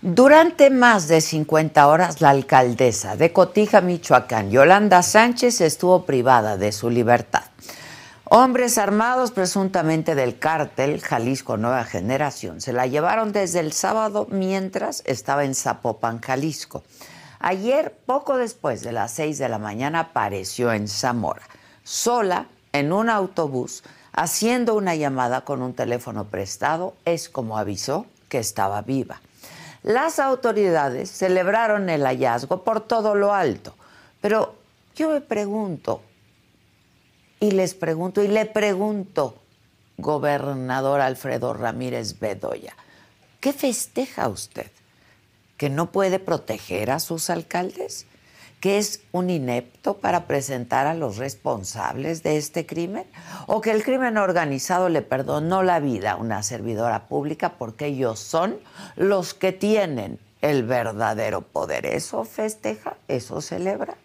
Durante más de 50 horas, la alcaldesa de Cotija, Michoacán, Yolanda Sánchez, estuvo privada de su libertad. Hombres armados presuntamente del cártel Jalisco Nueva Generación se la llevaron desde el sábado mientras estaba en Zapopan, Jalisco. Ayer, poco después de las 6 de la mañana, apareció en Zamora, sola en un autobús, haciendo una llamada con un teléfono prestado, es como avisó que estaba viva. Las autoridades celebraron el hallazgo por todo lo alto, pero yo me pregunto, y les pregunto, y le pregunto, gobernador Alfredo Ramírez Bedoya, ¿qué festeja usted? ¿Que no puede proteger a sus alcaldes? Que es un inepto para presentar a los responsables de este crimen? ¿O que el crimen organizado le perdonó la vida a una servidora pública porque ellos son los que tienen el verdadero poder? ¿Eso festeja? ¿Eso celebra?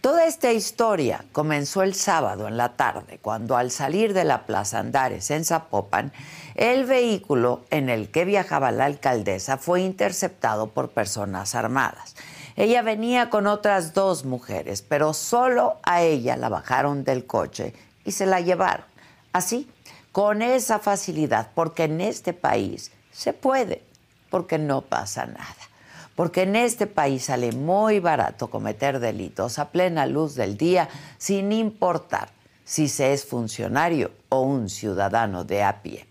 Toda esta historia comenzó el sábado en la tarde, cuando al salir de la Plaza Andares en Zapopan, el vehículo en el que viajaba la alcaldesa fue interceptado por personas armadas. Ella venía con otras dos mujeres, pero solo a ella la bajaron del coche y se la llevaron. Así, con esa facilidad, porque en este país se puede, porque no pasa nada. Porque en este país sale muy barato cometer delitos a plena luz del día, sin importar si se es funcionario o un ciudadano de a pie.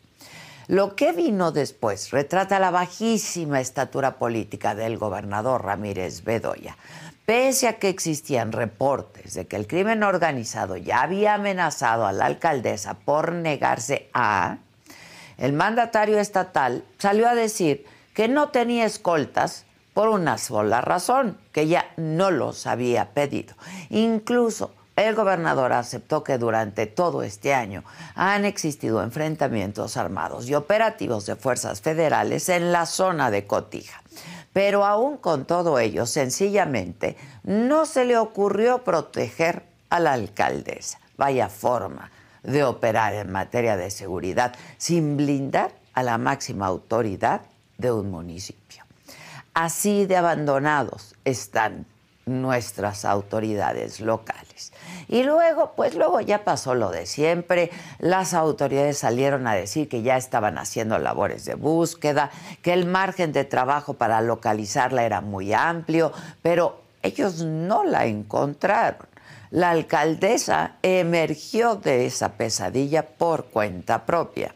Lo que vino después retrata la bajísima estatura política del gobernador Ramírez Bedoya. Pese a que existían reportes de que el crimen organizado ya había amenazado a la alcaldesa por negarse a, el mandatario estatal salió a decir que no tenía escoltas por una sola razón, que ya no los había pedido. Incluso el gobernador aceptó que durante todo este año han existido enfrentamientos armados y operativos de fuerzas federales en la zona de Cotija. Pero aún con todo ello, sencillamente, no se le ocurrió proteger a la alcaldesa. Vaya forma de operar en materia de seguridad sin blindar a la máxima autoridad de un municipio. Así de abandonados están nuestras autoridades locales. Y luego, pues luego ya pasó lo de siempre, las autoridades salieron a decir que ya estaban haciendo labores de búsqueda, que el margen de trabajo para localizarla era muy amplio, pero ellos no la encontraron. La alcaldesa emergió de esa pesadilla por cuenta propia.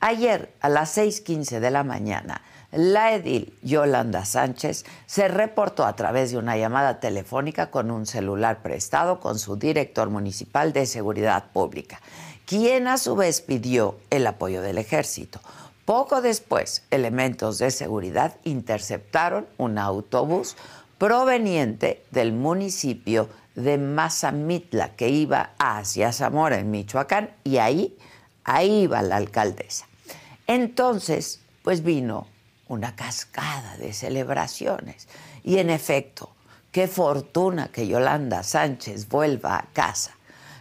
Ayer a las 6.15 de la mañana, la edil Yolanda Sánchez se reportó a través de una llamada telefónica con un celular prestado con su director municipal de seguridad pública, quien a su vez pidió el apoyo del ejército. Poco después, elementos de seguridad interceptaron un autobús proveniente del municipio de Mazamitla que iba hacia Zamora, en Michoacán, y ahí, ahí iba la alcaldesa. Entonces, pues vino una cascada de celebraciones. Y en efecto, qué fortuna que Yolanda Sánchez vuelva a casa.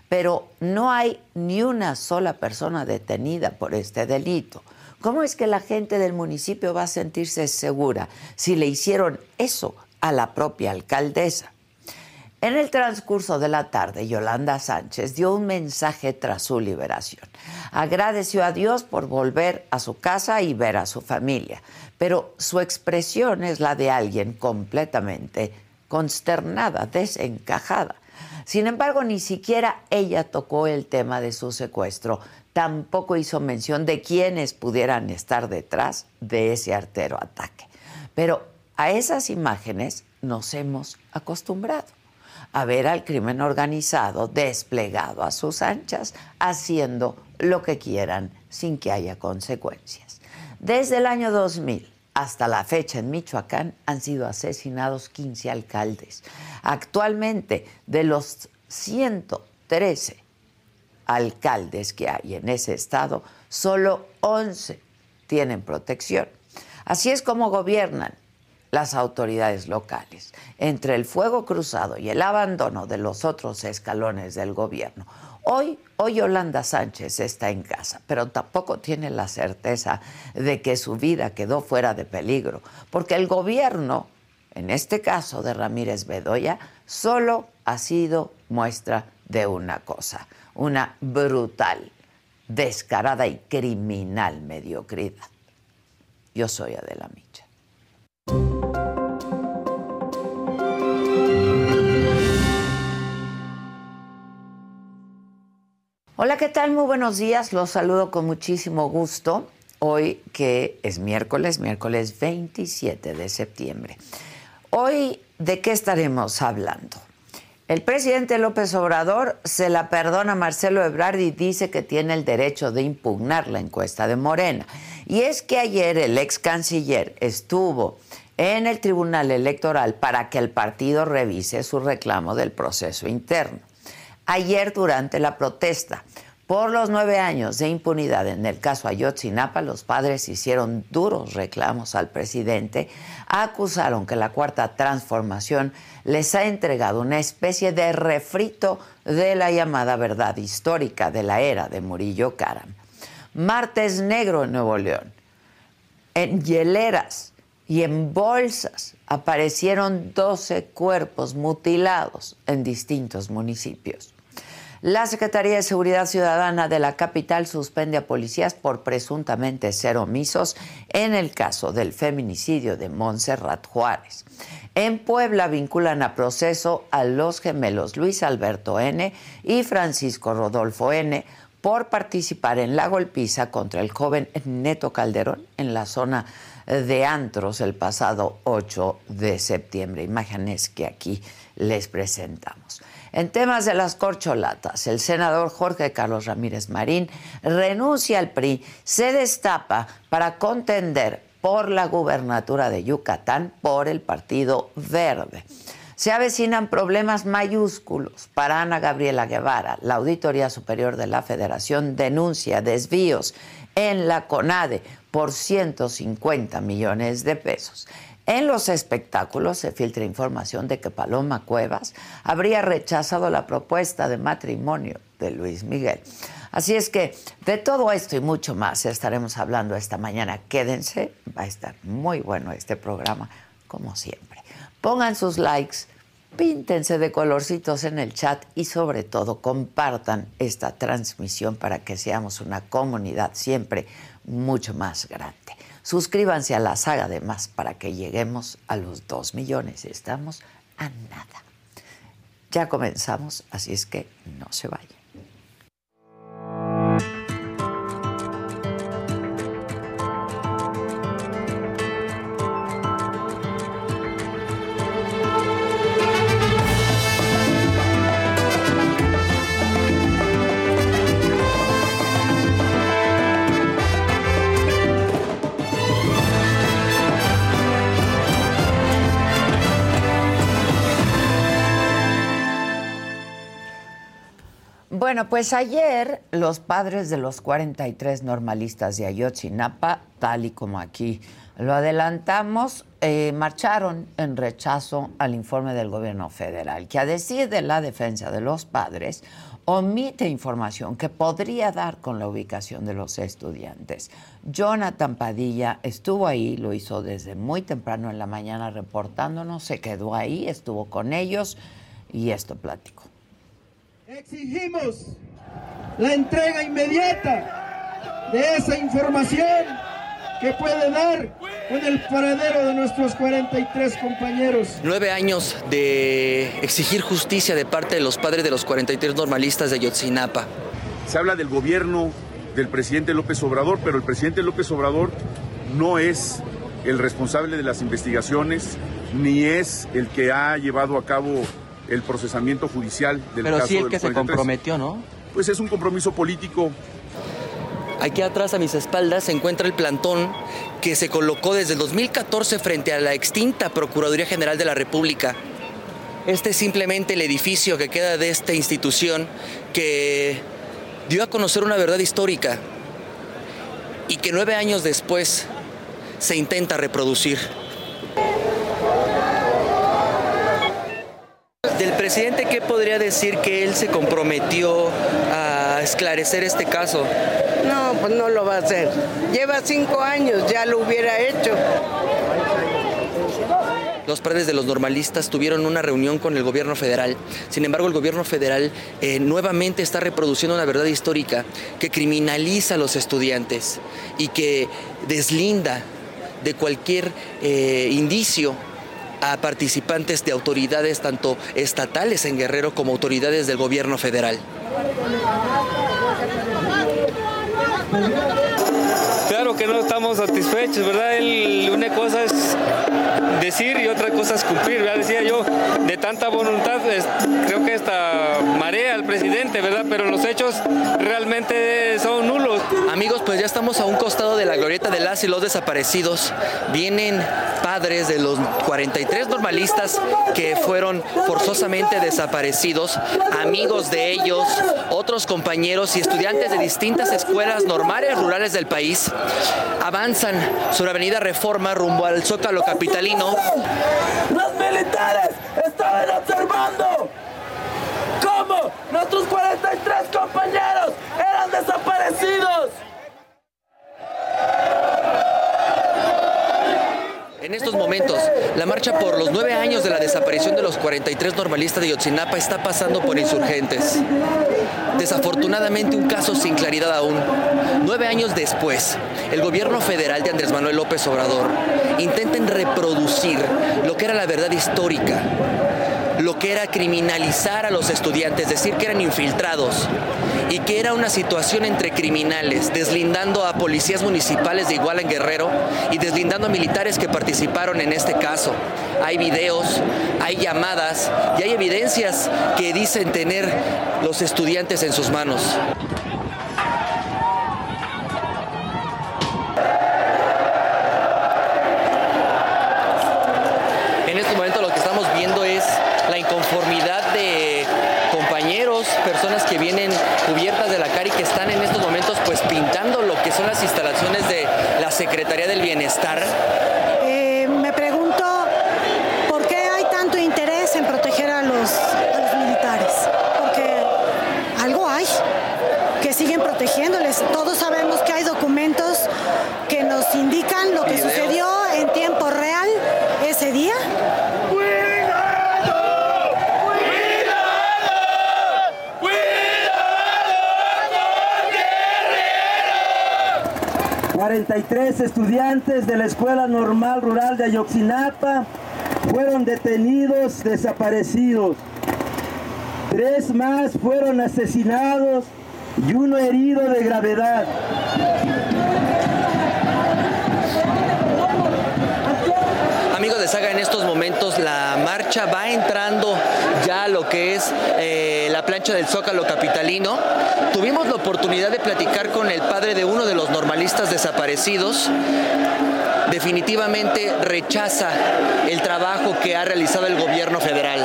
Pero no hay ni una sola persona detenida por este delito. ¿Cómo es que la gente del municipio va a sentirse segura si le hicieron eso a la propia alcaldesa? En el transcurso de la tarde, Yolanda Sánchez dio un mensaje tras su liberación. Agradeció a Dios por volver a su casa y ver a su familia, pero su expresión es la de alguien completamente consternada, desencajada. Sin embargo, ni siquiera ella tocó el tema de su secuestro, tampoco hizo mención de quiénes pudieran estar detrás de ese artero ataque. Pero a esas imágenes nos hemos acostumbrado a ver al crimen organizado desplegado a sus anchas, haciendo lo que quieran sin que haya consecuencias. Desde el año 2000 hasta la fecha en Michoacán han sido asesinados 15 alcaldes. Actualmente, de los 113 alcaldes que hay en ese estado, solo 11 tienen protección. Así es como gobiernan las autoridades locales, entre el fuego cruzado y el abandono de los otros escalones del gobierno. Hoy, hoy Yolanda Sánchez está en casa, pero tampoco tiene la certeza de que su vida quedó fuera de peligro, porque el gobierno, en este caso de Ramírez Bedoya, solo ha sido muestra de una cosa, una brutal, descarada y criminal mediocridad. Yo soy Adela Micha. Hola, ¿qué tal? Muy buenos días. Los saludo con muchísimo gusto. Hoy que es miércoles, miércoles 27 de septiembre. Hoy, ¿de qué estaremos hablando? El presidente López Obrador se la perdona a Marcelo Ebrard y dice que tiene el derecho de impugnar la encuesta de Morena. Y es que ayer el ex canciller estuvo en el Tribunal Electoral para que el partido revise su reclamo del proceso interno. Ayer, durante la protesta por los nueve años de impunidad en el caso Ayotzinapa, los padres hicieron duros reclamos al presidente, acusaron que la cuarta transformación les ha entregado una especie de refrito de la llamada verdad histórica de la era de Murillo Karam. Martes Negro en Nuevo León. En hieleras y en bolsas aparecieron 12 cuerpos mutilados en distintos municipios. La Secretaría de Seguridad Ciudadana de la capital suspende a policías por presuntamente ser omisos en el caso del feminicidio de Montserrat Juárez. En Puebla vinculan a proceso a los gemelos Luis Alberto N. y Francisco Rodolfo N. por participar en la golpiza contra el joven Neto Calderón en la zona de Antros el pasado 8 de septiembre. Imágenes que aquí les presentamos. En temas de las corcholatas, el senador Jorge Carlos Ramírez Marín renuncia al PRI, se destapa para contender por la gubernatura de Yucatán por el Partido Verde. Se avecinan problemas mayúsculos para Ana Gabriela Guevara. La Auditoría Superior de la Federación denuncia desvíos en la CONADE por 150 millones de pesos. En los espectáculos se filtra información de que Paloma Cuevas habría rechazado la propuesta de matrimonio de Luis Miguel. Así es que de todo esto y mucho más estaremos hablando esta mañana. Quédense, va a estar muy bueno este programa, como siempre. Pongan sus likes, píntense de colorcitos en el chat y sobre todo compartan esta transmisión para que seamos una comunidad siempre mucho más grande. Suscríbanse a la saga de más para que lleguemos a los 2 millones. Estamos a nada. Ya comenzamos, así es que no se vayan. Bueno, pues ayer los padres de los 43 normalistas de Ayotzinapa, tal y como aquí lo adelantamos, eh, marcharon en rechazo al informe del gobierno federal, que a decir de la defensa de los padres, omite información que podría dar con la ubicación de los estudiantes. Jonathan Padilla estuvo ahí, lo hizo desde muy temprano en la mañana reportándonos, se quedó ahí, estuvo con ellos y esto platico. Exigimos la entrega inmediata de esa información que puede dar con el paradero de nuestros 43 compañeros. Nueve años de exigir justicia de parte de los padres de los 43 normalistas de Yotzinapa. Se habla del gobierno del presidente López Obrador, pero el presidente López Obrador no es el responsable de las investigaciones, ni es el que ha llevado a cabo el procesamiento judicial del pero caso sí el de que se 43. comprometió, ¿no? Pues es un compromiso político Aquí atrás a mis espaldas se encuentra el plantón que se colocó desde el 2014 frente a la extinta Procuraduría General de la República. Este es simplemente el edificio que queda de esta institución que dio a conocer una verdad histórica y que nueve años después se intenta reproducir. Del presidente, ¿qué podría decir que él se comprometió a esclarecer este caso? No, pues no lo va a hacer. Lleva cinco años, ya lo hubiera hecho. Los padres de los normalistas tuvieron una reunión con el gobierno federal. Sin embargo, el gobierno federal eh, nuevamente está reproduciendo una verdad histórica que criminaliza a los estudiantes y que deslinda de cualquier eh, indicio a participantes de autoridades tanto estatales en Guerrero como autoridades del gobierno federal. Que no estamos satisfechos, ¿verdad? Una cosa es decir y otra cosa es cumplir, ¿verdad? Decía yo, de tanta voluntad, creo que esta marea al presidente, ¿verdad? Pero los hechos realmente son nulos. Amigos, pues ya estamos a un costado de la glorieta de las y los desaparecidos. Vienen padres de los 43 normalistas que fueron forzosamente desaparecidos, amigos de ellos, otros compañeros y estudiantes de distintas escuelas normales rurales del país. Avanzan sobre Avenida Reforma rumbo al Zócalo Capitalino. Los militares estaban observando cómo nuestros 43 compañeros eran desaparecidos. En estos momentos, la marcha por los nueve años de la desaparición de los 43 normalistas de Yotzinapa está pasando por insurgentes. Desafortunadamente, un caso sin claridad aún. Nueve años después, el gobierno federal de Andrés Manuel López Obrador intenta reproducir lo que era la verdad histórica, lo que era criminalizar a los estudiantes, decir que eran infiltrados y que era una situación entre criminales, deslindando a policías municipales de Iguala en Guerrero y deslindando a militares que participaron en este caso. Hay videos, hay llamadas y hay evidencias que dicen tener los estudiantes en sus manos. En este momento lo que estamos viendo es la inconformidad de compañeros, personas que vienen cubiertas de la cara y que están en estos momentos pues pintando lo que son las instalaciones de la Secretaría del Bienestar. Eh, me pregunto por qué hay tanto interés en proteger a los, a los militares. Porque algo hay que siguen protegiéndoles. Todos sabemos que hay documentos que nos indican lo que Videos. sucedió en tiempo real ese día. 43 estudiantes de la Escuela Normal Rural de Ayotzinapa fueron detenidos, desaparecidos. Tres más fueron asesinados y uno herido de gravedad. Amigos de Saga, en estos momentos la marcha va entrando ya a lo que es eh, la plancha del Zócalo Capitalino. Tuvimos la oportunidad de platicar con el padre de uno de los normalistas desaparecidos. Definitivamente rechaza el trabajo que ha realizado el gobierno federal.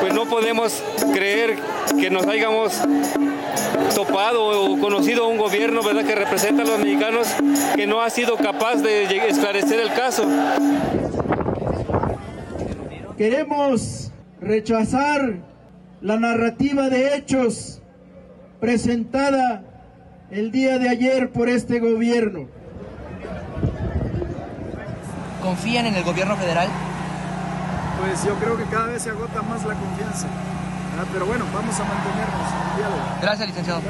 Pues no podemos creer que nos hayamos topado o conocido un gobierno ¿verdad? que representa a los mexicanos que no ha sido capaz de esclarecer el caso. Queremos rechazar la narrativa de hechos presentada el día de ayer por este gobierno. ¿Confían en el gobierno federal? pues yo creo que cada vez se agota más la confianza. Pero bueno, vamos a mantenernos en el diálogo. Gracias, licenciado.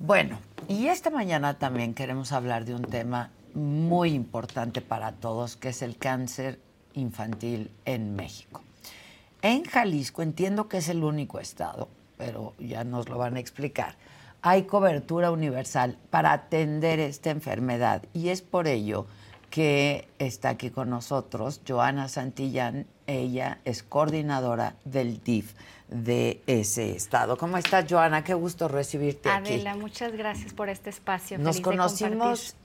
Bueno, y esta mañana también queremos hablar de un tema muy importante para todos, que es el cáncer infantil en México. En Jalisco, entiendo que es el único estado, pero ya nos lo van a explicar, hay cobertura universal para atender esta enfermedad y es por ello que está aquí con nosotros Joana Santillán. Ella es coordinadora del DIF de ese estado. ¿Cómo estás, Joana? Qué gusto recibirte aquí. Adela, muchas gracias por este espacio. Nos conocimos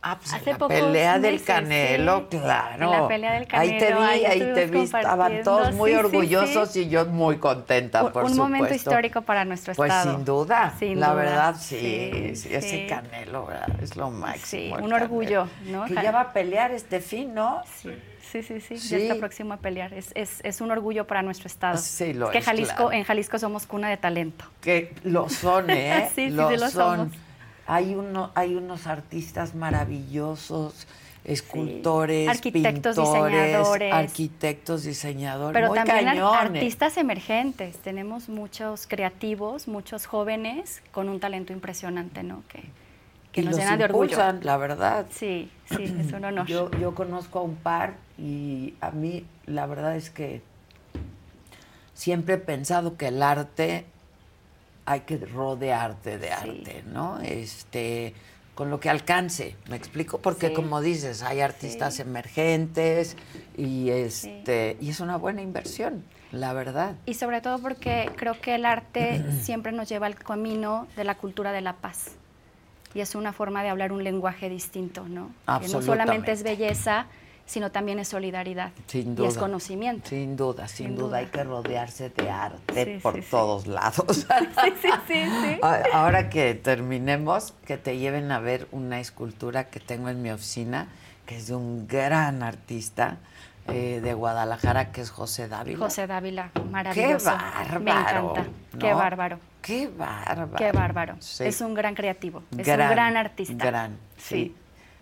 Ah, pues Hace en la pelea del Canelo, claro. En la pelea del Canelo. Ahí te vi, ahí, te vi, estaban todos muy orgullosos y yo muy contenta, por un, supuesto. Un momento histórico para nuestro pues estado. Pues sin duda, la verdad sí, ese Canelo ¿verdad? es lo máximo. Sí, un orgullo, ¿no? Que ya va a pelear este fin, ¿no? Sí. Sí, sí, sí, ya está próximo a pelear. Es, es, es, un orgullo para nuestro estado. Sí, lo es que Jalisco, en Jalisco somos cuna de talento. Que lo son, ¿eh? sí, lo sí, lo son. Somos. Hay, uno, hay unos artistas maravillosos, escultores, arquitectos, pintores, diseñadores. arquitectos, diseñadores, Pero muy también cañones. artistas emergentes. Tenemos muchos creativos, muchos jóvenes con un talento impresionante, ¿no? Que, que y nos los llena de orgullo. la verdad. Sí, sí, es un honor. Yo, yo conozco a un par y a mí la verdad es que siempre he pensado que el arte hay que rodearte de arte, ¿no? Este, con lo que alcance, ¿me explico? Porque Sí. como dices, hay artistas Sí. emergentes y este y es una buena inversión, la verdad. Y sobre todo porque creo que el arte siempre nos lleva al camino de la cultura de la paz. Y es una forma de hablar un lenguaje distinto, ¿no? Que no solamente es belleza, sino también es solidaridad. Sin Y es conocimiento. Sin duda, sin, Sin duda. duda. hay que rodearse de arte Sí, por sí, sí. todos lados. Sí, sí, sí, sí. A- Ahora que terminemos, que te lleven a ver una escultura que tengo en mi oficina, que es de un gran artista eh, de Guadalajara, que es José Dávila. José Dávila, Qué maravilloso. bárbaro. Me encanta. Qué bárbaro. Qué bárbaro. Qué bárbaro. Sí. Es un gran creativo. Es un gran artista. Gran, sí. Sí.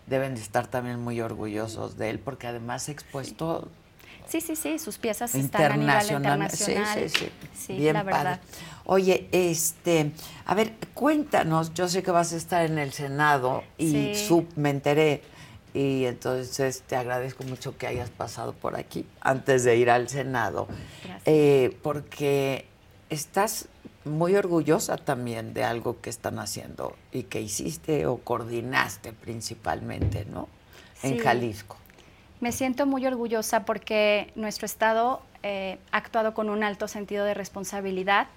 Deben de estar también muy orgullosos de él, porque además ha expuesto Sí, sí, sí. Sus piezas están a nivel internacional. Sí, sí, sí. Sí, Bien la verdad. padre. Oye, este, a ver, cuéntanos, yo sé que vas a estar en el Senado y Sí. sub, me enteré y entonces te agradezco mucho que hayas pasado por aquí antes de ir al Senado, eh, porque estás muy orgullosa también de algo que están haciendo y que hiciste o coordinaste principalmente, ¿no? En. Jalisco. Me siento muy orgullosa porque nuestro Estado eh, ha actuado con un alto sentido de responsabilidad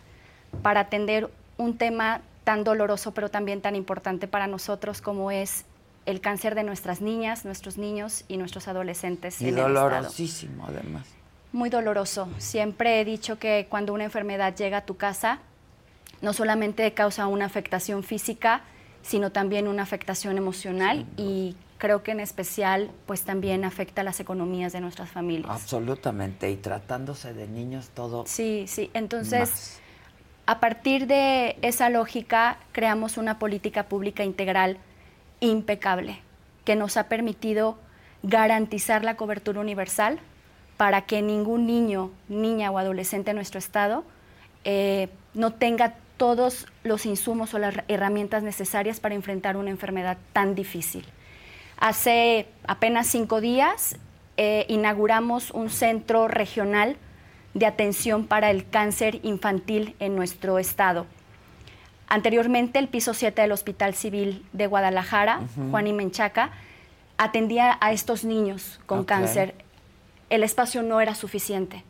para atender un tema tan doloroso pero también tan importante para nosotros como es el cáncer de nuestras niñas, nuestros niños y nuestros adolescentes Y en el Estado. dolorosísimo además. Muy doloroso. Siempre he dicho que cuando una enfermedad llega a tu casa, no solamente causa una afectación física, sino también una afectación emocional y creo que en especial pues también afecta a las economías de nuestras familias. Absolutamente, y tratándose de niños todo Sí, sí. Entonces, más. a partir de esa lógica, creamos una política pública integral impecable que nos ha permitido garantizar la cobertura universal para que ningún niño, niña o adolescente en nuestro estado eh, no tenga todos los insumos o las herramientas necesarias para enfrentar una enfermedad tan difícil. Hace apenas cinco días eh, inauguramos un centro regional de atención para el cáncer infantil en nuestro estado. Anteriormente, el piso 7 del Hospital Civil de Guadalajara, Juan y Menchaca, atendía a estos niños con cáncer. El espacio no era suficiente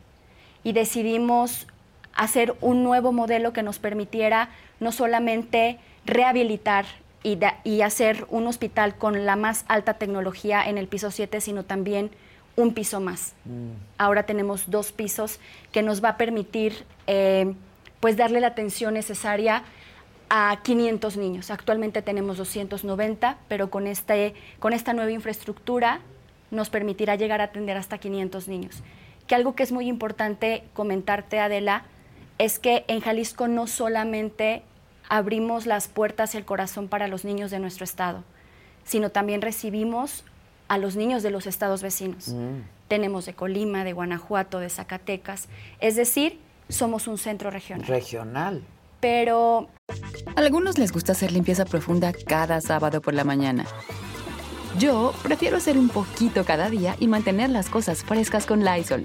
y decidimos hacer un nuevo modelo que nos permitiera no solamente rehabilitar y, da- y hacer un hospital con la más alta tecnología en el piso 7, sino también un piso más. Ahora tenemos dos pisos que nos va a permitir eh, pues darle la atención necesaria a 500 niños. Actualmente tenemos 290, pero con, este, con esta nueva infraestructura nos permitirá llegar a atender hasta 500 niños. Que algo que es muy importante comentarte, Adela, es que en Jalisco no solamente abrimos las puertas y el corazón para los niños de nuestro estado, sino también recibimos a los niños de los estados vecinos. Mm. Tenemos de Colima, de Guanajuato, de Zacatecas. Es decir, somos un centro regional. Regional. Pero A algunos les gusta hacer limpieza profunda cada sábado por la mañana. Yo prefiero hacer un poquito cada día y mantener las cosas frescas con Lysol.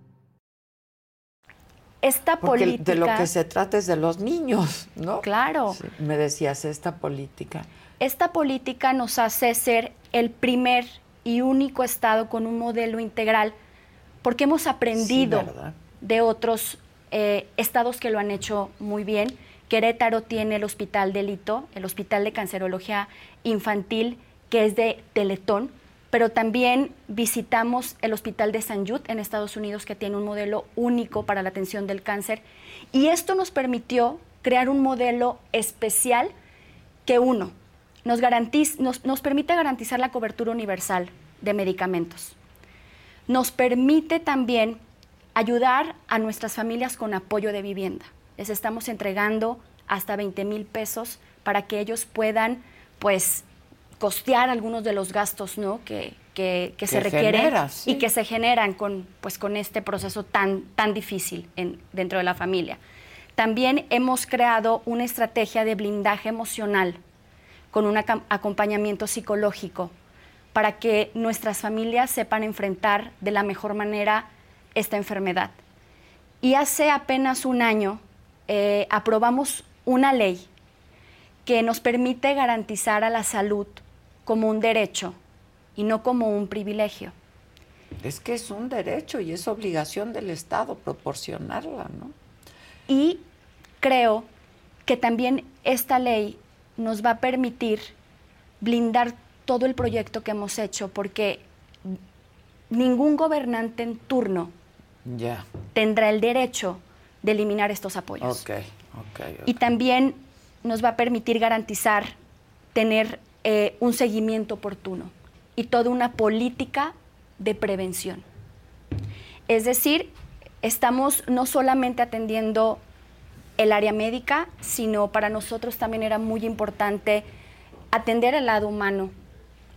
Esta Porque política... de lo que se trata es de los niños, ¿no? Claro. Sí, me decías, esta política. Esta política nos hace ser el primer y único Estado con un modelo integral, porque hemos aprendido de otros eh, estados que lo han hecho muy bien. Querétaro tiene el Hospital de Lito, el Hospital de Cancerología Infantil, que es de Teletón, pero también visitamos el Hospital de San Jude en Estados Unidos, que tiene un modelo único para la atención del cáncer. Y esto nos permitió crear un modelo especial que uno, nos, garantiz- nos, nos permite garantizar la cobertura universal de medicamentos. Nos permite también ayudar a nuestras familias con apoyo de vivienda. Les estamos entregando hasta 20 mil pesos para que ellos puedan, pues, costear algunos de los gastos ¿no? que, que- que se requieren genera, sí. y que se generan con, pues, con este proceso tan, tan difícil en- dentro de la familia. También hemos creado una estrategia de blindaje emocional con un acompañamiento psicológico para que nuestras familias sepan enfrentar de la mejor manera esta enfermedad. Y hace apenas un año eh, aprobamos una ley que nos permite garantizar a la salud como un derecho y no como un privilegio. Es que es un derecho y es obligación del Estado proporcionarla, ¿no? Y creo que también esta ley nos va a permitir blindar todo el proyecto que hemos hecho, porque ningún gobernante en turno tendrá el derecho de eliminar estos apoyos. Y también nos va a permitir garantizar tener eh, un seguimiento oportuno y toda una política de prevención. Es decir, estamos no solamente atendiendo el área médica, sino para nosotros también era muy importante atender el lado humano,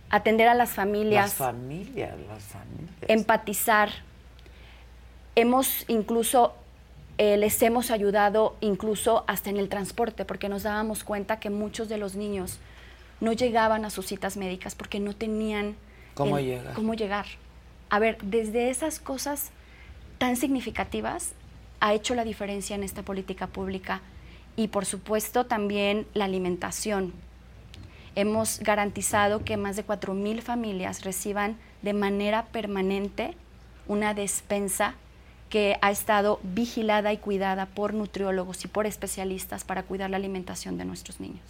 atender a las familias, Las familias, las familias. empatizar. Hemos incluso, eh, les hemos ayudado incluso hasta en el transporte, porque nos dábamos cuenta que muchos de los niños no llegaban a sus citas médicas porque no tenían ¿Cómo el- llegar? cómo llegar. A ver, desde esas cosas tan significativas ha hecho la diferencia en esta política pública y por supuesto también la alimentación. Hemos garantizado que más de 4.000 familias reciban de manera permanente una despensa que ha estado vigilada y cuidada por nutriólogos y por especialistas para cuidar la alimentación de nuestros niños.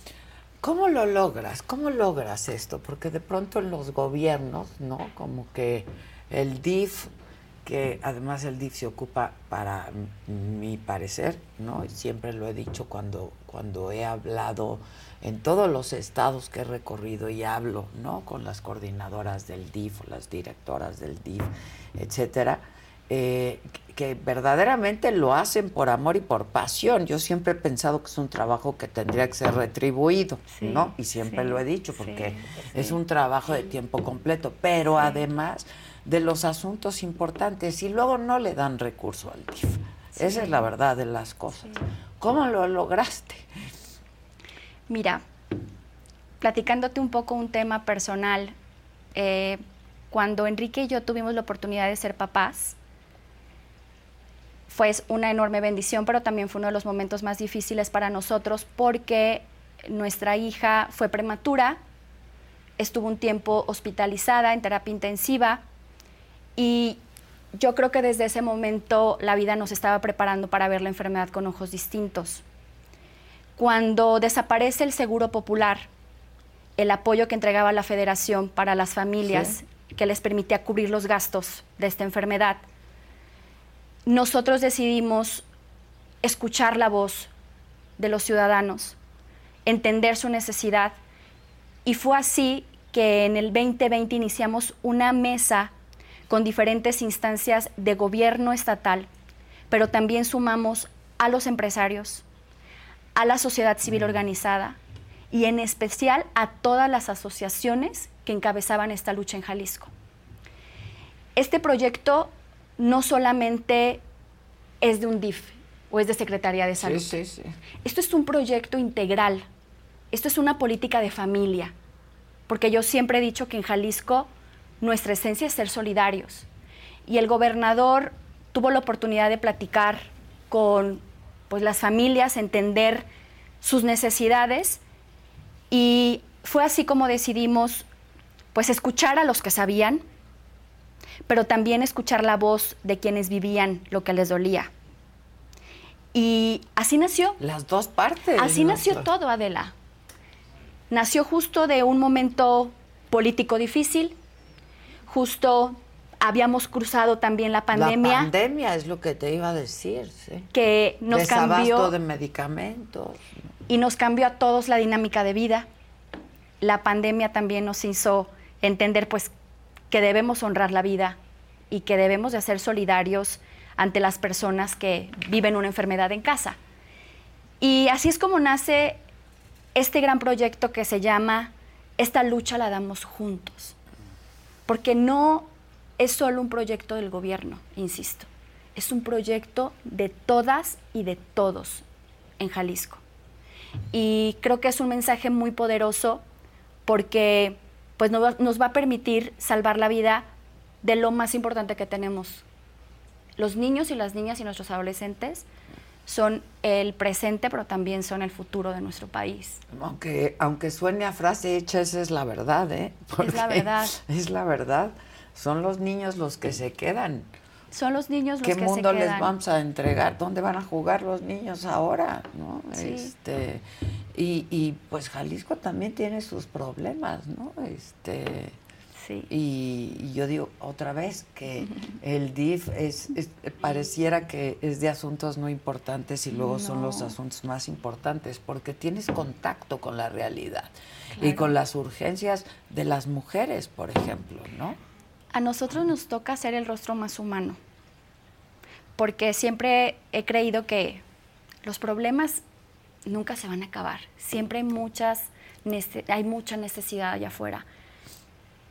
¿Cómo lo logras? ¿Cómo logras esto? Porque de pronto en los gobiernos, ¿no? Como que el DIF, que además el DIF se ocupa, para mi parecer, ¿no? Siempre lo he dicho cuando, cuando he hablado en todos los estados que he recorrido y hablo, ¿no? Con las coordinadoras del DIF las directoras del DIF, etcétera, eh, que verdaderamente lo hacen por amor y por pasión. Yo siempre he pensado que es un trabajo que tendría que ser retribuido, Sí, ¿no? Y siempre sí, lo he dicho, porque sí, es un trabajo de tiempo completo, pero además de los asuntos importantes y luego no le dan recurso al DIF. Esa es la verdad de las cosas. ¿Cómo lo lograste? Mira, platicándote un poco un tema personal, eh, cuando Enrique y yo tuvimos la oportunidad de ser papás, fue una enorme bendición, pero también fue uno de los momentos más difíciles para nosotros porque nuestra hija fue prematura, estuvo un tiempo hospitalizada en terapia intensiva y yo creo que desde ese momento la vida nos estaba preparando para ver la enfermedad con ojos distintos. Cuando desaparece el Seguro Popular, el apoyo que entregaba la Federación para las familias que les permitía cubrir los gastos de esta enfermedad, nosotros decidimos escuchar la voz de los ciudadanos, entender su necesidad y fue así que en el 2020 iniciamos una mesa con diferentes instancias de gobierno estatal, pero también sumamos a los empresarios, a la sociedad civil organizada y en especial a todas las asociaciones que encabezaban esta lucha en Jalisco. Este proyecto no solamente es de un DIF o es de Secretaría de Salud. Esto es un proyecto integral. Esto es una política de familia. Porque yo siempre he dicho que en Jalisco nuestra esencia es ser solidarios. Y el gobernador tuvo la oportunidad de platicar con pues, las familias, entender sus necesidades y fue así como decidimos pues escuchar a los que sabían, pero también escuchar la voz de quienes vivían lo que les dolía. Y así nació. Las dos partes. Así nació todo, Adela. Nació justo de un momento político difícil, justo habíamos cruzado también la pandemia. La pandemia es lo que te iba a decir, sí. Que nos Desabasto cambió. de medicamentos. Y nos cambió a todos la dinámica de vida. La pandemia también nos hizo entender, pues, que debemos honrar la vida y que debemos de ser solidarios ante las personas que viven una enfermedad en casa. Y así es como nace este gran proyecto que se llama Esta lucha la damos juntos. Porque no es solo un proyecto del gobierno, insisto. Es un proyecto de todas y de todos en Jalisco. Y creo que es un mensaje muy poderoso porque pues, nos va a permitir salvar la vida de lo más importante que tenemos. Los niños y las niñas y nuestros adolescentes son el presente, pero también son el futuro de nuestro país. Aunque, aunque suene a frase hecha, esa es la verdad, ¿eh? es la verdad. Es la verdad. Son los niños los que se quedan. Son los niños los que se quedan. ¿Qué mundo les vamos a entregar? ¿Dónde van a jugar los niños ahora? ¿no? Este, y, y pues Jalisco también tiene sus problemas, ¿no? Este, y, yo digo otra vez que el DIF es, pareciera que es de asuntos no importantes y luego son los asuntos más importantes porque tienes contacto con la realidad y con las urgencias de las mujeres, por ejemplo, ¿no? A nosotros nos toca ser el rostro más humano porque siempre he creído que los problemas nunca se van a acabar. Siempre hay muchas hay mucha necesidad allá afuera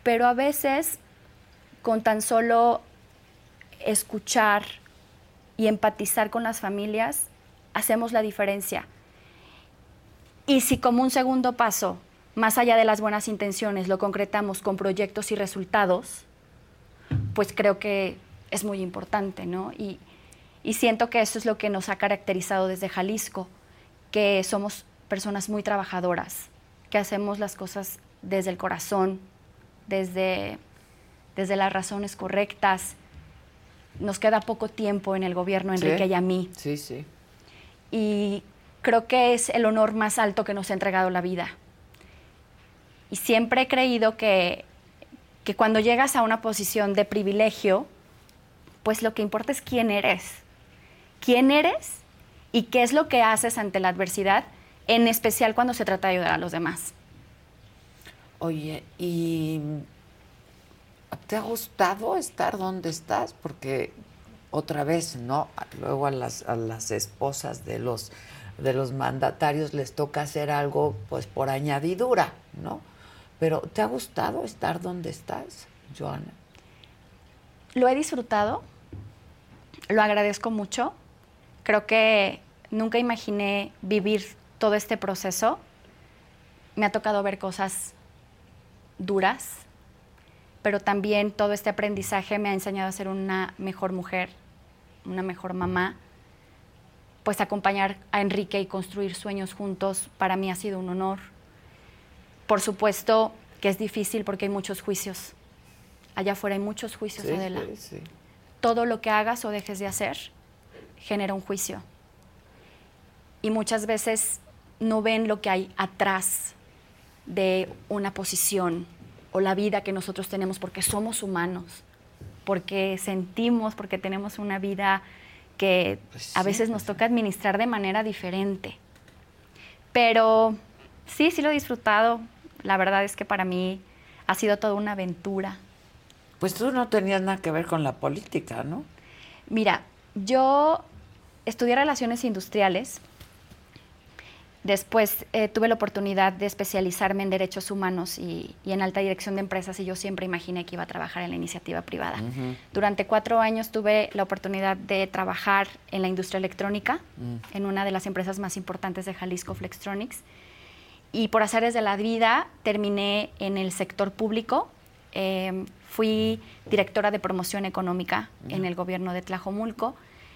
pero a veces con tan solo escuchar y empatizar con las familias, hacemos la diferencia. Y si como un segundo paso, más allá de las buenas intenciones, lo concretamos con proyectos y resultados, pues creo que es muy importante, ¿no? Y, y siento que eso es lo que nos ha caracterizado desde Jalisco, que somos personas muy trabajadoras, que hacemos las cosas desde el corazón, desde, desde las razones correctas. Nos queda poco tiempo en el gobierno, Enrique y a mí. Sí, sí. Y creo que es el honor más alto que nos ha entregado la vida. Y siempre he creído que, que cuando llegas a una posición de privilegio, pues lo que importa es quién eres. ¿Quién eres y qué es lo que haces ante la adversidad, en especial cuando se trata de ayudar a los demás? Oye, ¿y te ha gustado estar donde estás? Porque otra vez, ¿no? Luego a las, a las esposas de los, de los mandatarios les toca hacer algo pues por añadidura, ¿no? Pero ¿te ha gustado estar donde estás, Joana? Lo he disfrutado, lo agradezco mucho. Creo que nunca imaginé vivir todo este proceso. Me ha tocado ver cosas duras, pero también todo este aprendizaje me ha enseñado a ser una mejor mujer, una mejor mamá, pues acompañar a Enrique y construir sueños juntos para mí ha sido un honor. Por supuesto que es difícil porque hay muchos juicios. Allá afuera hay muchos juicios, Adela. Todo lo que hagas o dejes de hacer genera un juicio. Y muchas veces no ven lo que hay atrás de una posición o la vida que nosotros tenemos porque somos humanos, porque sentimos, porque tenemos una vida que pues a veces nos toca administrar de manera diferente. Pero sí, sí lo he disfrutado. La verdad es que para mí ha sido toda una aventura. Pues tú no tenías nada que ver con la política, ¿no? Mira, yo estudié relaciones industriales Después eh, tuve la oportunidad de especializarme en derechos humanos y, en alta dirección de empresas y yo siempre imaginé que iba a trabajar en la iniciativa privada. Durante cuatro años tuve la oportunidad de trabajar en la industria electrónica, mm. en una de las empresas más importantes de Jalisco, Flextronics. Y por azares de la vida terminé en el sector público. Em, fui directora de promoción económica en el gobierno de Tlajomulco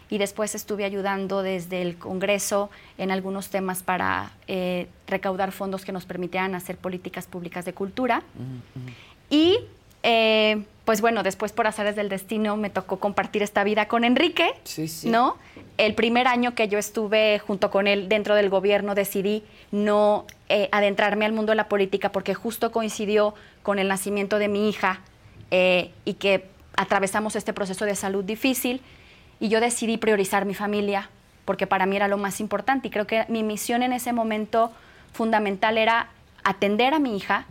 y después estuve ayudando desde el Congreso en algunos temas para eh, recaudar fondos que nos permitieran hacer políticas públicas de cultura. Y eh, pues bueno, después por azares del destino me tocó compartir esta vida con Enrique, ¿no? El primer año que yo estuve junto con él dentro del gobierno decidí no eh, adentrarme al mundo de la política porque justo coincidió con el nacimiento de mi hija y que atravesamos este proceso de salud difícil y yo decidí priorizar mi familia porque para mí era lo más importante y creo que mi misión en ese momento fundamental era atender a mi hija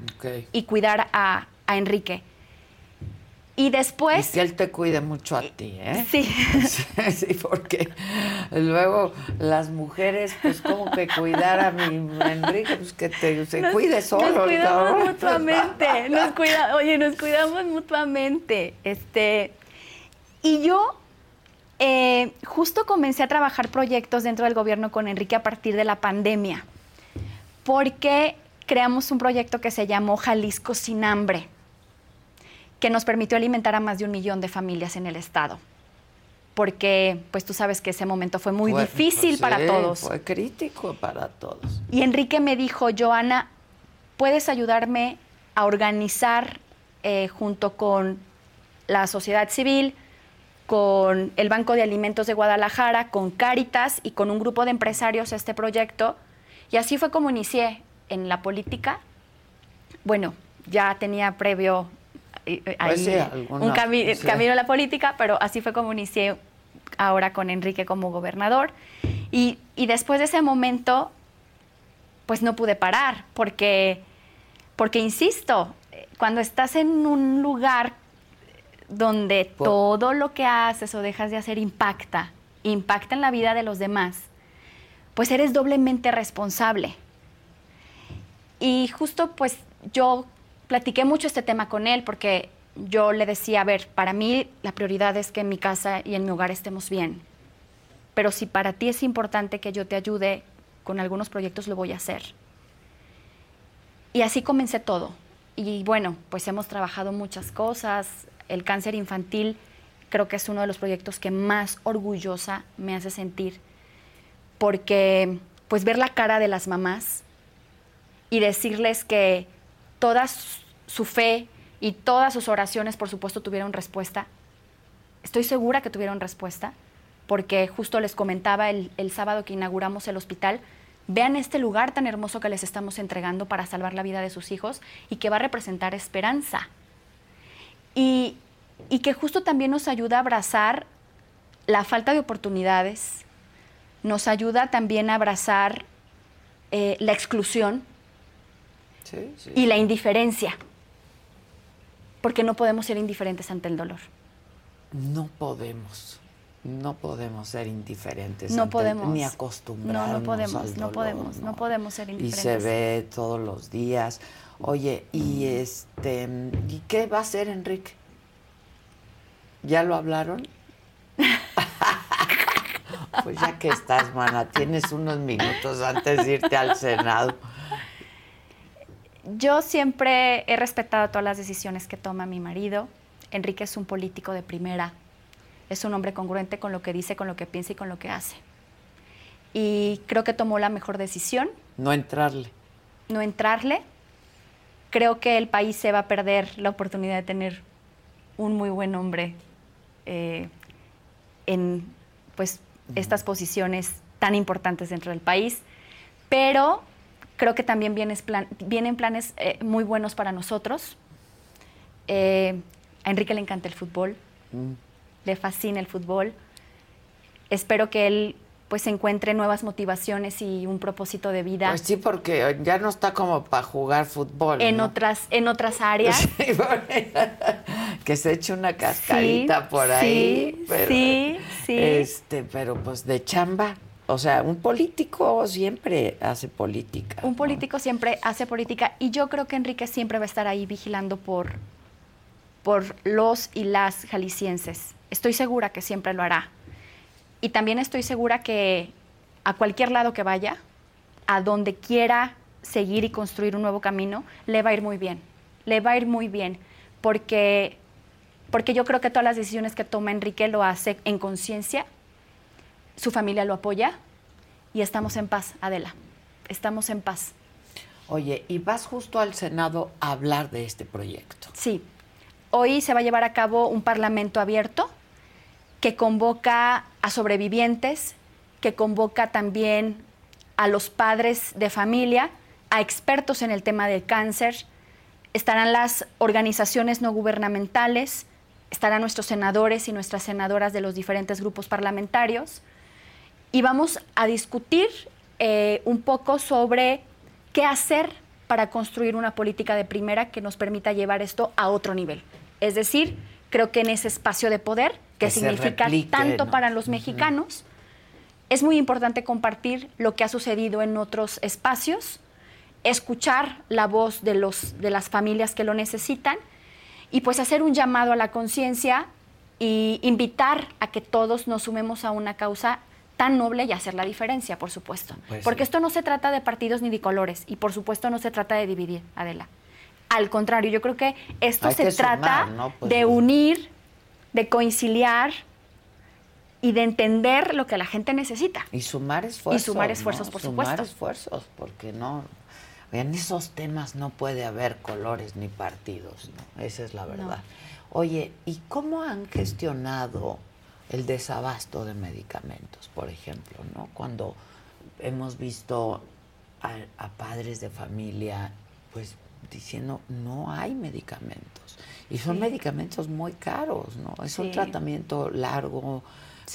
y cuidar a, Enrique. Y después... Y que él te cuide mucho a ti, ¿eh? Sí. sí, porque luego las mujeres, pues como que cuidar a mi Enrique, pues que te, se cuide solo. Nos cuidamos mutuamente, nos cuida, oye, nos cuidamos mutuamente. Este, y yo eh, justo comencé a trabajar proyectos dentro del gobierno con Enrique a partir de la pandemia, porque creamos un proyecto que se llamó Jalisco sin hambre, que nos permitió alimentar a más de un millón de familias en el estado. Porque, pues tú sabes que ese momento fue muy difícil para todos. Fue crítico para todos. Y Enrique me dijo, Joana, ¿puedes ayudarme a organizar eh, junto con la sociedad civil, con el Banco de Alimentos de Guadalajara, con Cáritas y con un grupo de empresarios este proyecto. Y así fue como inicié en la política. Bueno, ya tenía previo un camino a la política, pero así fue como inicié ahora con Enrique como gobernador. Y, y, después de ese momento, pues no pude parar, porque, porque insisto, cuando estás en un lugar donde todo lo que haces o dejas de hacer impacta, impacta en la vida de los demás, pues eres doblemente responsable. Y justo pues yo platiqué mucho este tema con él porque yo le decía, a ver, para mí la prioridad es que en mi casa y en mi hogar estemos bien. Pero si para ti es importante que yo te ayude con algunos proyectos, lo voy a hacer. Y así comencé todo. Y bueno, pues hemos trabajado muchas cosas, el cáncer infantil creo que es uno de los proyectos que más orgullosa me hace sentir, porque pues ver la cara de las mamás y decirles que toda su fe y todas sus oraciones, por supuesto, tuvieron respuesta. Estoy segura que tuvieron respuesta, porque justo les comentaba el, el sábado que inauguramos el hospital, vean este lugar tan hermoso que les estamos entregando para salvar la vida de sus hijos y que va a representar esperanza. Y, que justo también nos ayuda a abrazar la falta de oportunidades, nos ayuda también a abrazar eh, la exclusión y la indiferencia, porque no podemos ser indiferentes ante el dolor. No podemos. No podemos ser indiferentes. No podemos. ni acostumbrarnos. No, no podemos, no podemos, no. podemos ser indiferentes. Y se ve todos los días. Oye, y este, ¿y qué va a hacer Enrique? ¿Ya lo hablaron? pues ya que estás, mana, tienes unos minutos antes de irte al Senado. Yo siempre he respetado todas las decisiones que toma mi marido. Enrique es un político de primera. es un hombre congruente con lo que dice, con lo que piensa y con lo que hace. Y creo que tomó la mejor decisión. No entrarle. No entrarle. Creo que el país se va a perder la oportunidad de tener un muy buen hombre eh, en pues, estas posiciones tan importantes dentro del país. Pero creo que también vienen planes eh, muy buenos para nosotros. Eh, a Enrique le encanta el fútbol, mm. le fascina el fútbol. Espero que él pues encuentre nuevas motivaciones y un propósito de vida. Pues sí, porque ya no está como para jugar fútbol. En otras, en otras áreas. que se eche una cascarita por ahí. sí, sí. Este, pero pues de chamba. O sea, un político siempre hace política. Un político siempre hace política y yo creo que Enrique siempre va a estar ahí vigilando por, por los y las jaliscienses. Estoy segura que siempre lo hará. Y también estoy segura que a cualquier lado que vaya, a donde quiera seguir y construir un nuevo camino, le va a ir muy bien. Le va a ir muy bien porque, porque yo creo que todas las decisiones que toma Enrique lo hace en conciencia su familia lo apoya y estamos en paz, Adela. Estamos en paz. Oye, y vas justo al Senado a hablar de este proyecto. Sí. Hoy se va a llevar a cabo un parlamento abierto que convoca a sobrevivientes, que convoca también a los padres de familia, a expertos en el tema del cáncer. Estarán las organizaciones no gubernamentales, estarán nuestros senadores y nuestras senadoras de los diferentes grupos parlamentarios y vamos a discutir eh, un poco sobre qué hacer para construir una política de primera que nos permita llevar esto a otro nivel. Es decir, creo que en ese espacio de poder, que, significa tanto para los mexicanos, es muy importante compartir lo que ha sucedido en otros espacios, escuchar la voz de, los, de las familias que lo necesitan y pues hacer un llamado a la conciencia y invitar a que todos nos sumemos a una causa tan noble y hacer la diferencia, por supuesto. Pues Porque esto no se trata de partidos ni de colores y por supuesto no se trata de dividir, Adela. Al contrario, yo creo que esto se trata pues de unir, de conciliar y de entender lo que la gente necesita. Y sumar esfuerzos. Y sumar esfuerzos, por supuesto. Sumar esfuerzos, porque no, en esos temas no puede haber colores ni partidos, ¿no? Esa es la verdad. Oye, ¿y cómo han gestionado el desabasto de medicamentos, por ejemplo, ¿no? Cuando hemos visto a, padres de familia, pues diciendo no hay medicamentos y son medicamentos muy caros, ¿no? Es un tratamiento largo,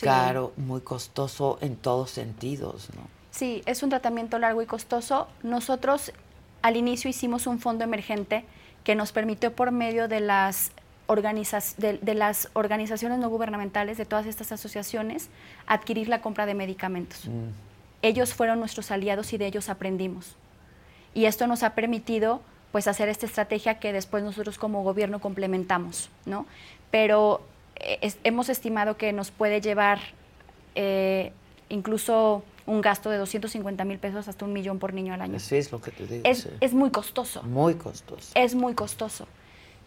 caro, muy costoso en todos sentidos, ¿no? Sí, es un tratamiento largo y costoso. Nosotros al inicio hicimos un fondo emergente que nos permitió por medio de las de, las organizaciones no gubernamentales, de todas estas asociaciones, adquirir la compra de medicamentos. Mm. Ellos fueron nuestros aliados y de ellos aprendimos. Y esto nos ha permitido pues hacer esta estrategia que después nosotros como gobierno complementamos, ¿no? Pero eh, hemos estimado que nos puede llevar eh, incluso un gasto de 250 mil pesos hasta un millón por niño al año. Sí, es lo que te digo. Es, es muy costoso. Muy costoso. Es muy costoso.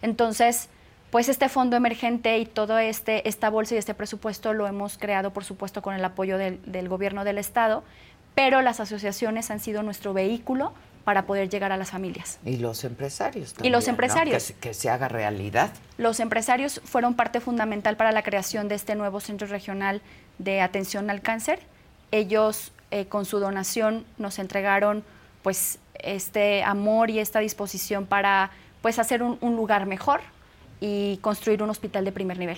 Entonces, pues este fondo emergente y todo este esta bolsa y este presupuesto lo hemos creado, por supuesto, con el apoyo del, gobierno del estado, pero las asociaciones han sido nuestro vehículo para poder llegar a las familias. Y los empresarios también. Y los empresarios. Que, se haga realidad. Los empresarios fueron parte fundamental para la creación de este nuevo centro regional de atención al cáncer. Ellos, eh, con su donación, nos entregaron pues este amor y esta disposición para pues hacer un lugar mejor, y construir un hospital de primer nivel.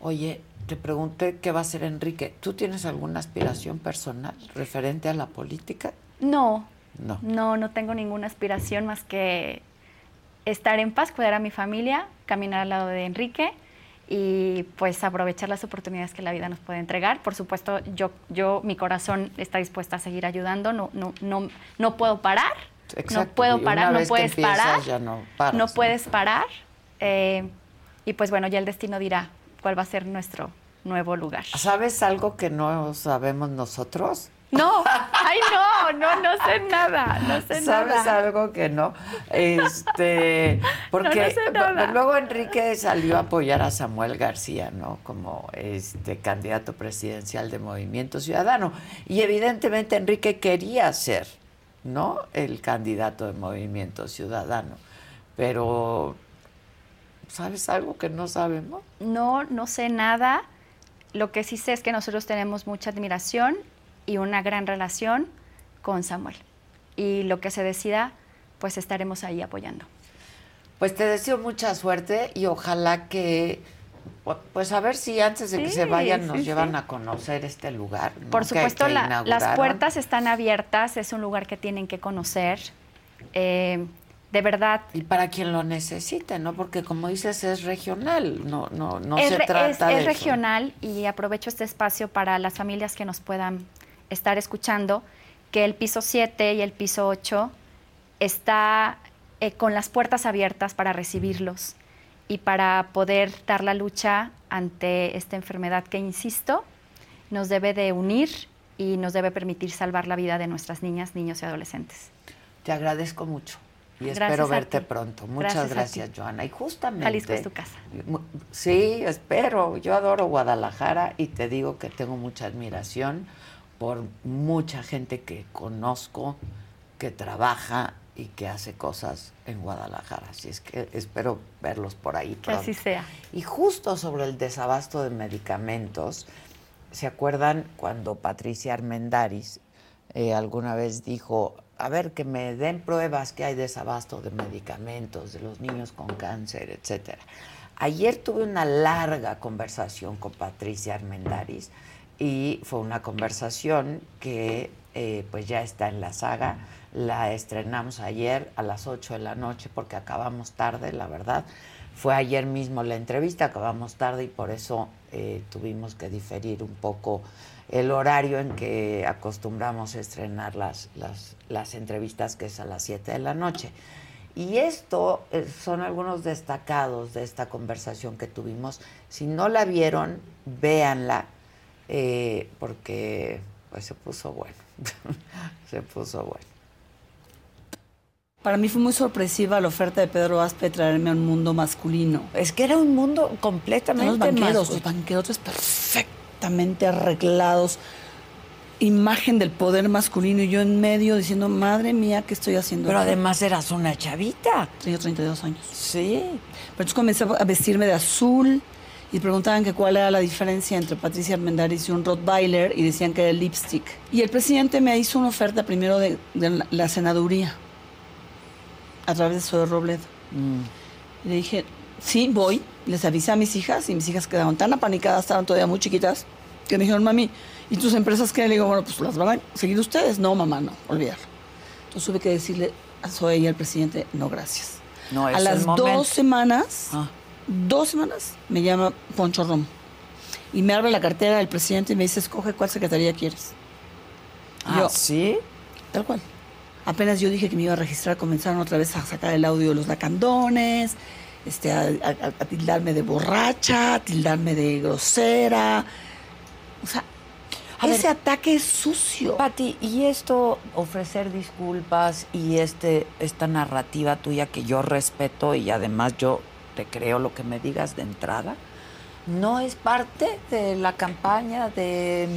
Oye, te pregunté qué va a hacer Enrique. ¿Tú tienes alguna aspiración personal referente a la política? No. No. No, no tengo ninguna aspiración más que estar en paz, cuidar a mi familia, caminar al lado de Enrique y pues aprovechar las oportunidades que la vida nos puede entregar. Por supuesto, yo, yo mi corazón está dispuesta a seguir ayudando, no, no, no, no puedo parar. No puedo parar, no puedes parar. no, no puedes parar eh, y pues bueno, ya el destino dirá cuál va a ser nuestro nuevo lugar. ¿Sabes algo que no sabemos nosotros? No, ay no, no, no sé nada, no sé ¿Sabes nada. algo que no? Este, porque sé nada. luego Enrique salió a apoyar a Samuel García, ¿no? Como este candidato presidencial de Movimiento Ciudadano. Y evidentemente Enrique quería ser, ¿no? El candidato de Movimiento Ciudadano. Pero, ¿sabes algo que no sabemos? No, no sé nada. Lo que sí sé es que nosotros tenemos mucha admiración y una gran relación con Samuel. Y lo que se decida, pues estaremos ahí apoyando. Pues te deseo mucha suerte y ojalá que, pu- pues a ver si antes de que se vayan nos sí, llevan sí. a conocer este lugar. ¿no? Por supuesto, que la- las puertas están abiertas, es un lugar que tienen que conocer. Eh, de verdad, Y para quien lo necesite, ¿no? Porque como dices, es regional, no, no, no es, se trata es- de es eso. regional y aprovecho este espacio para las familias que nos puedan estar escuchando, que el piso 7 y el piso 8 está eh, con las puertas abiertas para recibirlos y para poder dar la lucha ante esta enfermedad que, insisto, nos debe de unir y nos debe permitir salvar la vida de nuestras niñas, niños y adolescentes. Te agradezco mucho y Gracias espero verte pronto. Muchas Gracias gracias. Joana. Y justamente... Jalisco es tu casa. Sí, espero. Yo adoro Guadalajara y te digo que tengo mucha admiración por mucha gente que conozco, que trabaja y que hace cosas en Guadalajara. Así es que espero verlos por ahí Que pronto. así sea. Y justo sobre el desabasto de medicamentos, ¿se acuerdan cuando Patricia Armendaris eh, alguna vez dijo, a ver, que me den pruebas que hay desabasto de medicamentos de los niños con cáncer, etcétera? Ayer tuve una larga conversación con Patricia Armendaris y fue una conversación que eh, pues ya está en la saga. La estrenamos ayer a las 8 de la noche porque acabamos tarde, la verdad. Fue ayer mismo la entrevista, acabamos tarde y por eso eh, tuvimos que diferir un poco el horario en que acostumbramos a estrenar las, las, las entrevistas, que es a las 7 de la noche. Y esto eh, son algunos destacados de esta conversación que tuvimos. Si no la vieron, véanla, eh, porque pues se puso bueno. se puso bueno. Para mí fue muy sorpresiva la oferta de Pedro Aspe de traerme a un mundo masculino. Es que era un mundo completamente Los banqueros, masculino. los banquerotes perfectamente arreglados, imagen del poder masculino y yo en medio diciendo, madre mía, ¿qué estoy haciendo? Pero aquí?". además eras una chavita. Tenía 32 años. Sí. Pero entonces comencé a vestirme de azul y preguntaban que cuál era la diferencia entre Patricia Armendáriz y un Rottweiler y decían que era el lipstick. Y el presidente me hizo una oferta primero de, de la- senaduría a través de Zoe Robledo. Y le dije, sí, voy. Les avisé a mis hijas y mis hijas quedaron tan apanicadas, estaban todavía muy chiquitas, que me dijeron, mami, ¿y tus empresas qué? Le digo, bueno, pues las van a seguir ustedes. No, mamá, no, olvidarlo. Entonces tuve que decirle a Zoe y al presidente, no, gracias. No a las dos semanas, Ah. dos semanas, me llama Poncho Rom. Y me abre la cartera del presidente y me dice, escoge cuál secretaría quieres. Ah, yo, ¿sí? Tal cual. Apenas yo dije que me iba a registrar, comenzaron otra vez a sacar el audio de los lacandones, este, a, a- a tildarme de borracha, a tildarme de grosera. O sea, ese ataque es sucio. Pati, y esto, ofrecer disculpas y este, esta narrativa tuya que yo respeto y además yo te creo lo que me digas de entrada, no es parte de la campaña de,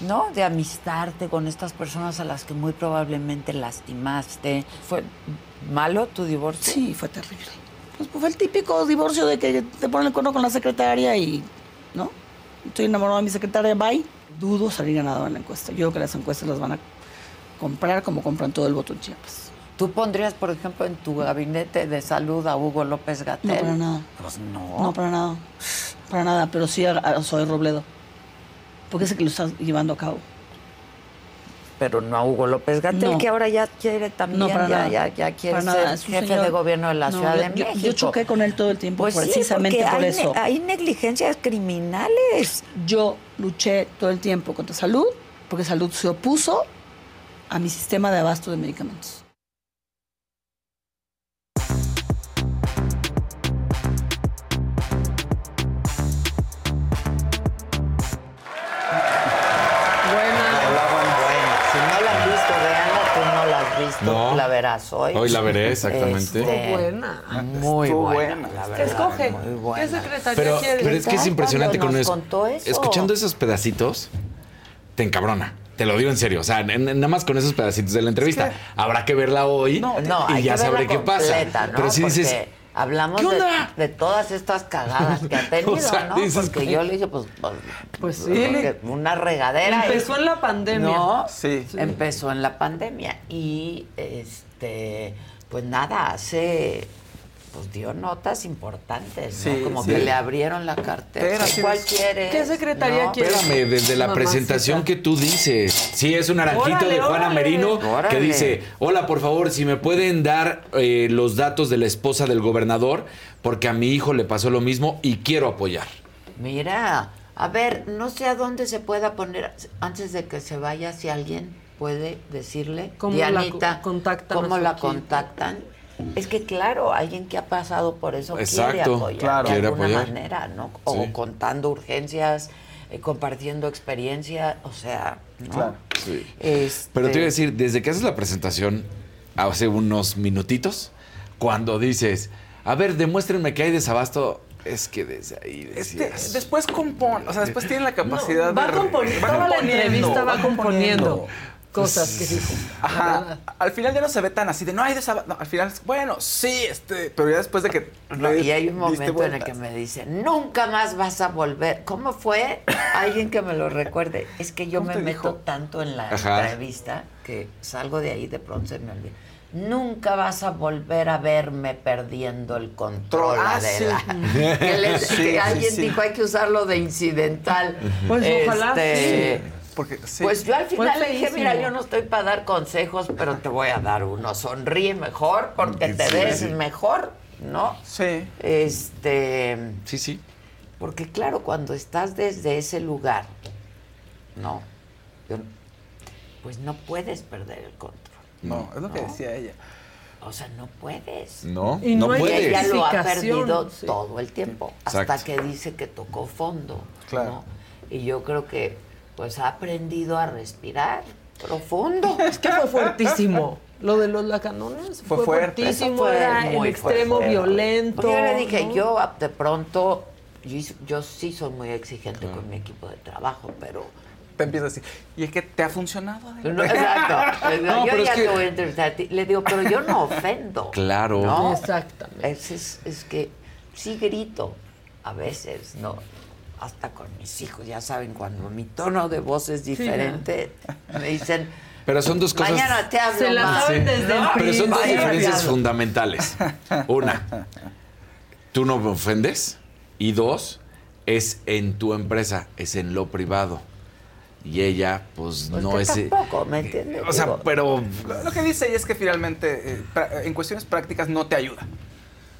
¿no? De amistarte con estas personas a las que muy probablemente lastimaste. ¿Fue malo tu divorcio? Sí, fue terrible. Pues, fue el típico divorcio de que te ponen el cuerno con la secretaria y, ¿no? Estoy enamorado de mi secretaria, bye. Dudo salir ganador en la encuesta. Yo creo que las encuestas las van a comprar como compran todo el voto en Chiapas. ¿Tú pondrías, por ejemplo, en tu gabinete de salud a Hugo López Gatel? No, para nada. Pues no. No, para nada. Para nada, pero sí a, a Zoe Robledo. Porque es el que lo está llevando a cabo. Pero no a Hugo López Gatel, No. que ahora ya quiere también, No, para ya, nada. ya, ya quiere Para ser nada, jefe señor- de gobierno de la No, Ciudad yo- de México. Yo choqué con él todo el tiempo, Pues precisamente por hay eso. ne- hay negligencias criminales. Yo luché todo el tiempo contra salud, porque salud se opuso a mi sistema de abasto de medicamentos. Verás hoy. Hoy la veré, exactamente. Este, Estuvo buena. Muy Estuvo buena, buena. la ¿Qué verdad. escoge? Muy buena. ¿Qué secretaría Pero, quiere? pero es que es impresionante con eso. contó eso. Escuchando esos pedacitos, te encabrona. Te lo digo en serio. O sea, nada más con esos pedacitos de la entrevista. Habrá que verla hoy No, y ya que sabré qué pasa. Pero si dices, hablamos ¿qué de, onda? de todas estas cagadas que ha tenido, O sea, ¿no? dices, Porque yo le dije, pues, pues, Pues sí. una regadera. Empezó y- en la pandemia. No, Sí. empezó en la pandemia y este, pues nada, hace pues dio notas importantes, ¿no? Sí, Como sí. que le abrieron la cartera. ¿Cuál quieres? ¿Qué secretaría No, quieres? Espérame, desde la Mamacita. presentación que tú dices. Sí, es un naranjito Órale, de Juana órale. Merino Órale. que dice, hola, por favor, si me pueden dar eh, los datos de la esposa del gobernador, porque a mi hijo le pasó lo mismo y quiero apoyar. Mira, a ver, no sé a dónde se pueda poner antes de que se vaya si alguien puede decirle ¿Cómo la Dianita, contactan cómo la contactan. Es que claro, alguien que ha pasado por eso quiere Exacto, apoyar claro. de Quiere alguna apoyar. manera, ¿no? O Sí. contando urgencias, eh, compartiendo experiencia, o sea, ¿no? Claro. Sí. Este, Pero te iba a decir, desde que haces la presentación hace unos minutitos, cuando dices, a ver, demuéstrenme que hay desabasto, es que desde ahí Este, decías... después compone, o sea, después tiene la capacidad va de... componiendo, va toda la componiendo, entrevista va componiendo. componiendo cosas que dijo. Ajá. Al final ya no se ve tan así de no hay. No, al final, bueno, sí, este, pero ya después de que. No, y hay un momento en el que me dice, nunca más vas a volver. ¿Cómo fue? Alguien que me lo recuerde. Es que yo ¿Cómo me meto dijo? tanto en la Ajá. entrevista que salgo de ahí de pronto se me olvida. Nunca vas a volver a verme perdiendo el control, Ah, Adela. sí. Que, le- Sí, que sí, alguien sí. dijo hay que usarlo de incidental. Pues ojalá Este, sí. Porque, sí. Pues yo al final le dije, mira, yo no estoy para dar consejos, pero te voy a dar uno. Sonríe mejor porque te ves sí. mejor, ¿no? Sí. Este, Sí, sí. porque claro, cuando estás desde ese lugar, ¿no? Yo- pues no puedes perder el control. No, es lo que No. decía ella. O sea, no puedes. No, Y no no puedes. ella lo ha perdido sí. todo el tiempo, Exacto. hasta que dice que tocó fondo. Claro. ¿no? Y yo creo que pues ha aprendido a respirar profundo. Es que fue fuertísimo. Lo de los lacanones Fue fue, fuerte. fuertísimo, fue era el extremo fuerte. violento. Porque yo le dije, ¿no? yo ah, de pronto, yo, yo sí soy muy exigente con mi equipo de trabajo, pero... Te empieza a decir, ¿y es que te ha funcionado? Adela?" No, exacto. Le digo, No, yo pero es ya que- te voy a entrevistar a ti. Le digo, pero yo no ofendo. Claro. ¿no? Exactamente. Es, es, es que sí grito a veces, ¿no? Hasta con mis hijos, ya saben, cuando mi tono de voz es diferente, me dicen, Pero son dos cosas... mañana te hablo Se la más. saben desde el Pero son dos diferencias fundamentales. Una, tú no me ofendes. Y dos, es en tu empresa, es en lo privado. Y ella, pues, Pues no es... eh, tampoco, ¿me entiendes? O sea, pero... Lo, que dice ella es que finalmente eh, en cuestiones prácticas no te ayuda.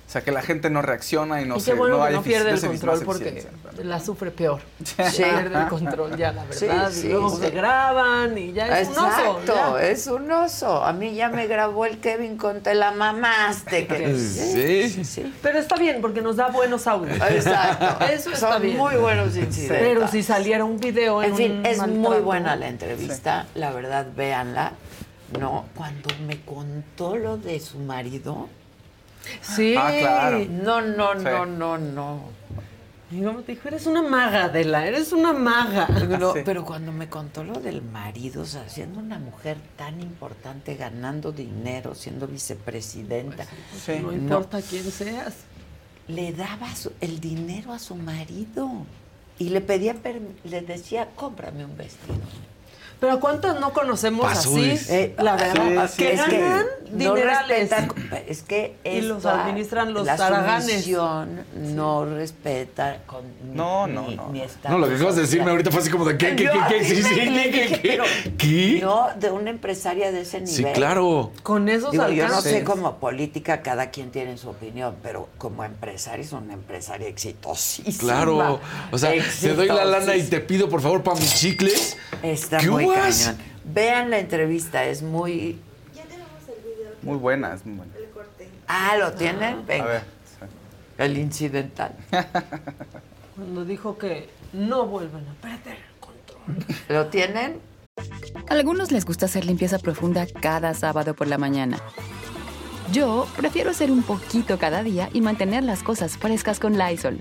O sea, que la gente no reacciona y no y se bueno no hay no pierde el control porque la sufre peor. Sí. Pierde el control ya, la verdad. Sí, sí, y luego sí. se graban y ya es un oso. Exacto, es un oso. A mí ya me grabó el Kevin con te la mamaste. Que... Sí. sí. Pero está bien porque nos da buenos audios. Exacto. Eso está Son bien. muy buenos incidentes. Pero si saliera un video en, En fin, un es muy buena la entrevista, la verdad, véanla. No, cuando me contó lo de su marido, Sí. Ah, claro. no, no, Sí. no, no, no. Y luego me dijo, eres una maga, Adela, eres una maga. No, Sí. Pero cuando me contó lo del marido, o sea, siendo una mujer tan importante, ganando dinero, siendo vicepresidenta, Sí. No importa quién seas. le daba su- el dinero a su marido y le pedía, per- le decía, cómprame un vestido. Pero ¿cuántas no conocemos así? Eh, la verdad, sí, que es que ganan no dinerales. respetan- es que Y los administran los la sumisión no respeta con No, no, ni- no. ni No, lo que acabas de decirme ahorita fue así como de ¿qué, qué, qué, qué? ¿qué, qué, qué? No, de una empresaria de ese nivel. Sí, claro. Con esos Digo, yo no alcances. sé como política, cada quien tiene su opinión, pero como empresaria es una empresaria exitosísima. Claro. O sea, te doy la lana y te pido, por favor, para mis chicles. Está ¿Qué muy uvas? cañón. Vean la entrevista, es muy... Muy buena, es muy buena. Ah, ¿lo tienen? A Venga, ver. el incidental. Cuando dijo que no vuelvan a perder el control. ¿Lo tienen? Algunos les gusta hacer limpieza profunda cada sábado por la mañana. Yo prefiero hacer un poquito cada día y mantener las cosas frescas con Lysol.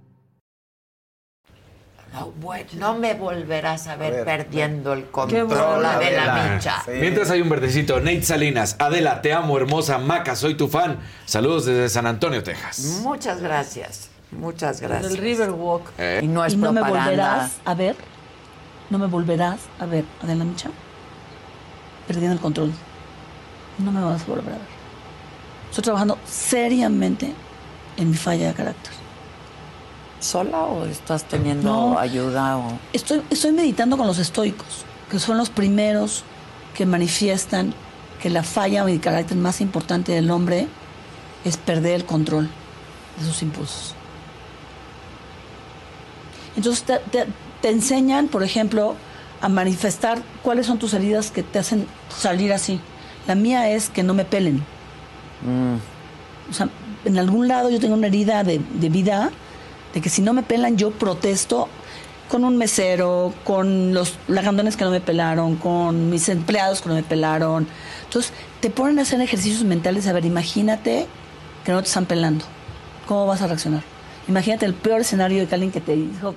No, bueno, no me volverás a ver, A ver, perdiendo el control bueno, de la Adela. micha. Mientras hay un verdecito, Nate Salinas, Adela, te amo, hermosa, Maca, soy tu fan. Saludos desde San Antonio, Texas. Muchas gracias. Muchas gracias. El Riverwalk. Eh. Y no es y no me volverás a ver, no me volverás a ver, Adela Micha, perdiendo el control. No me vas a volver a ver. Estoy trabajando seriamente en mi falla de carácter. ¿Sola o estás teniendo No. ayuda? O... Estoy, estoy meditando con los estoicos, que son los primeros que manifiestan que la falla de carácter más importante del hombre es perder el control de sus impulsos. Entonces te, te- te enseñan, por ejemplo, a manifestar cuáles son tus heridas que te hacen salir así. La mía es que no me pelen. O sea, en algún lado yo tengo una herida de, de vida, de que si no me pelan yo protesto con un mesero, con los lagandones que no me pelaron, con mis empleados que no me pelaron. Entonces, te ponen a hacer ejercicios mentales. A ver, imagínate que no te están pelando. ¿Cómo vas a reaccionar? Imagínate el peor escenario de que alguien que te dijo,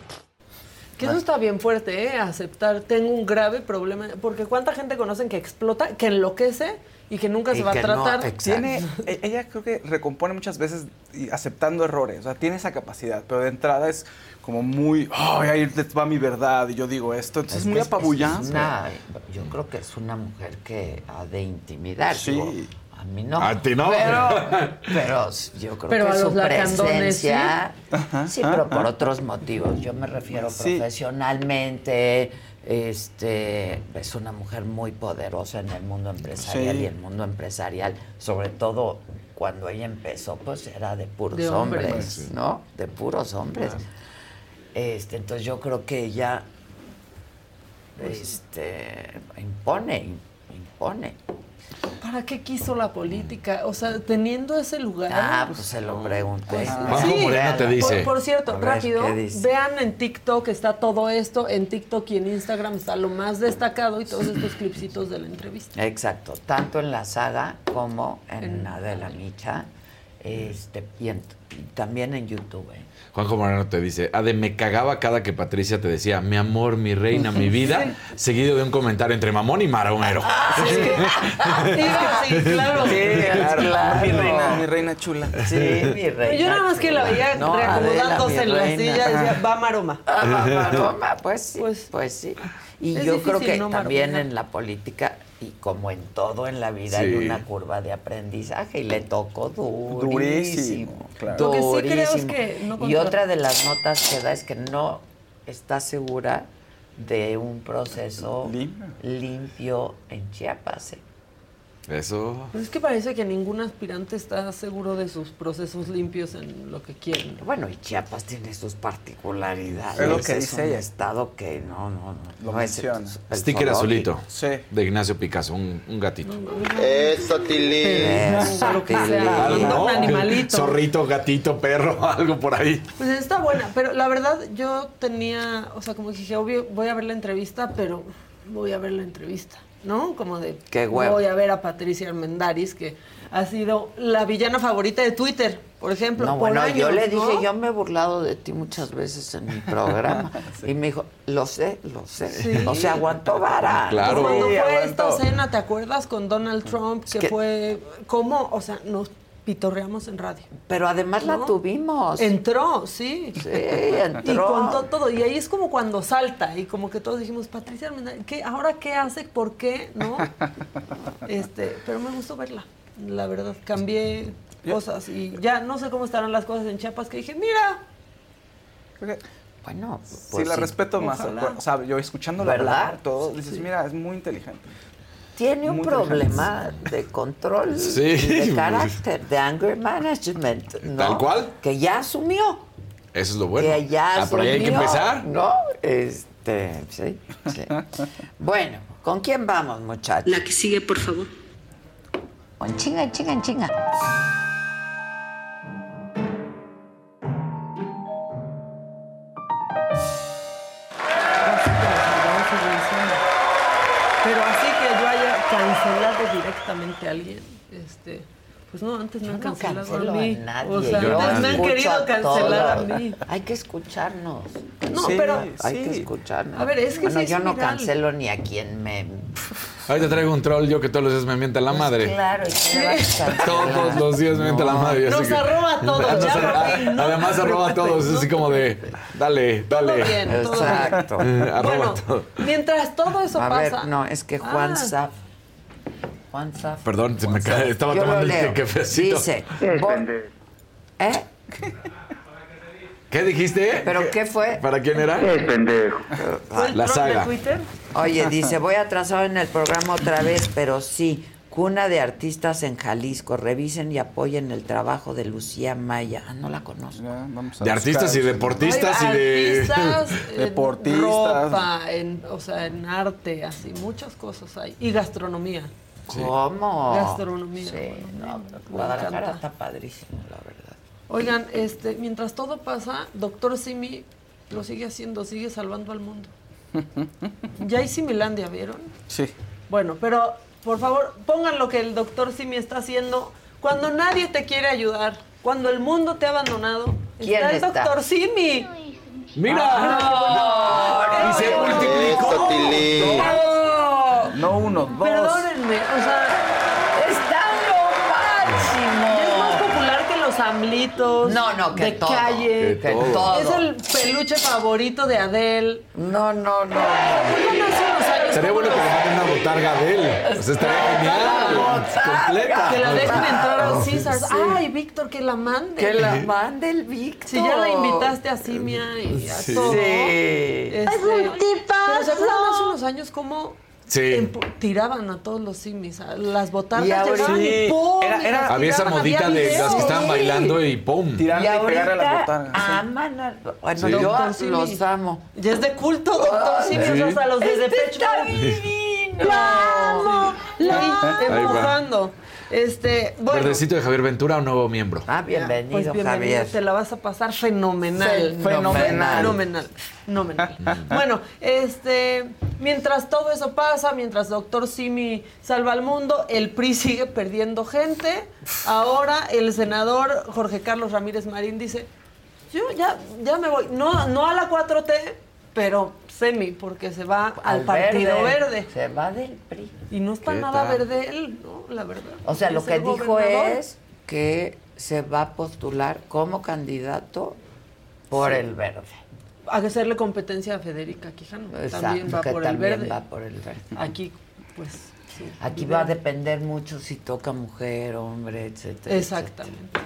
Que eso está bien fuerte, ¿eh? Aceptar, tengo un grave problema. Porque cuánta gente conocen que explota, que enloquece y que nunca Y se va a no, tratar. Tiene, e- ella creo que recompone muchas veces aceptando errores. O sea, tiene esa capacidad, pero de entrada es como muy, ay, ahí va mi verdad y yo digo esto. Entonces es muy es- apabullante. es una- yo creo que es una mujer que ha de intimidar. Sí. digo, a mí no. A ti no. Pero, pero yo creo Pero que a su los lacandones, ¿sí? presencia. Sí, ajá, pero por otros motivos. Yo me refiero Sí. profesionalmente. Este es una mujer muy poderosa en el mundo empresarial Sí. y el mundo empresarial, sobre todo cuando ella empezó, pues era de puros De hombres. hombres, Sí. ¿no? De puros hombres. Este, entonces yo creo que ella este impone, impone. ¿Para qué quiso la política? O sea, teniendo ese lugar. Ah, pues se lo pregunté. Juanjo Moreno te dice. Por, por cierto, ver, rápido, vean en TikTok está todo esto, en TikTok y en Instagram está lo más destacado y todos estos clipsitos de la entrevista. Exacto, tanto en la saga como en, En- Adela Micha, este, y, en- y también en YouTube. ¿eh? Juanjo Moreno te dice, Ade, me cagaba cada que Patricia te decía, mi amor, mi reina, mi vida, seguido de un comentario entre mamón y maromero. Sí, claro. Sí, claro. Claro. Mi reina, mi reina chula. Sí, mi reina. Yo nada más que la veía No, reacomodándose en la reina. silla, decía, va maroma. Ah, va, Maroma, pues sí, pues, sí. Y es yo creo que no también en la política y como en todo en la vida hay Sí. una curva de aprendizaje y le tocó durísimo. Durísimo, claro. Lo que sí creo es durísimo. que no y otra de las notas que da es que no está segura de un proceso Limpio. limpio en Chiapas. ¿eh? Eso. Pues es que parece que ningún aspirante está seguro de sus procesos limpios en lo que quieren. Bueno, y Chiapas tiene sus particularidades. Es lo que dice un ella. estado que no, no, no. Lo no es el- menciona. el Sticker zoológico. azulito. Sí. De Ignacio Picasso, un, un gatito. Eso, Tilly. Eso, Lo que sea. Un animalito. Zorrito, gatito, perro, algo por ahí. Pues está buena, pero la verdad yo tenía, o sea, como dije, obvio, voy a ver la entrevista, pero voy a ver la entrevista, ¿no? Como de, Qué voy a ver a Patricia Armendáriz, que ha sido la villana favorita de Twitter, por ejemplo. No, por bueno, yo años, le dije, yo me he burlado de ti muchas veces en mi programa. Y me dijo, lo sé, lo sé. Sí. O sea, aguantó vara. Claro. Cuando Sí, fue aguantó. esta cena, ¿te acuerdas con Donald Trump? Que, que- fue, ¿cómo? O sea, nos pitorreamos en radio. Pero además la tuvimos. Entró, sí. Sí, entró. Y contó todo. Y ahí es como cuando salta. Y como que todos dijimos, Patricia ¿qué, ¿ahora qué hace? ¿Por qué? ¿No? este, pero me gustó verla. La verdad, cambié cosas. Y ya no sé cómo estarán las cosas en Chiapas que dije, mira. Bueno, sí, la respeto más. Ojalá. O sea, yo escuchándola ¿Verdad? hablar todo, dices, Sí. mira, es muy inteligente. Tiene un Muy problema de control Sí. de carácter, de anger management. ¿no? Tal cual. Que ya asumió. Eso es lo bueno. Que ya Ah, por ahí hay que asumió, empezar. ¿No? Este, sí, sí. bueno, ¿con quién vamos, muchachos? La que sigue, por favor. En chinga, chinga, chinga. Directamente a alguien, este, pues no, antes me han No cancelado a mí. a nadie. O sea, yo antes me han querido cancelar a mí. Hay que escucharnos. No, Sí, pero- Hay sí. que escucharnos. A ver, es que bueno, sí yo no viral. cancelo ni a quien me... Ahorita traigo un troll yo que todos los días me mienta la madre. Pues Claro, y. Todos los días me mienta la madre. Nos que- arroba a todos, Nos ya arroba- no Además te arroba a todos, es así como de, dale, dale. Todo bien, todo bien. Exacto. Eh, arroba Bueno, todo. mientras todo eso A pasa. ver, no, es que Juan Ah. Zaf... Juan Zaf... Perdón, se me cae, estaba Yo tomando el cafecito. Dice... ¿Eh? ¿Qué dijiste? ¿Pero qué fue? ¿Para quién era? pendejo. ¿Fue el La troll de saga. Twitter? Oye, dice, voy atrasado en el programa otra vez, pero sí, cuna de artistas en Jalisco. Revisen y apoyen el trabajo de Lucía Maya. Ah, no la conozco. De artistas y deportistas y de... Artistas, en Deportistas. ropa, en, o sea, en arte, así, muchas cosas hay. Y gastronomía. ¿Cómo? Gastronomía. Sí, no, Me Guadalajara está padrísimo, la verdad. Oigan, este, mientras todo pasa, Doctor Simi lo sigue haciendo, sigue salvando al mundo. Ya hay Similandia, ¿vieron? Sí. Bueno, pero por favor, pongan lo que el Doctor Simi está haciendo cuando nadie te quiere ayudar, cuando el mundo te ha abandonado. ¿Quién está el está? Doctor Simi. ¡Mira! y se multiplicó. No uno, dos. Perdónenme, o sea, ¡Está lo máximo! es más popular que los amlitos. No, no, que de todo. calle. Que todo. Es el peluche favorito de Adele. No, no, no. ¿cómo bueno que le manden una botarga de él. O sea, estaría genial. Completa. Que la dejen entrar a Sí. Caesars. Ay, Víctor, que la mande. Que la mande el Víctor. Si ya la invitaste a Simia y a Sí. todo. Sí. Este, pero se acuerdan hace unos años cómo Sí. empu- tiraban a todos los simis, a las Y botargas ahorita- llegaban y Sí. ¡pum! Era- y era- las Había esa tiraban, modita había de las que estaban Sí. bailando y ¡pum! Tirarle y, pegarle a las botargas. sí. aman a- Bueno, Sí. yo Simi. los amo. Ya es de culto, doctor Simi, o sea, hasta los de Este Depeche está Mode. divino. ¡La amo! La empujando. Este, bueno. Verdecito de Javier Ventura, un nuevo miembro. Ah, bienvenido, Pues bienvenido, Javier. te la vas a pasar fenomenal. Fenomenal. Fenomenal. Fenomenal. bueno, este, mientras todo eso pasa, mientras Doctor Simi salva al mundo, el PRI sigue perdiendo gente. Ahora el senador Jorge Carlos Ramírez Marín dice, yo ya, ya me voy. No, no a la 4T, pero semi, porque se va al, Partido Verde. Se va del PRI. Y no está ¿Qué nada tal? verde él, ¿no? La verdad. O sea, lo que el dijo gobernador. es que se va a postular como candidato por Sí. el verde. a hacerle competencia a Federica Quijano. también va que por el también verde. va por el verde. Aquí, pues. sí, Aquí va a depender mucho si toca mujer, hombre, etcétera. Exactamente.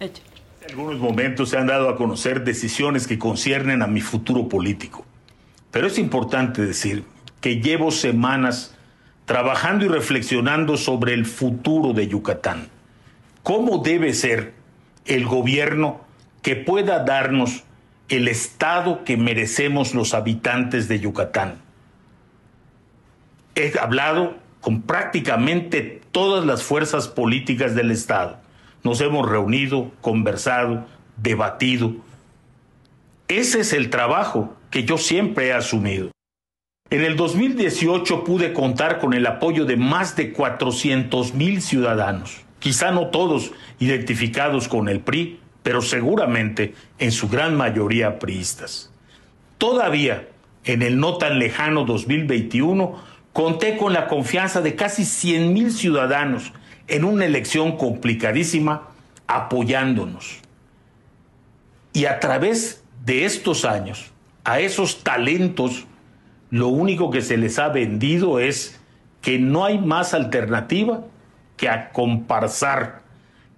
Échale. En algunos momentos se han dado a conocer decisiones que conciernen a mi futuro político. Pero es importante decir que llevo semanas trabajando y reflexionando sobre el futuro de Yucatán. ¿Cómo debe ser el gobierno que pueda darnos el Estado que merecemos los habitantes de Yucatán? He hablado con prácticamente todas las fuerzas políticas del Estado. Nos hemos reunido, conversado, debatido. Ese es el trabajo que yo siempre he asumido. En el 2018 pude contar con el apoyo de más de 400 mil ciudadanos, quizá no todos identificados con el PRI, pero seguramente en su gran mayoría priistas. Todavía, en el no tan lejano 2021, conté con la confianza de casi 100 mil ciudadanos en una elección complicadísima apoyándonos. Y a través de estos años, a esos talentos, lo único que se les ha vendido es que no hay más alternativa que a comparsar,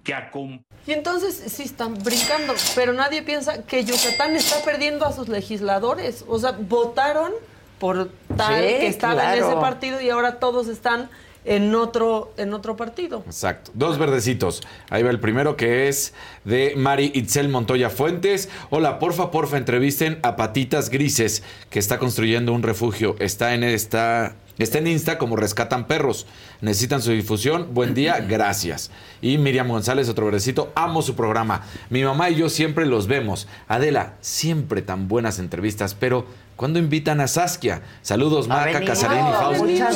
que a comp- Y entonces sí están brincando, pero nadie piensa que Yucatán está perdiendo a sus legisladores. O sea, votaron por tal Sí, que estaba en ese partido y ahora todos están en otro, en otro partido. Exacto. Dos verdecitos. Ahí va el primero que es de Mari Itzel Montoya Fuentes. Hola, porfa, porfa, entrevisten a Patitas Grises, que está construyendo un refugio. Está en esta. Está en Insta como Rescatan Perros. Necesitan su difusión. Buen día, gracias. Y Miriam González, otro verdecito. Amo su programa. Mi mamá y yo siempre los vemos. Adela, siempre tan buenas entrevistas, pero ¿cuándo invitan a Saskia? Saludos, Maca, Casarín y ha Fausto. venido.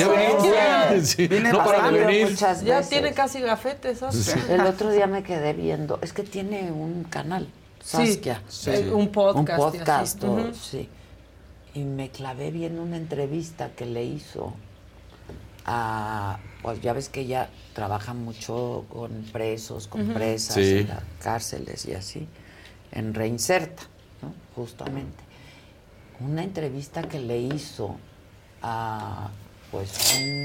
Sí, Viene no para de bastante, venir. muchas Ya veces. tiene casi gafetes. ¿sabes? El otro día me quedé viendo, es que tiene un canal, Sí, Saskia. sí. un podcast Un y podcast, así. o- Ujú. sí. Y me clavé viendo una entrevista que le hizo a, pues ya ves que ella trabaja mucho con presos, con presas Sí. en las cárceles y así, en Reinserta, ¿no? Justamente. Una entrevista que le hizo a, pues, un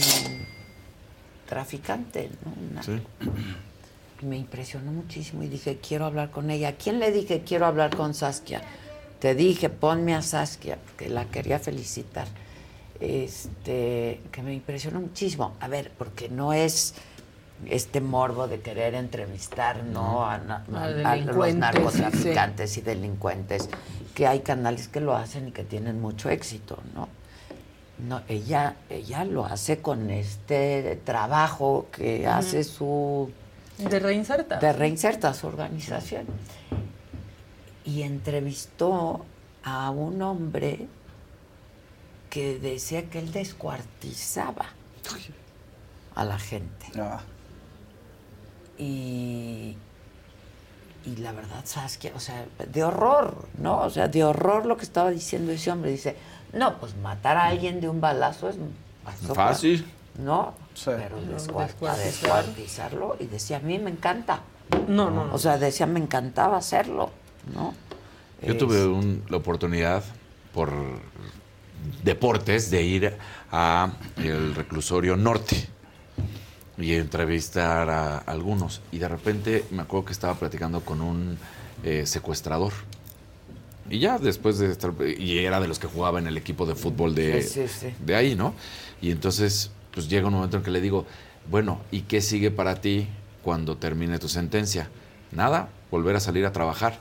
traficante, ¿no? Una- y me impresionó muchísimo y dije, quiero hablar con ella. ¿A quién le dije, quiero hablar con Saskia? Te dije, ponme a Saskia, porque la quería felicitar. Este, que me impresionó muchísimo. A ver, porque no es este morbo de querer entrevistar, ¿no? A, na- A a- a los narcotraficantes y delincuentes, que hay canales que lo hacen y que tienen mucho éxito, ¿no? No, ella, ella lo hace con este trabajo que hace su De reinserta. de Reinserta, su organización. Y entrevistó a un hombre que decía que él descuartizaba a la gente. Y, y la verdad, Saskia, o sea, de horror, ¿no? O sea, de horror lo que estaba diciendo ese hombre. Dice, no, pues matar a alguien de un balazo es Fácil. no, pero descuartizar. descuartizarlo y decía, a mí me encanta. No, no, no. O sea, decía, me encantaba hacerlo, ¿no? Yo tuve un- la oportunidad por deportes de ir a el reclusorio norte y entrevistar a algunos. Y de repente me acuerdo que estaba platicando con un eh, secuestrador. Y ya después de estar, y era de los que jugaba en el equipo de fútbol de, Sí, sí, sí. de ahí, ¿no? Y entonces, pues llega un momento en que le digo, bueno, ¿y qué sigue para ti cuando termine tu sentencia? Nada, volver a salir a trabajar.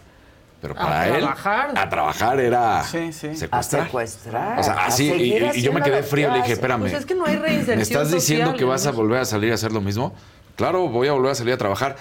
Pero A para él, trabajar. a trabajar era Sí, sí. secuestrar. A secuestrar, O sea, a así, y, seguir y yo me quedé frío, le dije, espérame. Pues es que no hay reinserción ¿Me estás diciendo social que vas a volver a salir a hacer lo mismo? Claro, voy a volver a salir a trabajar.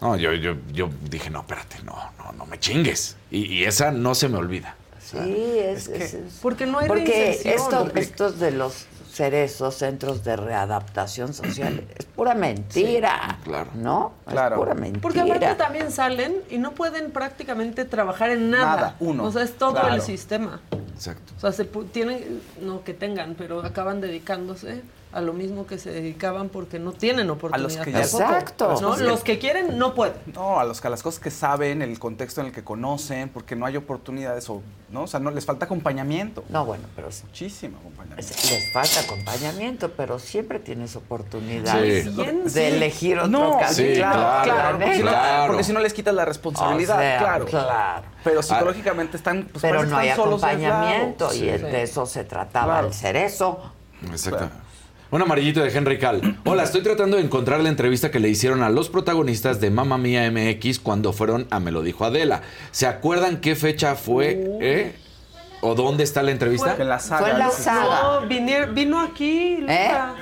No, yo, yo, yo dije, no, espérate, no, no, no me chingues. Y, y esa no se me olvida. Sí, es, es- es- Porque no hay Porque reinserción, esto- porque- estos de los cerezos, centros de readaptación social, es pura mentira. claro. ¿No? Claro. Es pura mentira. Porque aparte también salen y no pueden prácticamente trabajar en nada. Nada, uno. O sea, es todo Claro. el sistema. Exacto. O sea, se pu- tienen, no que tengan, pero acaban dedicándose a lo mismo que se dedicaban porque no tienen A oportunidad. los que ya que- Los que quieren no pueden. No, a los que a las cosas que saben, el contexto en el que conocen, porque no hay oportunidades o no, o sea, no les falta acompañamiento. No, bueno, pero muchísimo acompañamiento. Les falta acompañamiento, pero siempre tienes oportunidades Sí. de elegir otro No, camino. sí, claro, claro, porque, si no, Claro. porque si no les quitas la responsabilidad, O sea, claro. claro. Pero psicológicamente están, pues, pero no hay solos, acompañamiento y Sí. de eso se trataba Claro. el cerezo. Exacto. Un amarillito de Henry Cal. Hola, estoy tratando de encontrar la entrevista que le hicieron a los protagonistas de Mamma Mía MX cuando fueron a Me lo dijo Adela. ¿Se acuerdan qué fecha fue? eh? ¿O dónde está la entrevista? Fue- En la Fue en la saga. No, vino aquí, Luca.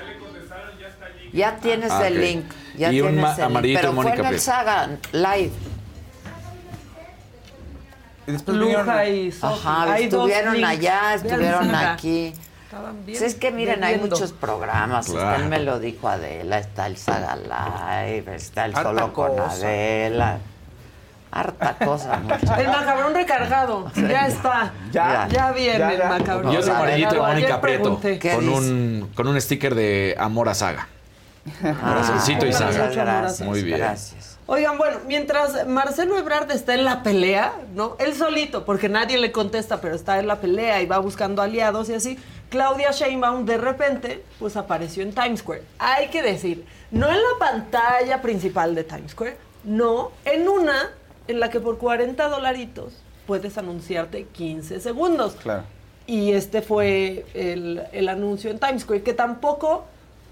Ya tienes Ah, el link. Ya Y un tienes ma- el link. amarillito Pero de fue Mónica en el saga live. Y después Luja vinieron- y Sofi. Ajá, Hay estuvieron allá, estuvieron saga. aquí. Estaban bien Pues es que miren, hay muchos programas. Está Claro. el Me lo dijo Adela, está el Saga Live, está el Harta Solo con cosa. Adela. Harta cosa. El macabrón recargado. Ya está. Ya. Ya, viene Ya, el macabrón. Y otro a ver, amarillito de. Mónica Prieto pregunté. ¿Qué con un, con un sticker de Amor a Saga. Corazoncito y muchas saga. gracias, Muy bien. Gracias. Oigan, bueno, mientras Marcelo Ebrard está en la pelea, ¿no? Él solito, porque nadie le contesta, pero está en la pelea y va buscando aliados y así. Claudia Sheinbaum de repente, pues apareció en Times Square. Hay que decir, no en la pantalla principal de Times Square, no, en una en la que por 40 dolaritos puedes anunciarte 15 segundos. Claro. Y este fue el, el anuncio en Times Square, que tampoco,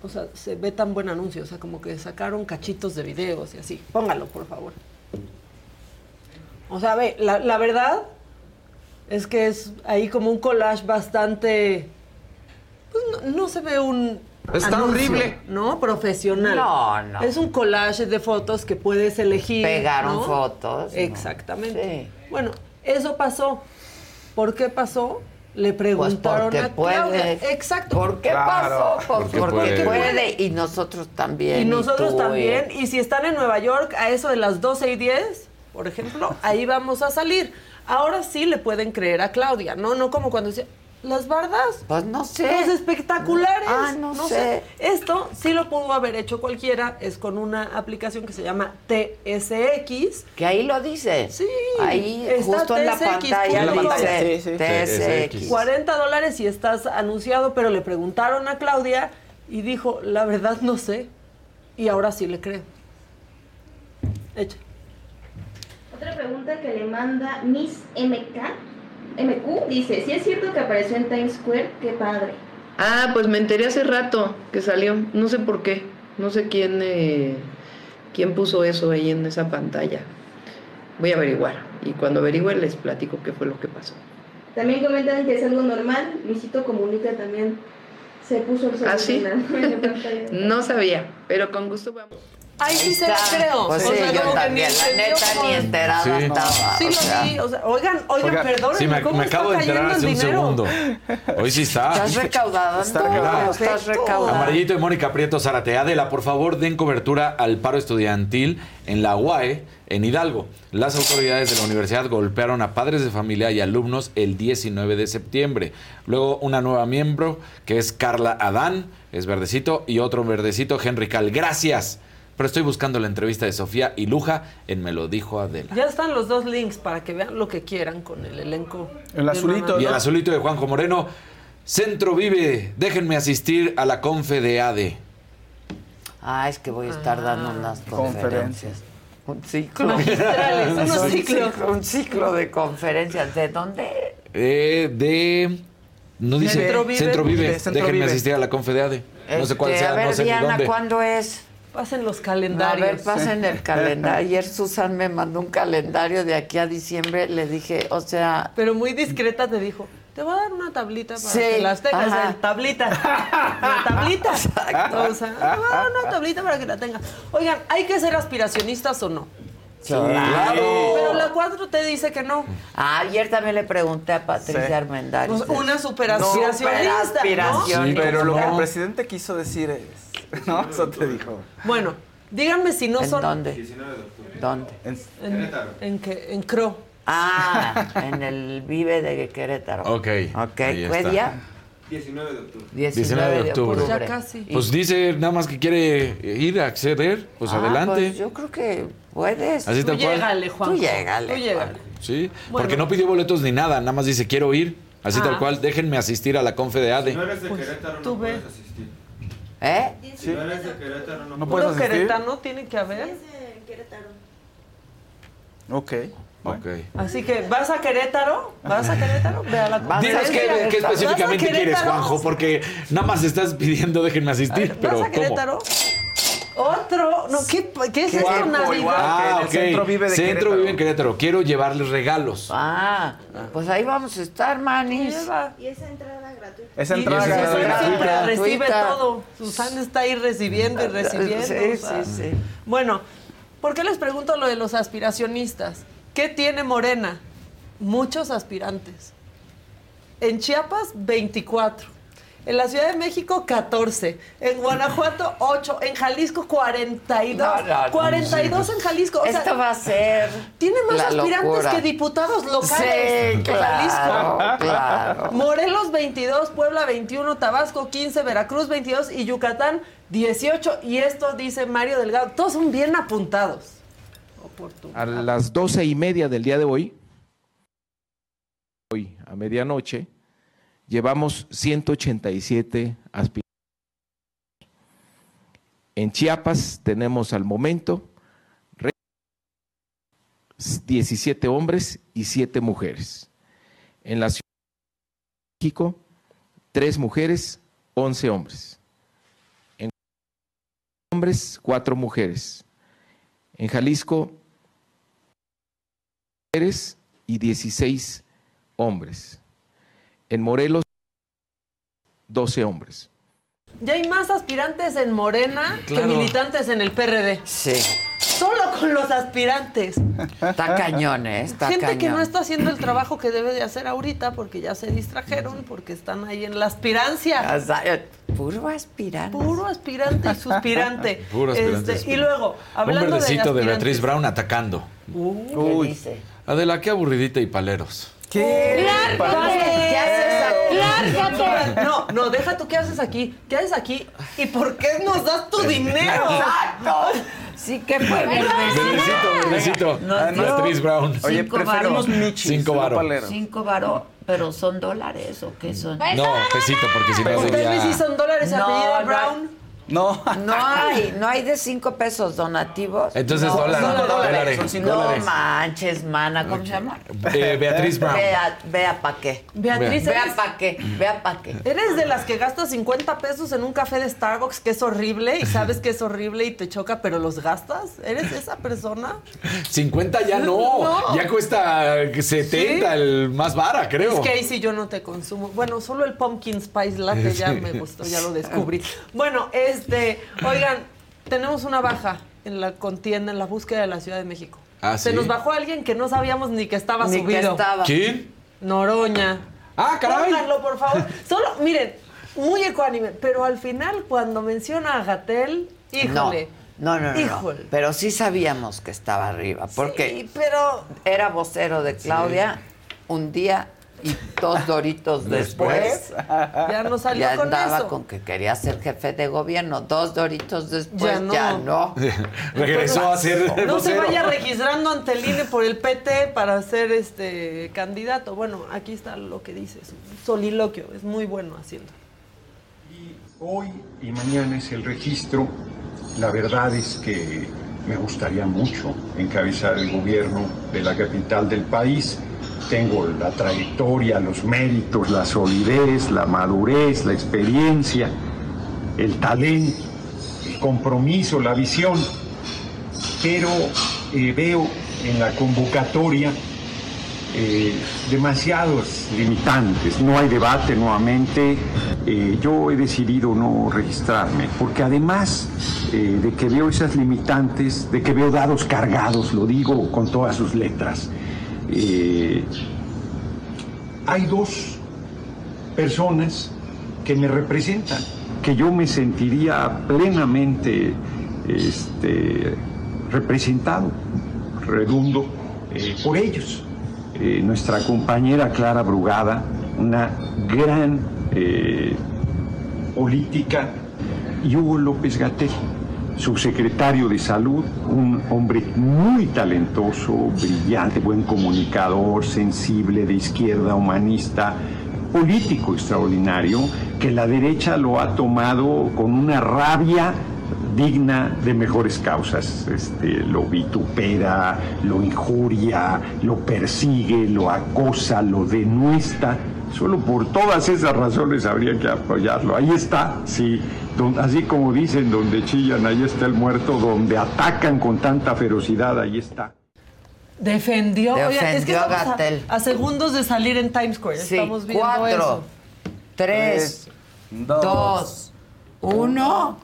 o sea, se ve tan buen anuncio, o sea, como que sacaron cachitos de videos y así. Póngalo, por favor. O sea, ve, la, la verdad es que es ahí como un collage bastante... Pues no, no se ve un... Está horrible. ¿No? Profesional. No, no. Es un collage de fotos que puedes elegir. Pegaron ¿no? fotos, ¿no? Exactamente. Bueno, eso pasó. ¿Por qué pasó? Le preguntaron porque a Claudia. puede. Exacto. ¿Por qué Claro, pasó? Por- porque porque, puede. puede. y nosotros también. Y nosotros también. eh. Y si están en Nueva York a eso de las 12 y 10, por ejemplo, ahí vamos a salir. Ahora sí le pueden creer a Claudia, ¿no? No como cuando decía, las bardas. Pues no sé. Los espectaculares. Ah, no sé. Esto sí lo pudo haber hecho cualquiera. Es con una aplicación que se llama TSX. Que ahí lo dice. Sí. Ahí, está justo en la pantalla punto com. dice Sí, sí. TSX. 40 dólares si estás anunciado, pero le preguntaron a Claudia y dijo, la verdad no sé. Y ahora sí le creo. Echa. Otra pregunta que le manda Miss MK, MQ, dice, si es cierto que apareció en Times Square, qué padre. Ah, pues me enteré hace rato que salió. No sé por qué. No sé quién, eh, quién puso eso ahí en esa pantalla. Voy a averiguar. Y cuando averigüe les platico qué fue lo que pasó. También comentan que es algo normal, Luisito Comunica también se puso el ¿Ah, sí? en la pantalla. No sabía, pero con gusto vamos. Ahí sí se la creo. Pues O sí, sea, yo como que también. ni La neta ni enterada Sí. estaba. Sí o lo sea. vi, o sea, oigan, oigan, Oiga, perdónenme, Sí, me, ¿cómo me está acabo de enterar el hace un dinero? segundo. Hoy sí está. Estás recaudando. Está. Estás recaudando. Amarillito y Mónica Prieto Zárate. Adela, por favor, den cobertura al paro estudiantil en la UAE, en Hidalgo. Las autoridades de la universidad golpearon a padres de familia y alumnos el 19 de septiembre. Luego, una nueva miembro, que es Carla Adán, es verdecito, y otro verdecito, Henry Cal. Gracias. Pero estoy buscando la entrevista de Sofía y Luja en Me lo dijo Adela. Ya están los dos links para que vean lo que quieran con el elenco. El azulito. Y el azulito de Juanjo Moreno. Centro Vive, déjenme asistir a la confe de ADE. Ah, es que voy a estar dando unas conferencias. Conferencias. Un ciclo. Unos Un ciclo- Un ciclo de conferencias. ¿De dónde? Eh, de. No dice. Centro Vive. Centro Vive. Centro Déjenme Vive. asistir a la confe de ADE. No sé cuál Este, sea, A ver, no sé ni Diana, dónde. ¿cuándo es? Pasen los A calendarios. ver, pasen el calendario. Ayer Susan me mandó un calendario de aquí a diciembre. Le dije, o sea, Pero muy discreta te dijo, te voy a dar una tablita para Sí, que las tengas. ajá. tablita. Una tablita. O sea, te voy a dar una tablita para que la tengas. Oigan, ¿hay que ser aspiracionistas o no? Claro. Pero la 4T dice que no. Ah, ayer también le pregunté a Patricia Sí. Pues Armendáriz. una super aspiracionista, ¿no? Superaspiración. Sí, Pero lo que el presidente quiso decir es. ¿No? Eso te dijo. Bueno, díganme si no ¿En son... dónde? ¿Dónde? En- En, en, que- en Cro. Ah, en el Vive de Querétaro. Ok, Ok, ahí ¿qué está. día? 19 de octubre. 19 de octubre. Ya casi. Pues dice nada más que quiere ir a acceder. Pues Ah, adelante. pues yo creo que puedes. Así Tú tal cual. llégale, Juan. Tú llégale, Tú llégale. Sí, Bueno. porque no pidió boletos ni nada, nada más dice quiero ir. Así Ah. tal cual, déjenme asistir a la confe de ADE. Si no eres de Pues, Querétaro, no puedes asistir. ¿Eh? Si no eres de Querétaro, no, No puedes asistir. queretano tiene que haber. Ok. Así que, ¿vas a Querétaro? ¿Vas a Querétaro? Ve a la Vas a Dinos qué, qué ¿Vas a específicamente quieres? Juanjo, porque nada más estás pidiendo déjenme asistir, ¿Vas pero a ¿cómo? Querétaro? Otro. No, ¿qué, qué es esto, Navidad? Ah, que ok. el Centro Vive de Centro Querétaro. Vive en Querétaro. Quiero llevarles regalos. Ah, pues ahí vamos a estar, manis. Y esa entrada gratuita. Esa Y entrada esa gratuita. Susana siempre gratuita. recibe todo. Susana está ahí recibiendo y recibiendo. Sí, o sea. sí, sí. Bueno, ¿por qué les pregunto lo de los aspiracionistas? ¿Qué tiene Morena? Muchos aspirantes. En Chiapas, 24. En la Ciudad de México, 14. En Guanajuato, 8. En Jalisco, 42. No, no, no. 42 en Jalisco. O sea, Esto va a ser. tiene más la aspirantes locura. que diputados locales. Sí, claro, Jalisco. claro. Morelos 22, Puebla 21, Tabasco 15, Veracruz 22 y Yucatán 18. Y esto dice Mario Delgado, todos son bien apuntados. A las doce y media del día de hoy, hoy a medianoche, llevamos 187 aspirantes. En Chiapas tenemos al momento re- 17 hombres y 7 mujeres. En la Ciudad de México, 3 mujeres, 11 hombres. En hombres, 4 mujeres. En Jalisco, mujeres y 16 hombres. En Morelos, 12 hombres. Ya hay más aspirantes en Morena Claro. que militantes en el PRD. Sí. Solo con los aspirantes. Está cañón, ¿eh? Está Gente cañón. que no está haciendo el trabajo que debe de hacer ahorita porque ya se distrajeron, porque están ahí en la aspirancia. Puro aspirante. Puro aspirante y suspirante. Puro aspirante. Este, y luego, Un hablando de verdecito de. Beatriz Brown atacando. Uy. dice? Adela, qué aburridita y paleros. ¿Qué? ¿Qué haces? Lárgate. No, no, deja tú qué haces aquí. ¿Qué haces aquí? ¿Y por qué nos das tu dinero? Exacto. Sí, que fue Verdecito, verdecito. Beatriz Brown. Oye, Cinco preferimos michis, Cinco varo. Cinco varo, pero son dólares o qué son. No, pesito, porque si no vez sí son dólares no. Brown. No. No hay, no hay de cinco pesos donativos. Entonces, no, dólares, Son cinco no dólares. manches, mana, ¿cómo se llama? Eh, Beatriz Brown. Vea, vea pa' qué. Beatriz, Vea eres- pa' qué, vea pa' qué. Eres de las que gastas 50 pesos en un café de Starbucks que es horrible y sabes que es horrible y te choca, pero los gastas. ¿Eres esa persona? 50 ya no. No. Ya cuesta 70 el más vara, creo. Es que ahí sí yo no te consumo. Bueno, solo el pumpkin spice latte ya me gustó, ya lo descubrí. Bueno, este, oigan, tenemos una baja en la contienda, en la búsqueda de la Ciudad de México. Ah, Se ¿sí? nos bajó alguien que no sabíamos ni que estaba Ni que subido. estaba. ¿Quién? Noroña. Ah, caray. Pónganlo, por favor. Solo, miren, muy ecuánime, pero al final cuando menciona a Gatel, híjole. No, no, no, no. Pero sí sabíamos que estaba arriba, porque Sí, pero era vocero de Claudia un día y dos doritos después. ya no salió ya con andaba eso. con que quería ser jefe de gobierno. Dos doritos después Ya no. ya no. Regresó a ser No se vaya registrando ante el INE por el PT para ser este candidato. Bueno, aquí está lo que dice, es un soliloquio, es muy bueno haciendo. Hoy y mañana es el registro. La verdad es que me gustaría mucho encabezar el gobierno de la capital del país. Tengo la trayectoria, los méritos, la solidez, la madurez, la experiencia, el talento, el compromiso, la visión. Pero eh, veo en la convocatoria eh, demasiados limitantes. No hay debate nuevamente. Eh, yo he decidido no registrarme, porque además de que veo esas limitantes, de que veo dados cargados, lo digo con todas sus letras, hay dos personas que me representan, que yo me sentiría plenamente este, representado, redundo eh, por ellos. Eh, nuestra compañera Clara Brugada, una gran eh, política, y Hugo López Gatell, subsecretario de Salud, un hombre muy talentoso, brillante, buen comunicador, sensible, de izquierda, humanista, político extraordinario, que la derecha lo ha tomado con una rabia digna de mejores causas. Este, lo vitupera, lo injuria, lo persigue, lo acosa, lo denuestra. Solo por todas esas razones habría que apoyarlo. Ahí está, sí. Don- así como dicen, donde chillan, ahí está el muerto, donde atacan con tanta ferocidad, ahí está. Defendió, Oigan, es que Defendió a a- segundos de salir en Times Square. Sí, Estamos viendo cuatro, eso. tres, dos, uno.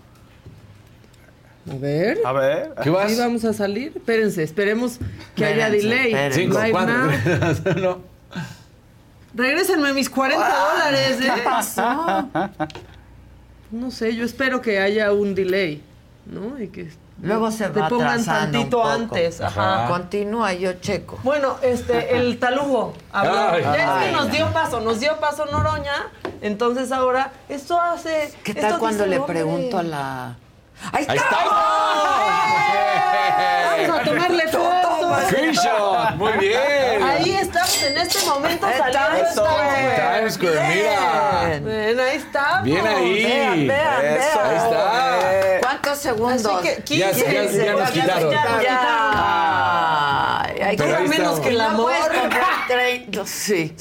A ver. A ver. ¿Qué vas? Ahí vamos a salir. Espérense, esperemos que haya delay. espérense. Cinco, Live cuatro, no. Regrésenme mis 40 dólares, ¿eh? ¿Qué pasó? No sé, yo espero que haya un delay, ¿no? Y que Luego se te va pongan atrasando un tantito poco. antes. Ajá. Continúa, yo checo. Bueno, este, el talugo habló. Ay. ya es Ay. que nos dio paso, nos dio paso Noroña. Entonces ahora, esto hace. ¿Qué esto tal cuando le pregunto a la... ¡Ahí está! Ahí Vamos a tomarle foto. Screenshot, muy bien. Ahí estamos en este momento En saliendo Times Square. Times Square, mira. Ven, ahí estamos. Bien ahí. Vean, vean, Eso, vean. ahí está. ¿Cuántos segundos? Así que Ya- ya- 15. ya nos quitaron. Ya. Ay, menos estamos. que el no amor. 30. Sí.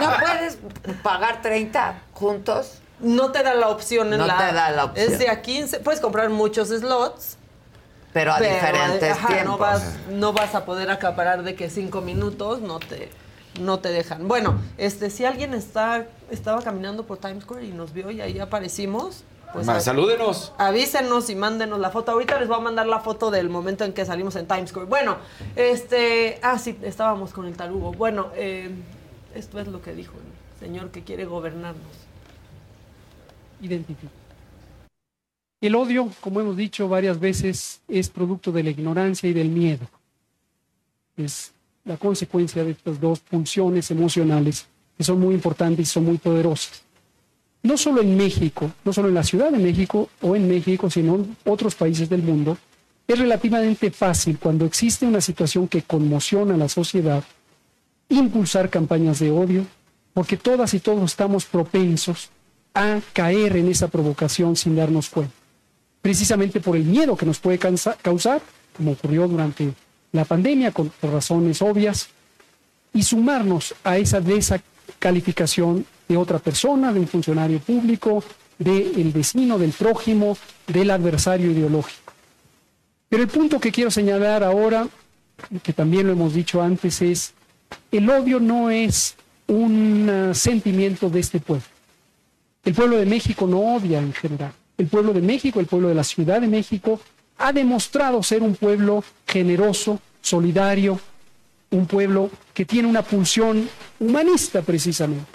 No puedes pagar 30 juntos. No te da la opción en No la. te da la opción. Es de a 15. Puedes comprar muchos slots. Pero a pero, diferentes ajá, tiempos. No vas, no vas a poder acaparar de que cinco minutos no te, no te dejan. Bueno, este, si alguien está, estaba caminando por Times Square y nos vio y ahí aparecimos, pues Ma, a- salúdenos. avísenos y mándenos la foto. Ahorita les voy a mandar la foto del momento en que salimos en Times Square. Bueno, este, ah, sí, estábamos con el talugo. Bueno, eh, esto es lo que dijo el señor que quiere gobernarnos. identifica. El odio, como hemos dicho varias veces, es producto de la ignorancia y del miedo. Es la consecuencia de estas dos pulsiones emocionales que son muy importantes y son muy poderosas. No solo en México, no solo en la Ciudad de México o en México, sino en otros países del mundo, es relativamente fácil cuando existe una situación que conmociona a la sociedad impulsar campañas de odio, porque todas y todos estamos propensos a caer en esa provocación sin darnos cuenta. Precisamente por el miedo que nos puede causar, como ocurrió durante la pandemia, con, por razones obvias, y sumarnos a esa descalificación de otra persona, de un funcionario público, del vecino, del prójimo, del adversario ideológico. Pero el punto que quiero señalar ahora, que también lo hemos dicho antes, es el odio no es un sentimiento de este pueblo. El pueblo de México no odia en general. El pueblo de México, el pueblo de la Ciudad de México, ha demostrado ser un pueblo generoso, solidario, un pueblo que tiene una pulsión humanista precisamente.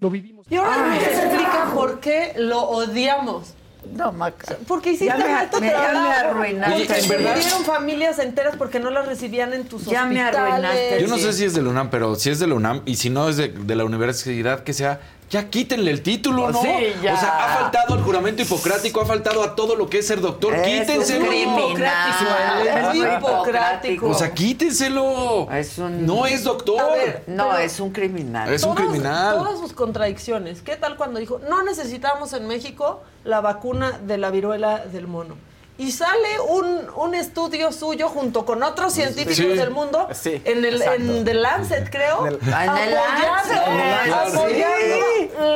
Lo vivimos. Y ahora nos explica por qué lo odiamos. No, Maca. Porque hiciste Ya me- tanto me- ya me trabajo. arruinaste. Porque Oye, en verdad- murieron familias enteras porque no las recibían en tus Ya me hospitales. arruinaste. Yo no sé si es de la UNAM, pero si es de la UNAM y si no es de, de la universidad que sea, ya quítenle el título, ¿no? Sí, ya. O sea, ha faltado al juramento hipocrático, ha faltado a todo lo que es ser doctor. Es Quítenselo. un criminal, Es hipocrático. O sea, quítenselo. Es un- No es doctor. A ver, No, pero- es un criminal. Es un Todas- criminal. Todas sus contradicciones. ¿Qué tal cuando dijo, no necesitamos en México la vacuna de la viruela del mono? Y sale un, un estudio suyo junto con otros científicos Sí. del mundo Sí, en el en The Lancet, creo. En el- Ah, apoyando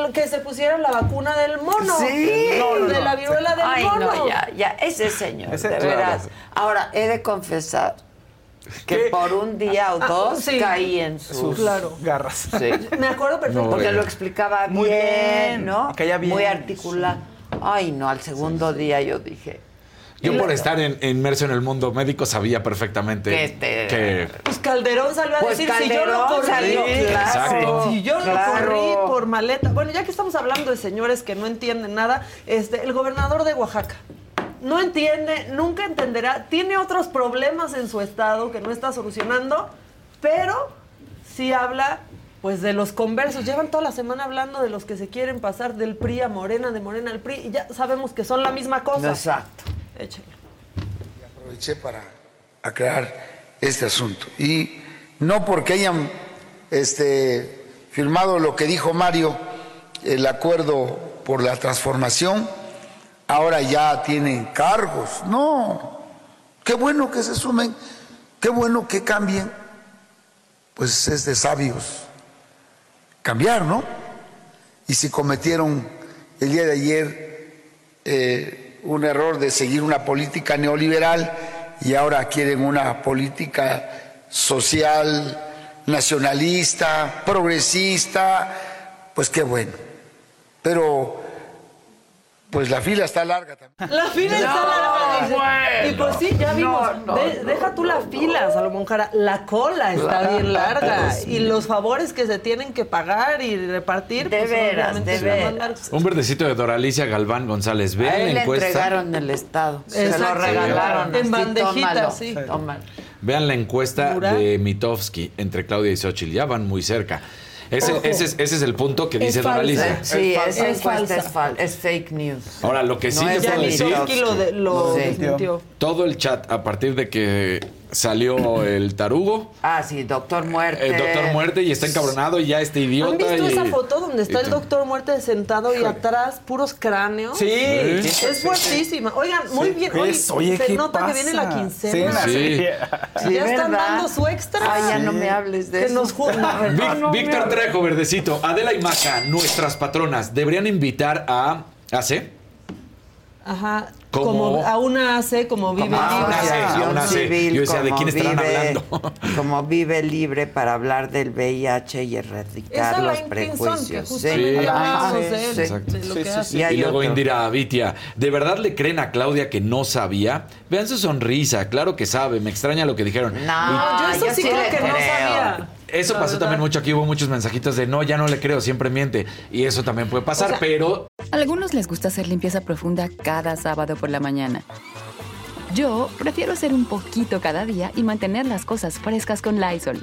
l- que se pusiera la vacuna del mono. Sí. No, de la viruela del Ay, mono. no, ya, ya, ese señor, Ese- de claro. veras. Ahora, he de confesar que ¿Qué? por un día o Ah, dos sí. caí en sus... Sus Claro. garras. Sí. Me acuerdo perfecto. Porque bueno. lo explicaba bien, Muy bien, ¿no? bien. Muy articulado. Ay, no, al segundo día yo dije... Yo por estar en- inmerso en el mundo médico sabía perfectamente Que te- que Pues Calderón salió a Pues decir, si yo Calderón no corrí, salió, claro. si yo no claro. corrí por maleta. Bueno, ya que estamos hablando de señores que no entienden nada, este, el gobernador de Oaxaca no entiende, nunca entenderá, tiene otros problemas en su estado que no está solucionando, pero sí habla pues de los conversos. Llevan toda la semana hablando de los que se quieren pasar del PRI a Morena, de Morena al PRI, y ya sabemos que son la misma cosa. Exacto. Échale. aproveché para aclarar este asunto. Y no porque hayan este, firmado lo que dijo Mario, el acuerdo por la transformación, ahora ya tienen cargos. No, qué bueno que se sumen, qué bueno que cambien. Pues es de sabios cambiar, ¿no? Y si cometieron el día de ayer eh, un error de seguir una política neoliberal y ahora quieren una política social, nacionalista, progresista, pues qué bueno. Pero pues la fila está larga también. La fila está larga. dice. bueno. y pues sí, ya vimos. No, no, De- no. deja tú la fila, Salomón Jara. La cola está bien larga. Y los favores que se tienen que pagar y repartir. De pues, veras, obviamente de veras. Un verdecito de Doralicia Galván González. Vean A él la le encuesta. entregaron el Estado. Se lo regalaron. En así, bandejita, tómalo, sí. tómalo. Vean la encuesta de Mitofsky entre Claudia y Xochitl. Ya van muy cerca. Ese, ese es, ese es el punto que dice falsa. Doralicia. Sí, Es esa falsa. encuesta Es es, fal- es fake news. Ahora, lo que sí No te puedo de decir. Lo de- lo Sí. desmintió. Todo el chat, a partir de que salió el tarugo, Ah, sí, Doctor Muerte. el doctor muerte y está encabronado y ya este idiota. ¿Han visto y- esa foto donde está el doctor muerte sentado y atrás puros cráneos? Sí. Es Sí, fuertísima. Oigan, muy Sí. bien. Es- Oye, se ¿qué nota que viene la quincena. Sí. Sí. Sí, ya están ¿verdad? dando su extra. Ay, ya no me hables de que eso. nos ju- no, Vic- no, no, Víctor me- Trejo, verdecito. Adela y Maca, nuestras patronas, deberían invitar a. ¿Hace? Ajá. Como- Como, a una AC, como vive una libre. AC, a una AC. civil, Yo decía, ¿de como quién estarán vive- hablando? Como vive libre para hablar del VIH y erradicar Esa los prejuicios. Sí. hace. Y luego. Indira Vitia, ¿de verdad le creen a Claudia que no sabía? Vean su sonrisa, claro que sabe, me extraña lo que dijeron. No, yo eso sí creo que no sabía. Eso La pasó verdad. también mucho aquí, hubo muchos mensajitos de no, ya no le creo, siempre miente. Y eso también puede pasar, O sea- pero A algunos les gusta hacer limpieza profunda cada sábado por la mañana. Yo prefiero hacer un poquito cada día y mantener las cosas frescas con Lysol.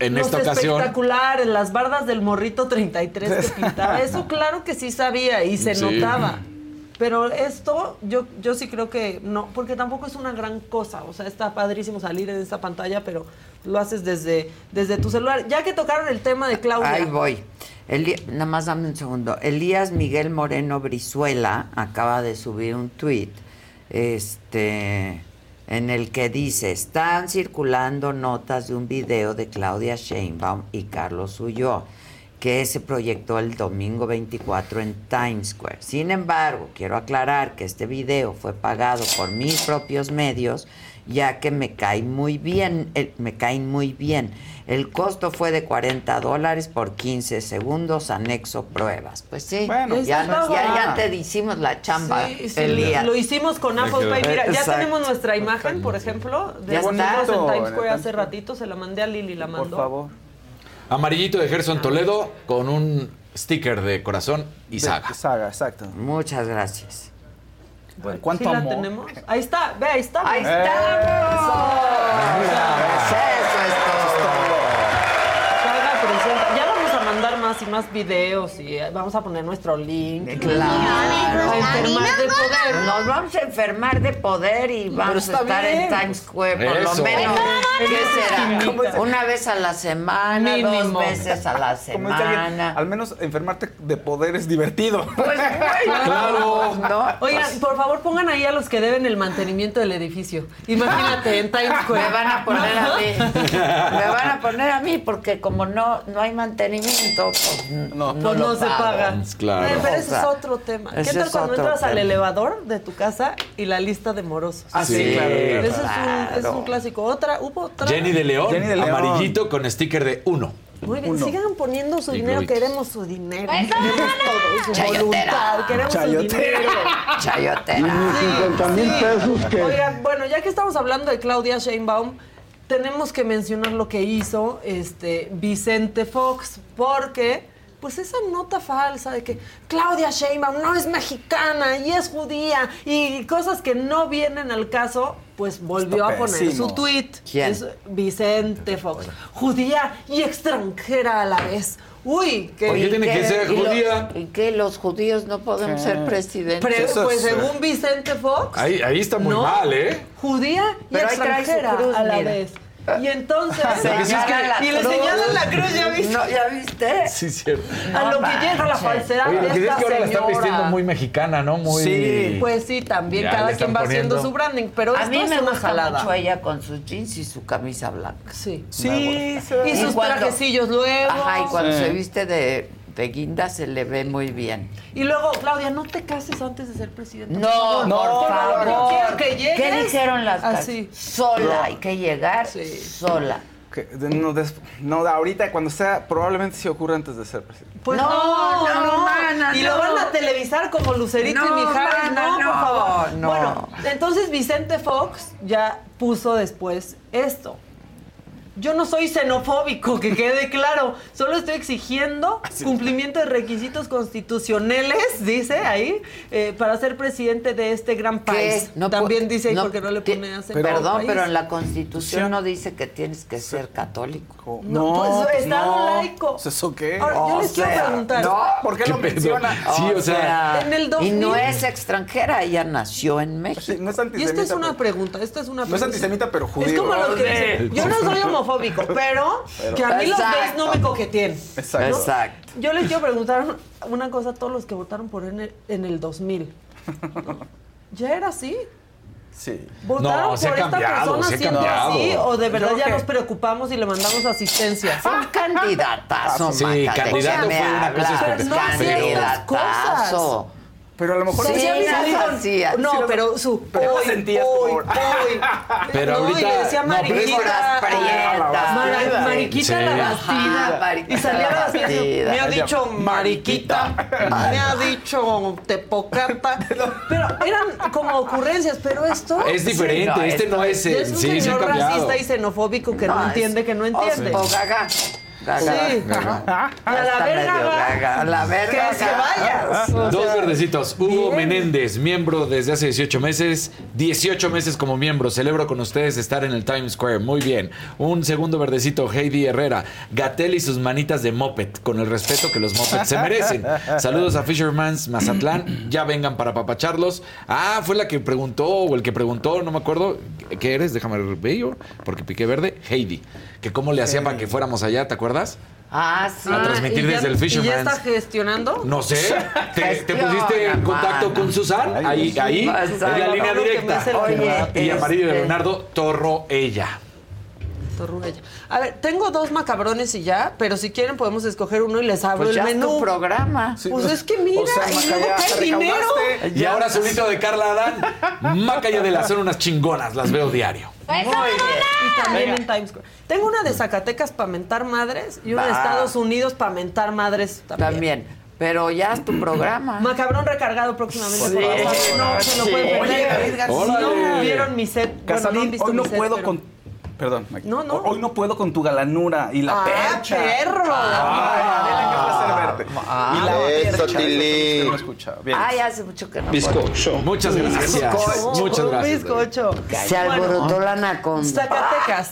En Los esta ocasión. espectaculares, las bardas del morrito 33 que pintaba. Eso claro que sí sabía y se Sí. notaba. Pero esto, yo, yo sí creo que no, porque tampoco es una gran cosa. O sea, está padrísimo salir en esta pantalla, pero lo haces desde, desde tu celular. Ya que tocaron el tema de Claudia. Ahí voy. Elí- nada más dame un segundo. Elías Miguel Moreno Brizuela acaba de subir un tuit este, en el que dice, están circulando notas de un video de Claudia Sheinbaum y Carlos Ulloa que se proyectó el domingo 24 en Times Square. Sin embargo, quiero aclarar que este video fue pagado por mis propios medios, ya que me cae muy bien, el- me caen muy bien. El costo fue de 40 dólares por 15 segundos, anexo pruebas. Pues sí, Bueno, ya, nos- ya, ya te hicimos la chamba, Sí, sí, Elías. lo hicimos con Apple. Pay. Mira, ya Exacto. tenemos nuestra imagen, por ejemplo, de Ya está. en Times Square hace ratito. Se la mandé a Lili, la mandó. Por favor. Amarillito de Gerson Toledo con un sticker de corazón y saga. Saga, exacto. Muchas gracias. Bueno, ¿Cuánto ¿Sí la amor? tenemos? Ahí está, ve, ahí está. ¡Ahí Eh. estamos! Eso. Eso más y más videos y eh, vamos a poner nuestro link. Claro. A enfermar de poder. Nos vamos a enfermar de poder y vamos a estar en. Times Square por Eso. lo menos. ¿Qué será? Una vez a la semana, Mínimo. dos veces a la semana. al menos enfermarte de poder es divertido. Pues, Claro. ¿no? Oigan, por favor pongan ahí a los que deben el mantenimiento del edificio. Imagínate en Times Square. Me van a poner a mí. Me van a poner a mí porque como no, no hay mantenimiento, pues no, Pues no se paga. Claro. Eh, pero O ese sea, es otro tema. ¿Qué tal cuando entras al elevador de tu casa y la lista de morosos? Ah, sí, Sí, claro. Ese es un, claro. es un clásico. Otra, hubo otra. Jenny de León, Jenny de León. amarillito con sticker de uno. Muy bien, Uno. sigan poniendo su dinero, queremos su dinero, queremos todo, su Chayotera. voluntad, queremos su Chayotera. dinero. Chayotera. Sí, sí. Oigan, bueno, ya que estamos hablando de Claudia Sheinbaum, tenemos que mencionar lo que hizo este Vicente Fox, porque pues esa nota falsa de que Claudia Sheinbaum no es mexicana y es judía y cosas que no vienen al caso, pues volvió a poner pésimo. su tweet. ¿Quién? Es Vicente Fox. Judía y extranjera a la vez. Uy, que... ¿Por qué tiene que ser ¿Y lo- judía? ¿Y que los judíos no podemos ¿Qué? ser presidentes? Pre- pues es, eh. según Vicente Fox, Ahí, ahí está muy No. mal, ¿eh? judía y Pero extranjera cruz, a la mira. vez. Y entonces... Sí es que- y le señalan la cruz, ¿ya viste? No, ¿ya viste? Sí, cierto. a No lo que llega la falsedad Oye, de lo que sí es esta que ahora la están vistiendo muy mexicana, ¿no? Muy... Sí. Pues sí, también Ya cada quien va haciendo su branding, pero A esto mí es me una gusta jalada. mucho ella con sus jeans y su camisa blanca. Sí. Sí, se ve. Y sus cuando- trajecillos luego. Ajá, y cuando Sí. se viste de, de guinda se le ve muy bien. Y luego, Claudia, no te cases antes de ser presidenta. No, No, por favor. favor. Quiero que llegues ¿Qué dijeron las así. casas? Sola, hay que llegar Sí. sola. Que no, des- no, ahorita cuando sea, probablemente sí ocurra antes de ser presidente. Pues No, no, no, no, mana, Y no. lo van a televisar como Lucerito No, y Mijares. No, no, por favor. no. Bueno, entonces Vicente Fox ya puso después esto. Yo no soy xenofóbico, que quede claro. Solo estoy exigiendo cumplimiento de requisitos constitucionales, dice ahí, eh, para ser presidente de este gran país. No También dice ahí no, porque no le pone acento Perdón, pero en la Constitución no dice que tienes que ser católico. No, pues, Estado laico. Pues, ¿Eso qué? Ahora, yo O les quiero preguntar. no, ¿Por qué ¿Qué lo pedo? menciona? Sí, o sea, En el Y 2000. no es extranjera, ella nació en México. Sí, no es Y antisemita. esta es una pregunta, esta es una No es pregunta. antisemita, pero judío. Es como lo que dice, yo no soy homofóbico, pero, que a mí los gays no me coqueteen. Exacto. Exacto. Yo les quiero preguntar una cosa a todos los que votaron por él en el, en el 2000. ¿Ya era así? Sí. ¿Votaron No, se ha por esta cambiado, persona se siendo cambiado. así? ¿O de verdad Yo ya nos preocupamos y le mandamos asistencia? Un candidatazo, Sí, candidato fue una cosa. No estas Candidatazo. Pero a lo mejor Sí, Sí, no. No, Sí, pero su. pero hoy, sentías hoy, hoy. Pero no, ahorita- y le decía no, Mariquita. Mara- Mariquita Sí. la bastida. Mariquita y salía la bastida. Me ha dicho Mariquita. Me ha dicho Tepocata. Pero eran como ocurrencias, pero esto. Es diferente, Sí, no, este no es... es un señor racista y xenofóbico que no, entiende que no entiende. Gaga. Gaga. Sí. Gaga. A la verga, medio va. gaga. A la verga. Que se gaga. vaya. O Dos sea, verdecitos. Hugo bien. Menéndez, miembro desde hace 18 meses. 18 meses como miembro. Celebro con ustedes estar en el Times Square. Muy bien. Un segundo verdecito. Heidi Herrera. Gatel y sus manitas de moped. Con el respeto que los mopeds se merecen. Saludos a Fisherman's Mazatlán. Ya vengan para papacharlos. Ah, fue la que preguntó o el que preguntó, no me acuerdo. ¿Qué eres? Déjame ver porque piqué verde. Heidi. Que cómo le hacía para que fuéramos allá, ¿te acuerdas? Ah, sí. A transmitir ¿y ya- desde el ¿Y ya Fisherman's. está gestionando? No sé. ¿Te, te pusiste en contacto con Susan? Ahí, ahí, Ay, en la línea directa. Oye, Y a María de este- Leonardo Torro ella. Torruella. A ver, tengo dos macabrones y ya, pero si quieren podemos escoger uno y les abro Pues el ya es menú. tu programa. Pues es que mira, O sea, y Maca, luego te dinero. Y ahora solito de Carla Adán. Macaya de la son unas chingonas, las veo diario. Muy bien. Y también en Times Square. Tengo una de Zacatecas para mentar madres y una de. Estados Unidos para mentar madres también. También. Pero ya es tu programa. Macabrón recargado próximamente. Sí. no se lo Sí. pueden perder. Si Órale. no vieron mi set, bueno, no han visto hoy no mi set, puedo pero- con. Perdón, Mike. No, no. Hoy no puedo con tu galanura y la ¡Ah, percha. perro! Ah, Adela, qué placer verte. Ah, y la eso, percha. Tili. que no escucha. Bien. Ay, hace mucho que no. Bizcocho. Muchas gracias. Bizcocho. Muchas gracias. bizcocho. Se alborotó Bueno, la anaconda. Zacatecas.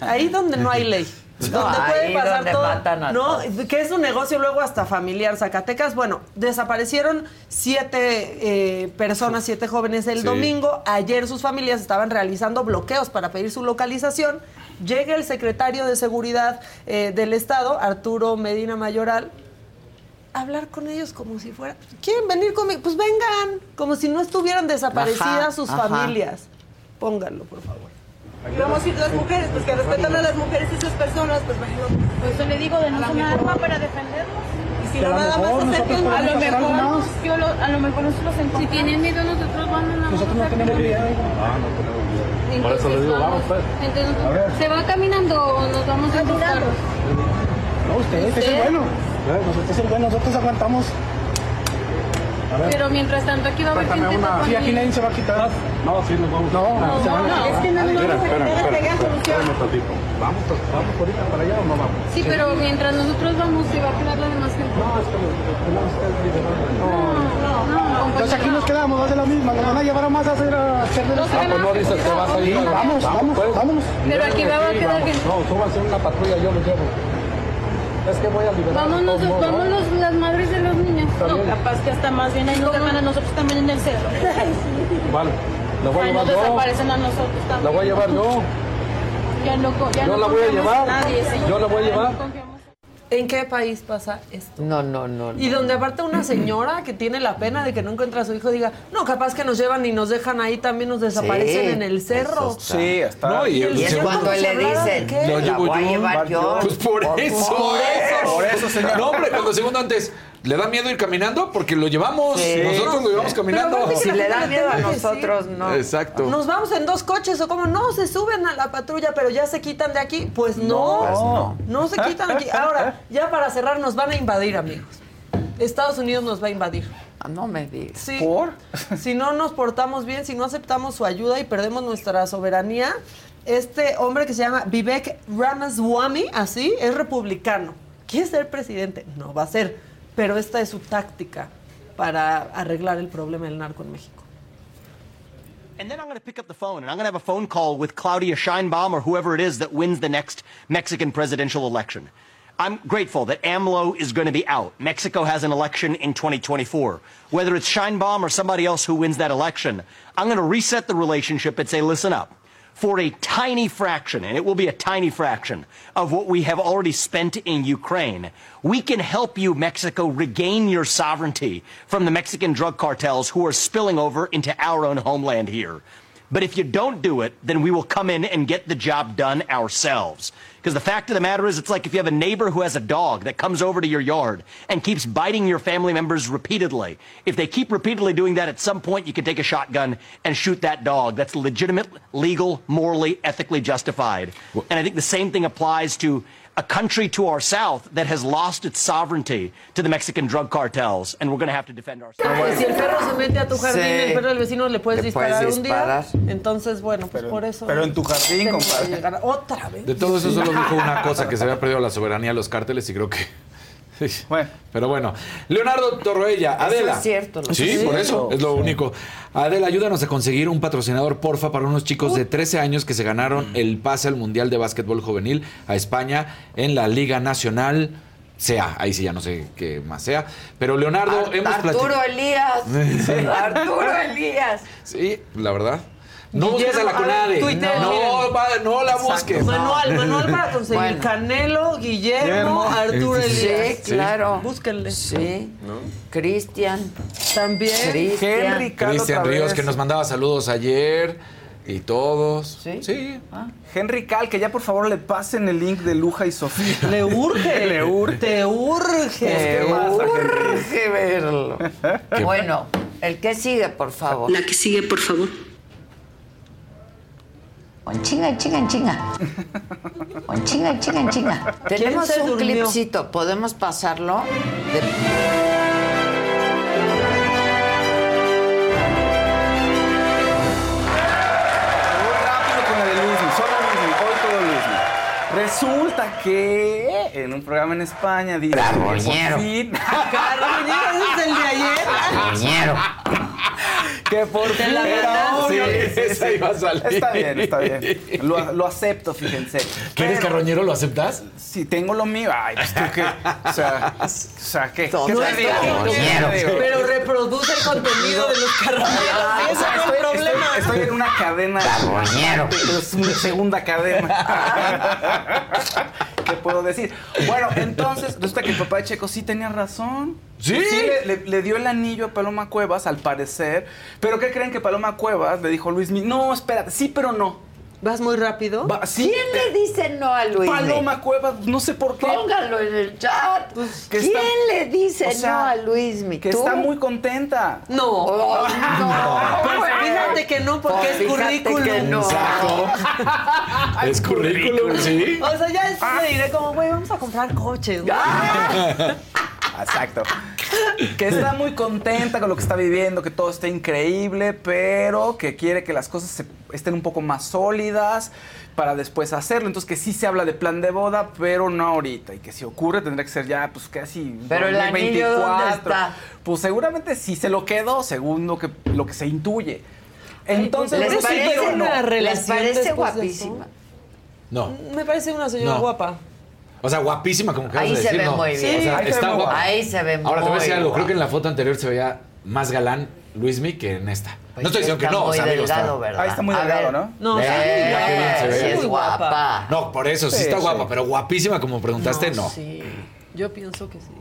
Ahí donde no hay ley. No, donde puede ahí pasar donde todo. matan a no, todos. que es un negocio luego hasta familiar. Zacatecas, bueno, desaparecieron siete eh, personas, siete jóvenes el Sí. domingo. Ayer sus familias estaban realizando bloqueos para pedir su localización. Llega el secretario de Seguridad eh, del Estado, Arturo Medina Mayoral, a hablar con ellos como si fuera. ¿Quieren venir conmigo? Pues vengan, como si no estuvieran desaparecidas Ajá, sus ajá. familias. Pónganlo, por favor. Y vamos a ir las mujeres, pues que respetan a las mujeres y esas personas, pues imagino. Por eso le digo, denos una arma para defendernos. Y si no nada más acerquen, A lo mejor, yo lo, a lo mejor nosotros sentimos. Si tienen miedo, nosotros vamos a Nosotros no tenemos miedo. Por eso le digo, vamos, pues. Entonces, ¿se va caminando o nos vamos sus carros? No, usted, usted es el bueno. Nosotros es el bueno, nosotros aguantamos. Pero mientras tanto aquí va a haber gente tapando. Sí, aquí nadie se va a quitar. No, sí, nos vamos. No, No, se van a no, es que no nos vamos a quitar hasta que haya solución. ¿Vamos, ¿Vamos ahorita para allá o no vamos? Sí, pero mientras nosotros vamos, se va a quedar la demás gente. No, es que los. No, no, no. Entonces aquí nos quedamos, va a ser la misma. Nos van a llevar a más a hacer a hacer de No se Ah, pues a- no dices que vas a ir. no, Vamos, vamos, vámonos. Pero aquí va a quedar vamos. gente. No, súbanse en una patrulla, yo los llevo. Es que voy a liberar. Vámonos, modos, vámonos las madres de los niños. No, capaz que hasta más bien ahí nos dejan a nosotros también en el cerro. Vale, la voy a Ahí llevar yo. desaparecen a nosotros también. La voy a llevar yo. Ya no, ya Yo no la voy a llevar. nadie, señor. Yo la voy a llevar. ¿En qué país pasa esto? No, no, no. Y donde aparte una señora que tiene la pena de que no encuentra a su hijo diga, no, capaz que nos llevan y nos dejan ahí, también nos desaparecen Sí, en el cerro. Sí, hasta. No, y es cuando le dicen, ¿Qué? Lo la llevo voy a llevar yo. Pues por eso. Por eso. Por eso, señor. No, hombre, cuando segundo antes, ¿le da miedo ir caminando? Porque lo llevamos. Sí. Nosotros lo llevamos caminando. Si le da miedo a sí. nosotros, no. Exacto. Nos vamos en dos coches o como no, se suben a la patrulla, pero ya se quitan de aquí. Pues no, Pues no, no. se quitan de aquí. Ahora, ya para cerrar, nos van a invadir, amigos. Estados Unidos nos va a invadir. Ah, No me digas. Sí. ¿Por? Si no nos portamos bien, si no aceptamos su ayuda y perdemos nuestra soberanía, este hombre que se llama Vivek Ramaswamy, así, es republicano. ¿Quiere ser presidente? No va a ser. Pero esta es su táctica para arreglar el problema del narco en México. And then I'm going to pick up the phone and I'm going to have a phone call with Claudia Scheinbaum or whoever it is that wins the next Mexican presidential election. I'm grateful that AMLO is going to be out. Mexico has an election in 2024. Whether it's Scheinbaum or somebody else who wins that election, I'm going to reset the relationship and say, listen up. For a tiny fraction, and it will be a tiny fraction, of what we have already spent in Ukraine, we can help you, Mexico, regain your sovereignty from the Mexican drug cartels who are spilling over into our own homeland here. But if you don't do it, then we will come in and get the job done ourselves. Because the fact of the matter is, it's like if you have a neighbor who has a dog that comes over to your yard and keeps biting your family members repeatedly. If they keep repeatedly doing that, at some point you can take a shotgun and shoot that dog. That's legitimate, legal, morally, ethically justified. And I think the same thing applies to a country to our south that has lost its sovereignty to the Mexican drug cartels, and we're going to have to defend ourselves. Si el perro se mete a tu jardín, Sí. el perro del vecino le puedes Le puedes disparar un disparar. día. Entonces, bueno, pues por eso. pero en tu jardín, compadre. Otra vez. De todo eso solo dijo una cosa, que se había perdido la soberanía de los cárteles y creo que... Pero bueno, Leonardo Torroella, Eso Adela. es cierto, lo Sí, por eso, es lo único. Adela, ayúdanos a conseguir un patrocinador, porfa, para unos chicos de 13 años que se ganaron el pase al Mundial de Básquetbol Juvenil a España en la Liga Nacional. Sea, ahí sí ya no sé qué más sea. Pero Leonardo, hemos Arturo platicado. Elías. Sí. Arturo Elías. Sí, la verdad. No busques a la Conade. No, no la Exacto. busques. Manual, manual para conseguir Bueno. Canelo, Guillermo, Guillermo. Arturo Elías. Sí, claro. Búsquenle. Sí. Cristian. También. Cristian. Cristian Ríos, que nos mandaba saludos ayer y todos. Sí. Sí. Henry Cal, que ya por favor le pasen el link de Luja y Sofía. Le urge. le urge. Te urge. ¿Qué pasa, Henry? Urge verlo. Bueno, el que sigue, por favor. La que sigue, por favor. En chinga, en chinga, en chinga. En chinga, en chinga, en chinga. Tenemos un durmió? clipcito, ¿podemos pasarlo? De- con. Resulta que en un programa en España dice que por Carroñero. fin Carroñero, ese es el de ayer. Carroñero. que por fin la era obvio. Sí, esa iba a salir. Está bien, está bien. Lo, lo acepto, fíjense. ¿Que eres Pero- carroñero? ¿Lo aceptas? Si tengo lo mío, ay, pues tú qué. O sea, o sea, ¿qué? ¿Qué te es carroñero. Pero reproduce el contenido de los carroñeros. O Ese sea, es el estoy, problema. estoy- estoy en una cadena. Carroñero. Es una segunda cadena. ¿Qué puedo decir? Bueno, entonces, resulta que el papá de Checo sí tenía razón. ¿Sí? le, le- le dio el anillo a Paloma Cuevas, al parecer. Pero ¿qué creen que Paloma Cuevas le dijo a Luis Mi? No, espérate, sí, pero no. ¿Vas muy rápido? Va- sí, ¿Quién le dice no a Luis? Paloma Cuevas, no sé por qué. Póngalo en el chat. que ¿Quién está- le dice o sea, no a Luis? Que está muy contenta. No. Oh, no. Pues fíjate que no, porque Pues es currículum. que no. Exacto. es currículum, ¿sí? O sea, ya después le diré como, güey, vamos a comprar coches. Exacto. que está muy contenta con lo que está viviendo, que todo está increíble, pero que quiere que las cosas se- estén un poco más sólidas para después hacerlo. Entonces que sí se habla de plan de boda, pero no ahorita. Y que si ocurre tendría que ser ya pues casi Pero el anillo, ¿dónde está? Pues seguramente sí se lo quedó, según lo que, lo que se intuye. Entonces, ¿Les sí, parece, no. una ¿Les relación parece guapísima? No. Me parece una señora No. guapa. O sea, guapísima, como que Ahí se ve no. muy bien. O sea, Ahí se está ve muy guapa. guapa. Ahí se ve Ahora te voy a decir algo. Creo que en la foto anterior se veía más galán Luismi que en esta. Pues no estoy diciendo que no, o sea, digo, está- ¿verdad? Ahí está muy A delgado, ver. ¿no? No, ve. sí es guapa. No, por eso, sí, Sí, está sí. guapa, pero guapísima como preguntaste, no. Sí, yo pienso que sí.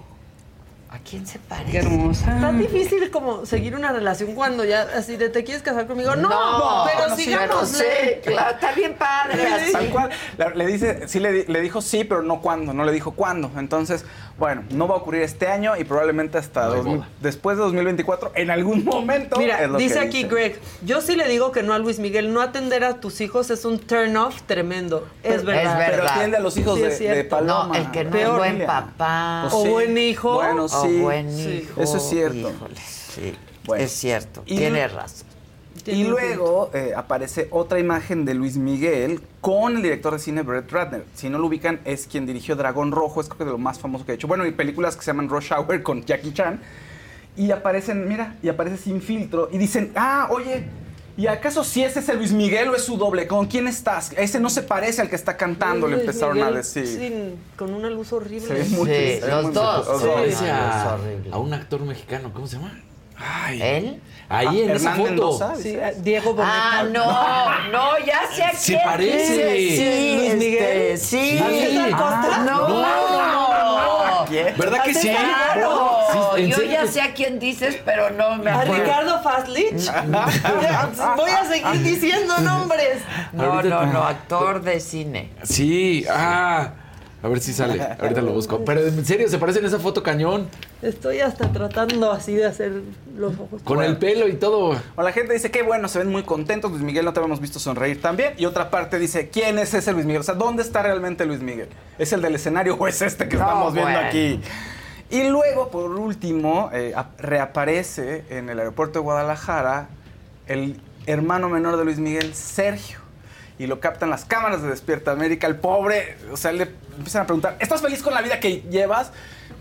¿A quién se parece? Qué hermosa. Tan difícil como seguir una relación cuando ya así de te quieres casar conmigo. No, No, pero no, sigamos. sí, claro, está bien padre así. Tal cual. Le, le dice, sí le, di- le dijo sí, pero no cuándo, no le dijo cuándo. Entonces, bueno, no va a ocurrir este año y probablemente hasta No hay 2000 boda. después de 2024, en algún momento. Mira, es lo que dice aquí dice. Greg, yo sí le digo que no a Luis Miguel, no atender a tus hijos es un turn off tremendo. Es verdad. verdad. Pero atiende a los hijos Sí, de, es cierto. de Paloma. No, el que no Peor. es buen papá. Pues O sí. buen hijo. Bueno, o sí. buen Sí. hijo. Eso es cierto. Híjole, sí. Bueno. Es cierto. Y- Tiene razón. Y luego eh, aparece otra imagen de Luis Miguel con el director de cine Brett Ratner. Si no lo ubican, es quien dirigió Dragón Rojo, es creo que de lo más famoso que ha hecho. Bueno, y películas que se llaman Rush Hour con Jackie Chan. Y aparecen, mira, y aparece sin filtro. Y dicen, ah, oye, ¿y acaso si ese es el Luis Miguel o es su doble? ¿Con quién estás? Ese no se parece al que está cantando, le Luis empezaron a Miguel decir. sin- con una luz horrible. Muy Sí, triste, los muy dos. Sí. es a, horrible. a un actor mexicano, ¿cómo se llama? Ay, ¿Él? ahí en esa foto. Sí, eh, Diego Boneta. Ah, no, no, ya sé a Se quién parece. dice. Sí, Luis Miguel. este, sí. ¿A Costa? no, No. ¿Quién? ¿Verdad que ¿A sí? Claro, Sí, yo serio ya sé a quién dices, pero no me ¿A acuerdo. Ricardo Faslich? Voy a seguir diciendo nombres. No, no, no, actor de cine. Sí, ah. A ver si sale. Ahorita lo busco. Pero en serio, se parece en esa foto cañón. Estoy hasta tratando así de hacer los ojos. Con el pelo y todo. O la gente dice, qué bueno, se ven muy contentos. Luis Miguel no te habíamos visto sonreír también. Y otra parte dice, ¿quién es ese Luis Miguel? O sea, ¿dónde está realmente Luis Miguel? ¿Es el del escenario o es este que No, estamos viendo bueno. aquí? Y luego, por último, eh, ap- reaparece en el aeropuerto de Guadalajara el hermano menor de Luis Miguel, Sergio. Y lo captan las cámaras de Despierta América. El pobre, o sea, le empiezan a preguntar, ¿estás feliz con la vida que llevas?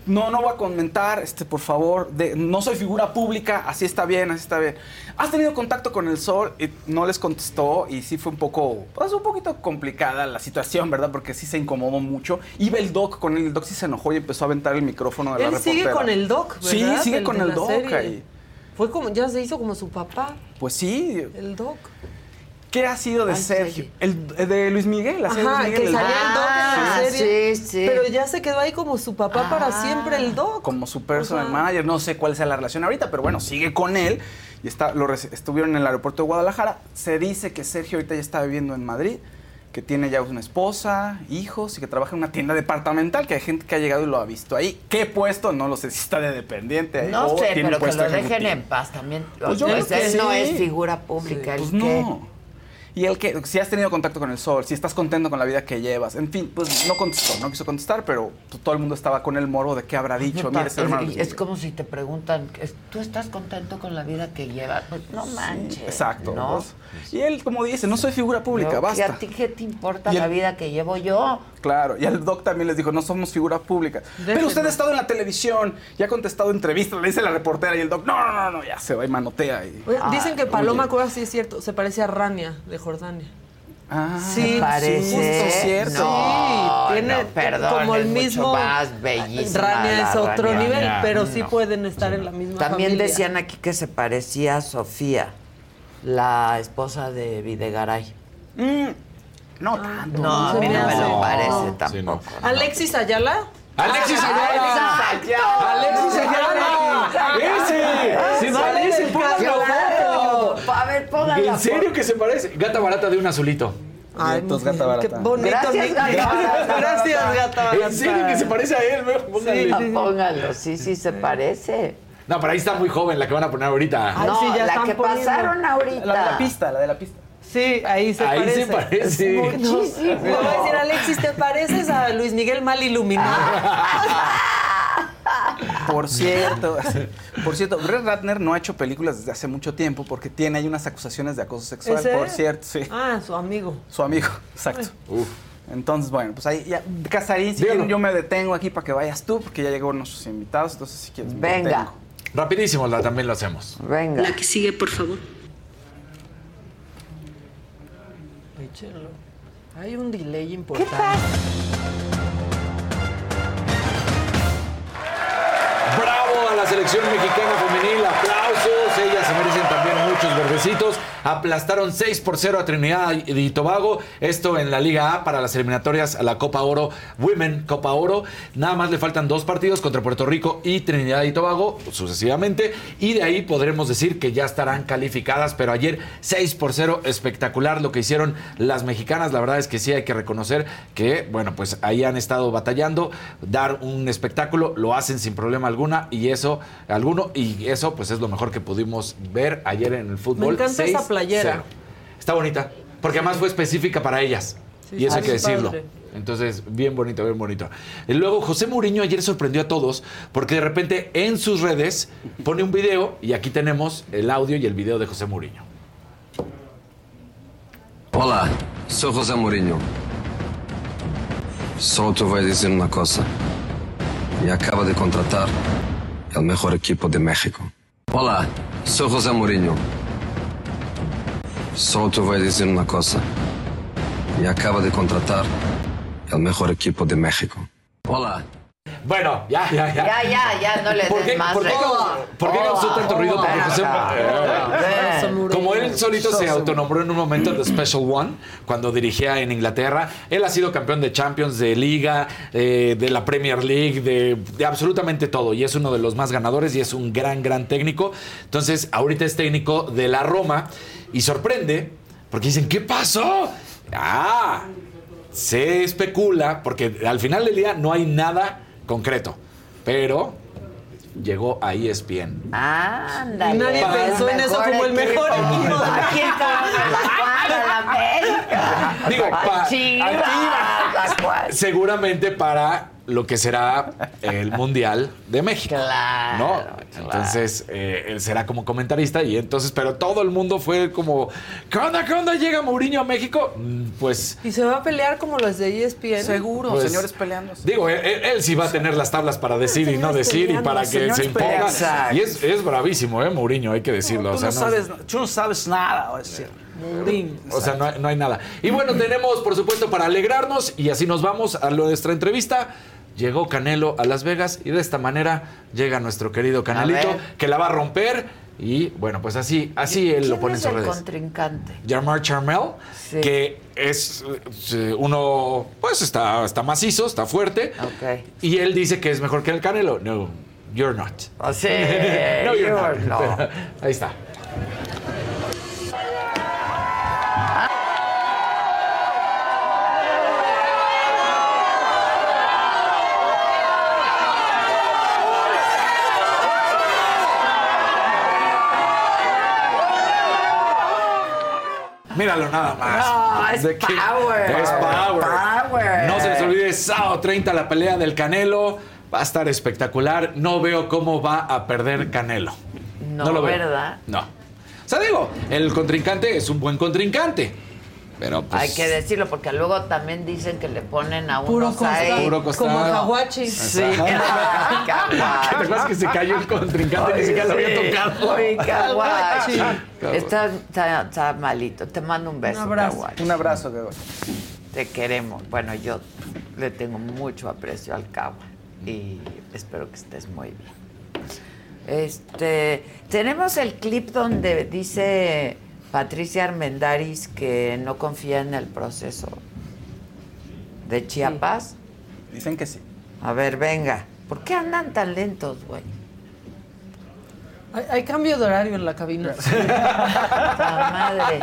No, no voy a comentar, este, por favor, de, no soy figura pública, así está bien, así está bien. ¿Has tenido contacto con el sol? Y no les contestó y sí fue un poco, pues un poquito complicada la situación, ¿verdad? Porque sí se incomodó mucho. Iba el doc con él, el doc sí se enojó y empezó a aventar el micrófono de la Él sigue reportera. con el doc, ¿verdad? Sí, sigue El con el la doc serie. ahí. Fue como, ya se hizo como su papá, Pues sí. el doc. ¿Qué ha sido de Ay, Sergio? El de Luis Miguel, la serie Ajá, Luis Miguel, que el salía doc. el doc en Ah, la serie. sí, sí. Pero ya se quedó ahí como su papá para siempre, el doc. como su personal manager. No sé cuál sea la relación ahorita, pero bueno, sigue con él. Y está, lo estuvieron en el aeropuerto de Guadalajara. Se dice que Sergio ahorita ya está viviendo en Madrid, que tiene ya una esposa, hijos y que trabaja en una tienda departamental, que hay gente que ha llegado y lo ha visto ahí. ¿Qué puesto? No lo sé si está de dependiente ahí No o sé, tiene pero que lo dejen ejecutivo. en paz también. Pues yo Pues creo que él no es figura pública. Pues ¿el no. Y el que, si has tenido contacto con el sol, si estás contento con la vida que llevas, en fin, pues no contestó, no quiso contestar, pero todo el mundo estaba con el moro de qué habrá dicho. Mira, hermano es, es como si te preguntan, ¿tú estás contento con la vida que llevas? Pues no manches. Exacto. ¿no? pues. Y él, como dice, no soy figura pública, Pero, ¿y basta. ¿A ti qué te importa la vida que llevo yo? Claro, y al doc también les dijo, no somos figura pública. Pero usted ha estado en la televisión y ha contestado entrevistas, le dice la reportera y el doc, no, no, no, no, ya se va y manotea. Y... Oye, Dicen que Oye. Paloma Cuevas sí es cierto, se parece a Rania de Jordania. Ah, Sí, ¿Te parece? justo cierto. No, Sí, tiene no, perdón, como el mismo. más bellísima Rania es otro Rania. nivel, pero sí no. pueden estar en la misma También familia. decían aquí que se parecía a Sofía, la esposa de Videgaray. Mm, no tanto. No, a mí no me lo parece No, sí, tampoco. no. Alexis Ayala. ¡Alexis Ayala! ¡Alexis Ayala! ¡Ese! ¡Se Sale parece! ¡Póngalo foto! ¿En serio que se parece? Gata barata de un azulito. Ay, muy gata barata. Qué bonito, Gracias, gata barata. Gracias, gata barata. ¿En serio que se parece a él? Ve, póngale. Ah, Póngalo, sí, sí se parece. No, pero ahí está muy joven la que van a poner ahorita. Ay, no, sí, ya la están que poniendo. pasaron ahorita. La de la pista, la de la pista. Sí, ahí se Ahí parece. se parece. Muchísimo. Le voy a decir, Alexis, ¿te pareces a Luis Miguel mal iluminado? Por cierto, por cierto, Brett Ratner no ha hecho películas desde hace mucho tiempo porque tiene ahí unas acusaciones de acoso sexual, ¿Ese? por cierto, sí. Ah, su amigo. Su amigo, exacto. Entonces, bueno, pues ahí ya, Casarín, si quieren yo me detengo aquí para que vayas tú, porque ya llegó nuestros invitados, entonces si quieres Venga. Rapidísimo, la, también lo hacemos. Venga. La que sigue, por favor. Hay un delay importante. A selección mexicana femenil, aplausos, ellas se merecen también muchos verdecitos. Aplastaron 6 por 0 a Trinidad y Tobago, esto en la Liga A para las eliminatorias a la Copa Oro, Women Copa Oro. Nada más le faltan dos partidos contra Puerto Rico y Trinidad y Tobago, sucesivamente, y de ahí podremos decir que ya estarán calificadas, pero ayer 6 por 0, espectacular lo que hicieron las mexicanas, la verdad es que sí hay que reconocer que, bueno, pues ahí han estado batallando, dar un espectáculo, lo hacen sin problema alguna y eso, alguno, y eso pues es lo mejor que pudimos ver ayer en el fútbol. Me encanta esa 6-0. playera. Está bonita, porque además fue específica para ellas. Sí, y eso hay que sí, decirlo. padre. Entonces, bien bonito, bien bonito. Y luego, José Mourinho ayer sorprendió a todos porque de repente en sus redes pone un video y aquí tenemos el audio y el video de José Mourinho. Olá, sou José Mourinho. Só te voy a decir una cosa. Y acaba de contratar el mejor equipo de México. Olá, sou José Mourinho. Só te voy a decir una cosa. Y acaba de contratar el mejor equipo de México. Olá. Bueno, ya, ya, ya. Ya, ya, ya, no le ¿Por des más por qué causó, por qué causó Oh, tanto ruido? Porque José- como él solito se José autonombró en un momento de Special One, cuando dirigía en Inglaterra, él ha sido campeón de Champions, de Liga, eh, de la Premier League, de, de absolutamente todo. Y es uno de los más ganadores y es un gran, gran técnico. Entonces, ahorita es técnico de la Roma y sorprende porque dicen, ¿qué pasó? Ah, se especula, porque al final del día no hay nada concreto, pero llegó a ESPN. Y nadie pensó en eso como el mejor equipo de Aquí está la América. Digo, pa- Chivas. Seguramente para lo que será el Mundial de México. Claro, ¿no? Entonces, eh, él será como comentarista y entonces, pero todo el mundo fue como, ¿qué onda, qué onda? ¿Llega Mourinho a México? Mm, Pues... Y se va a pelear como los de ESPN. Seguro, Pues, señores peleando. Digo, él, él- él sí va a tener las tablas para decir y no decir y para que se imponga. Y es, es bravísimo, ¿eh? Mourinho, hay que decirlo. Tú o sea, no, sabes, tú no sabes nada. O sea, O sea, no hay, no hay nada. Y bueno, tenemos, por supuesto, para alegrarnos, y así nos vamos a nuestra entrevista. Llegó Canelo a Las Vegas y de esta manera llega nuestro querido Canelito, que la va a romper. Y bueno, pues así, así él lo ¿Quién pone en es sus el redes. contrincante? Jarmar Charmel, Sí. que es uno, pues está, está macizo, está fuerte. Ok. Y él dice que es mejor que el Canelo. No, you're not. O sea, no, you're, you're not. not. Ahí está. Míralo nada más. No, es power. Es power. Power. No se les olvide, sábado 30 la pelea del Canelo. Va a estar espectacular. No veo cómo va a perder Canelo. No, lo veo. ¿verdad? No. O sea, digo, el contrincante es un buen contrincante. Pero pues. Hay que decirlo porque luego también dicen que le ponen a Puro unos costado. ahí. Puro costado. Como Jaguachi. Sí. ¿Te acuerdas que se cayó el contrincante? Ni siquiera lo había Sí. tocado. Oye. Caguachi. Está, está- está malito. Te mando un beso, Un abrazo. Un abrazo, Gabo. Te queremos. Bueno, yo le tengo mucho aprecio al Cagua y espero que estés muy bien. Este, tenemos el clip donde dice Patricia Armendaris que no confía en el proceso de Chiapas. Dicen que sí. A ver, venga. ¿Por qué andan tan lentos, güey? Hay, hay cambio de horario en la cabina. La madre.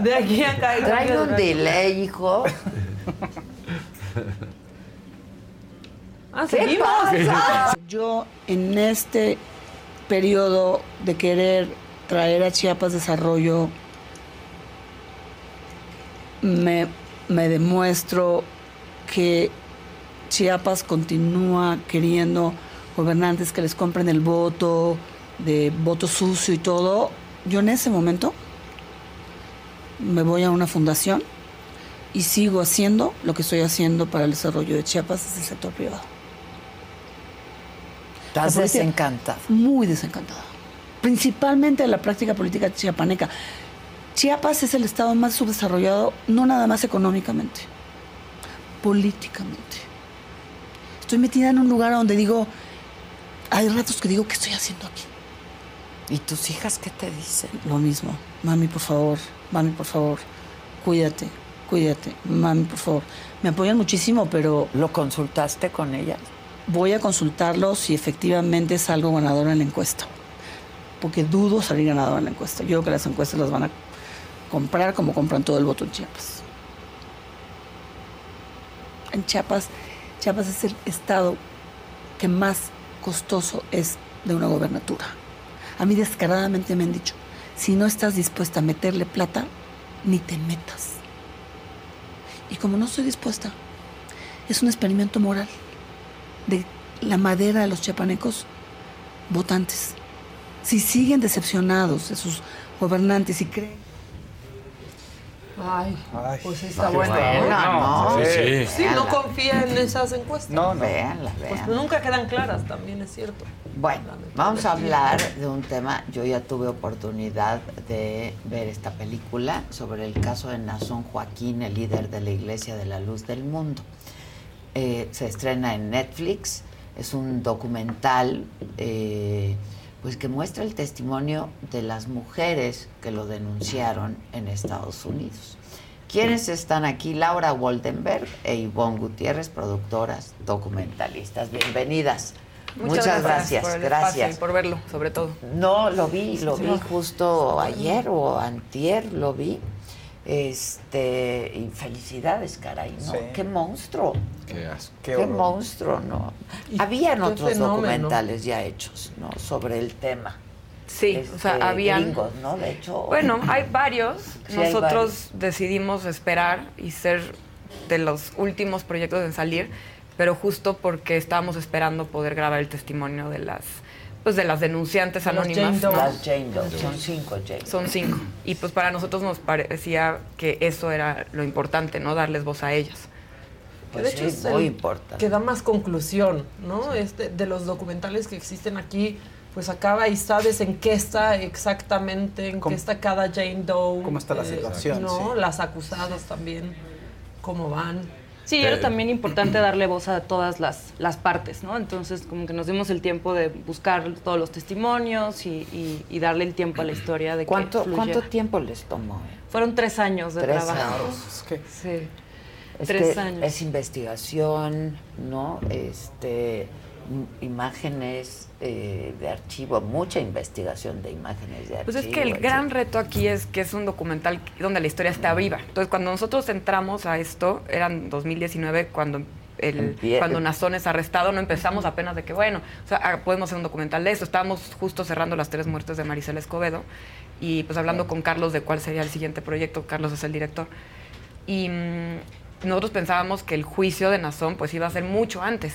De aquí a acá. hay cambio Trae de un delay, hijo. Ah, ¿Qué ¿seguimos? pasa? Yo en este periodo de querer traer a Chiapas Desarrollo me, me demuestro que Chiapas continúa queriendo gobernantes que les compren el voto, de voto sucio y todo, yo en ese momento me voy a una fundación y sigo haciendo lo que estoy haciendo para el desarrollo de Chiapas desde el sector privado. Estás desencantada. Muy desencantada. Principalmente de la práctica política chiapaneca. Chiapas es el estado más subdesarrollado, no nada más económicamente, políticamente. Estoy metida en un lugar donde digo, hay ratos que digo, ¿qué estoy haciendo aquí? ¿Y tus hijas qué te dicen? Lo mismo. Mami, por favor, mami, por favor, cuídate, cuídate, mami, por favor. Me apoyan muchísimo, pero... ¿Lo consultaste con ellas? Voy a consultarlo si efectivamente salgo ganadora en la encuesta. Porque dudo salir ganadora en la encuesta. Yo creo que las encuestas las van a comprar como compran todo el voto en Chiapas. En Chiapas, Chiapas es el estado que más costoso es de una gobernatura. A mí descaradamente me han dicho, si no estás dispuesta a meterle plata, ni te metas. Y como no estoy dispuesta, es un experimento moral de la madera de los chiapanecos votantes. Si siguen decepcionados de sus gobernantes y creen Ay, pues está bueno. buena, ¿no? Sí, sí. Sí, no confía en esas encuestas. No, no. Véanla, Pues nunca quedan claras, también es cierto. Bueno, vamos a hablar de un tema. Yo ya tuve oportunidad de ver esta película sobre el caso de Nazón Joaquín, el líder de la Iglesia de la Luz del Mundo. Eh, se estrena en Netflix. Es un documental eh, pues que muestra el testimonio de las mujeres que lo denunciaron en Estados Unidos. ¿Quiénes están aquí? Laura Waldenberg e Ivonne Gutiérrez, productoras, documentalistas. Bienvenidas. Muchas, gracias, por el gracias. y por verlo, sobre todo. No, lo vi, lo vi justo ayer o antier, lo vi. Este, y felicidades, caray, ¿no? Sí. Qué monstruo. Qué asco. Qué, horror. monstruo, ¿no? Habían qué otros fenómeno. documentales ya hechos, ¿no? Sobre el tema. Sí, o sea, Este, habían... gringos, ¿no? De hecho. Bueno, hay varios. Sí, hay Nosotros decidimos esperar y ser de los últimos proyectos en salir, pero justo porque estábamos esperando poder grabar el testimonio de las pues de las denunciantes anónimas. Jane Doe. ¿no? Las Jane Doe, son cinco Jane Doe. Son cinco. Y pues para nosotros nos parecía que eso era lo importante, ¿no? Darles voz a ellas. Que Pues de hecho sí, es muy el importante. que da más conclusión, ¿no? Este, de los documentales que existen aquí, pues acaba y sabes en qué está exactamente, en qué está cada Jane Doe. cómo está la situación, ¿no? sí. Las acusadas también, cómo van. Sí, era también importante darle voz a todas las, las partes, ¿no? Entonces, como que nos dimos el tiempo de buscar todos los testimonios y, y- y darle el tiempo a la historia de ¿Cuánto, que. ¿Cuánto tiempo les tomó? eh? Fueron tres años de Tres trabajo. años. Sí. Es tres que años. Es investigación, ¿no? Este, im- imágenes eh, de archivo, mucha investigación de imágenes de archivo. Pues es que el etcétera. gran reto aquí es que es un documental donde la historia está viva. Entonces, cuando nosotros entramos a esto, eran 2019, cuando el, cuando Nazón es arrestado, no empezamos apenas de que, bueno, o sea, ah, podemos hacer un documental de eso. Estábamos justo cerrando las tres muertes de Maricela Escobedo y pues hablando con Carlos de cuál sería el siguiente proyecto. Carlos es el director. Y mm, nosotros pensábamos que el juicio de Nazón pues iba a ser mucho antes.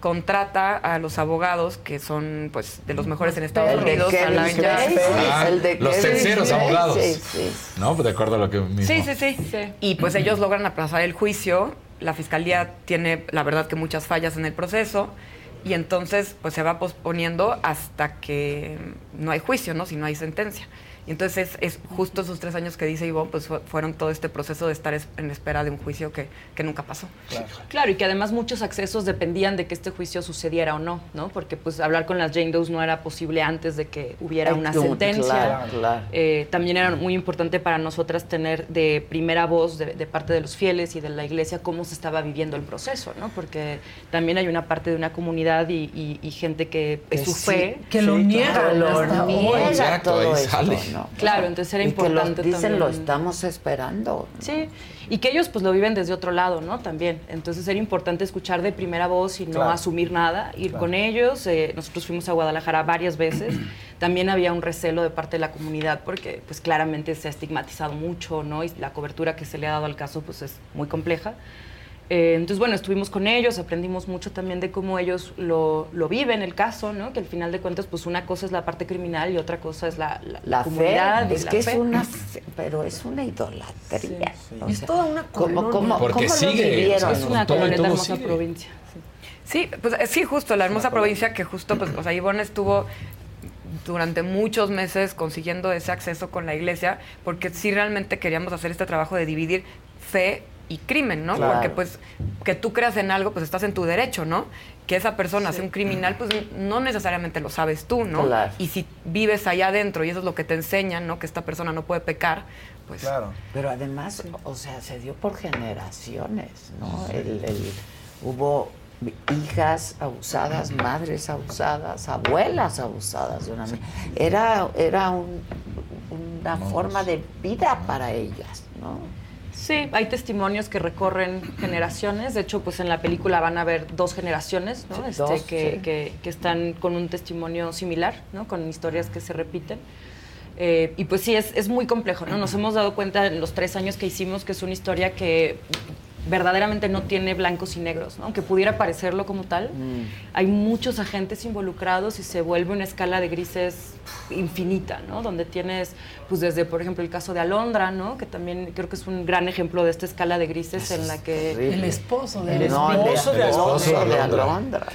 Contrata a los abogados que son pues de los mejores en Estados El Unidos, Ah, el de los terceros abogados. sí. ¿No? De acuerdo a lo que mismo. Sí, sí, sí, Y pues ellos logran aplazar el juicio. La fiscalía tiene, la verdad, que muchas fallas en el proceso. Y entonces, pues se va posponiendo hasta que no hay juicio, ¿no? Si no hay sentencia. Y entonces es, es justo esos tres años que dice Ivonne, pues fue- fueron todo este proceso de estar es- en espera de un juicio que, que nunca pasó. Claro, y que además muchos accesos dependían de que este juicio sucediera o no, ¿no? Porque pues hablar con las Jane Does no era posible antes de que hubiera una claro, sentencia. claro, claro. Eh, también era muy importante para nosotras tener de primera voz de, de parte de los fieles y de la iglesia cómo se estaba viviendo el proceso, ¿no? Porque también hay una parte de una comunidad y, y- y gente que es Que su sí, fe. que lo niega, Que lo niega Exacto, todo sale. ¿No? Claro, entonces era Y que lo- importante dicen, lo estamos esperando. Sí, y que ellos pues lo viven desde otro lado, ¿no? También. Entonces era importante escuchar de primera voz y no Claro. asumir nada, ir Claro. con ellos. eh, nosotros fuimos a Guadalajara varias veces. También había un recelo de parte de la comunidad porque pues claramente se ha estigmatizado mucho, ¿no? Y la cobertura que se le ha dado al caso pues es muy compleja. Eh, entonces, bueno, estuvimos con ellos, aprendimos mucho también de cómo ellos lo, lo viven, el caso, ¿no? Que al final de cuentas, pues una cosa es la parte criminal y otra cosa es la, la, La fe, comunidad. es la que es una fe, pero es una idolatría. O Es toda una ¿cómo, colonia. cómo, Porque cómo lo sigue, vivieron? o sea, Es una todo hermosa sigue. provincia. Sí, pues eh, sí, justo, la hermosa provincia que justo, pues, o sea, Ivonne estuvo durante muchos meses consiguiendo ese acceso con la iglesia, porque sí realmente queríamos hacer este trabajo de dividir fe y crimen, ¿no? Claro. Porque pues que tú creas en algo, pues estás en tu derecho, ¿no? Que esa persona sea un criminal, pues no necesariamente lo sabes tú, ¿no? Claro. Y si vives allá adentro y eso es lo que te enseñan, ¿no? Que esta persona no puede pecar, pues Claro. Pero además, o sea, se dio por generaciones, ¿no? El, el- hubo hijas abusadas, madres abusadas, abuelas abusadas de una Era, era un- una forma de vida para ellas, ¿no? Sí, hay testimonios que recorren generaciones. De hecho, pues en la película van a ver dos generaciones, ¿no? Este, dos, que, sí. que- que están con un testimonio similar, ¿no? Con historias que se repiten. Eh, y pues sí, es, es muy complejo, ¿no? Nos hemos dado cuenta en los tres años que hicimos que es una historia que verdaderamente no tiene blancos y negros, ¿no? Aunque pudiera parecerlo como tal, hay muchos agentes involucrados y se vuelve una escala de grises infinita, ¿no? Donde tienes, pues desde, por ejemplo, el caso de Alondra, ¿no? Que también creo que es un gran ejemplo de esta escala de grises en la que... terrible. El esposo de El Alondra. esposo de El esposo de Alondra.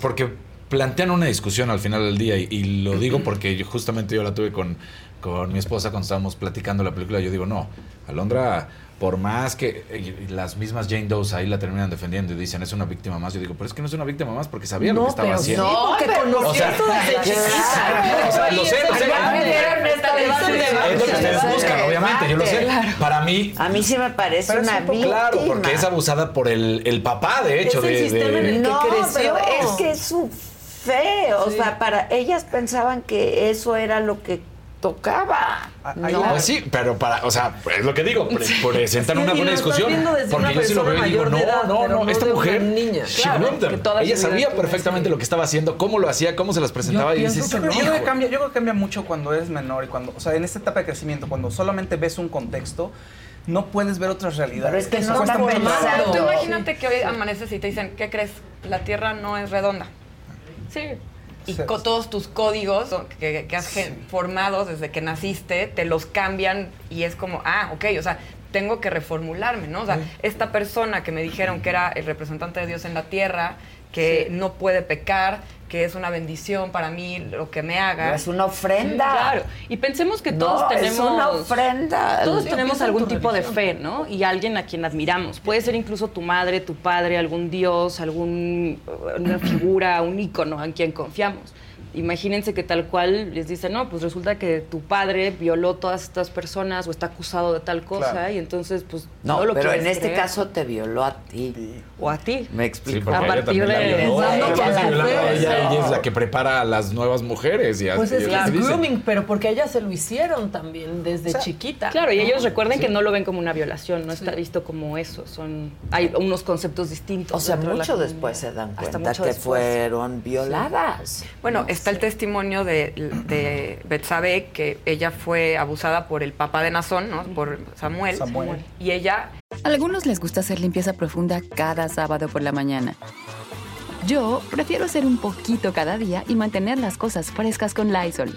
Porque plantean una discusión al final del día y, y lo digo porque yo- justamente yo la tuve con, con mi esposa cuando estábamos platicando la película. Yo digo, no, Alondra, por más que y las mismas Jane Doe ahí la terminan defendiendo y dicen es una víctima más, yo digo, pero es que no es una víctima más porque sabía lo No, que estaba pero haciendo. sí, porque conoció o sea, esto desde chiquita. O sea, lo sé, lo sé. Es lo que ustedes buscan, obviamente, yo lo sé. Para mí, A mí sí me parece una víctima. claro, porque es abusada por el, el papá, de hecho. Es el de, sistema de- en el que no, pero es que es su fe, o sea, para ellas pensaban que eso era lo que tocaba. Ah, ¿no? Pues sí, pero para, o sea, es lo que digo, pre- presentan Sí, una buena discusión. Porque una yo sí lo veo y digo, no, edad, no, no, esta mujer, niña. Claro, ella sabía perfectamente lo que estaba haciendo, cómo lo hacía, cómo se las presentaba Yo y dices, que no. Yo creo, que cambia, yo creo que cambia mucho cuando eres menor y cuando, o sea, en esta etapa de crecimiento, cuando solamente ves un contexto, no puedes ver otras realidades. Pero es que no trabajo. pensando. Tú imagínate que hoy amaneces y te dicen, ¿qué crees? La Tierra no es redonda. Sí. Y Sí. con todos tus códigos que, que has formado desde que naciste, te los cambian y es como, ah, ok, o sea, tengo que reformularme, ¿no? O sea, esta persona que me dijeron que era el representante de Dios en la tierra, que no puede pecar, que es una bendición para mí lo que me haga. Es una ofrenda. Claro. Y pensemos que No, todos es tenemos. una ofrenda. Todos Sí, tenemos algún tipo de fe, ¿no? Y alguien a quien admiramos. Puede ser incluso tu madre, tu padre, algún dios, algún una figura, un ícono en quien confiamos. Imagínense que tal cual les dice, no, pues resulta que tu padre violó todas estas personas o está acusado de tal cosa Claro. y entonces pues no, No, lo pero en este creer. caso te violó a ti. o a ti. Me Sí, explico. porque A partir de- Ella sí. ella es la que prepara a las nuevas mujeres. Y Pues así- es que es dicen. grooming, pero porque a ella se lo hicieron también desde O sea, chiquita. Claro, y ellos recuerden que no lo ven como una violación, no está visto como eso, son hay unos conceptos distintos. O sea, de mucho después se dan cuenta que después. fueron violadas. Bueno, está el testimonio de, de Betsabe, que ella fue abusada por el papá de Nazón, ¿no? Por Samuel. Samuel. Y ella A algunos les gusta hacer limpieza profunda cada sábado por la mañana. Yo prefiero hacer un poquito cada día y mantener las cosas frescas con Lysol.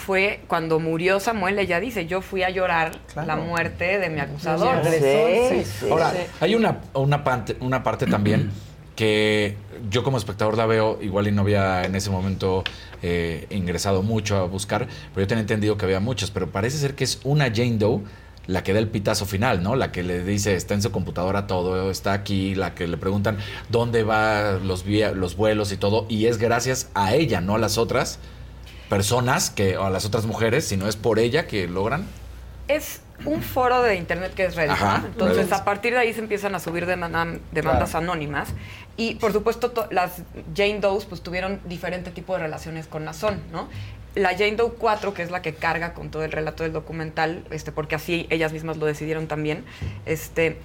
Fue cuando murió Samuel, ella dice, yo fui a llorar la muerte de mi acusador. Sí, sí. Ahora, hay una, una, parte, una parte también que yo como espectador la veo, igual y no había en ese momento eh, ingresado mucho a buscar, pero yo tenía entendido que había muchas, pero parece ser que es una Jane Doe la que da el pitazo final, ¿no? La que le dice, está en su computadora todo, está aquí, la que le preguntan dónde van los, los vuelos y todo, y es gracias a ella, no a las otras personas, que, o a las otras mujeres, sino es por ella que logran. Es un foro de internet que es Reddit. Ajá, ¿no? Entonces, Reddit. a partir de ahí se empiezan a subir demandas Claro. anónimas. Y, por supuesto, to- las Jane Does pues, tuvieron diferente tipo de relaciones con Nazón, ¿no? La Jane Doe 4, que es la que carga con todo el relato del documental, este, porque así ellas mismas lo decidieron también, este,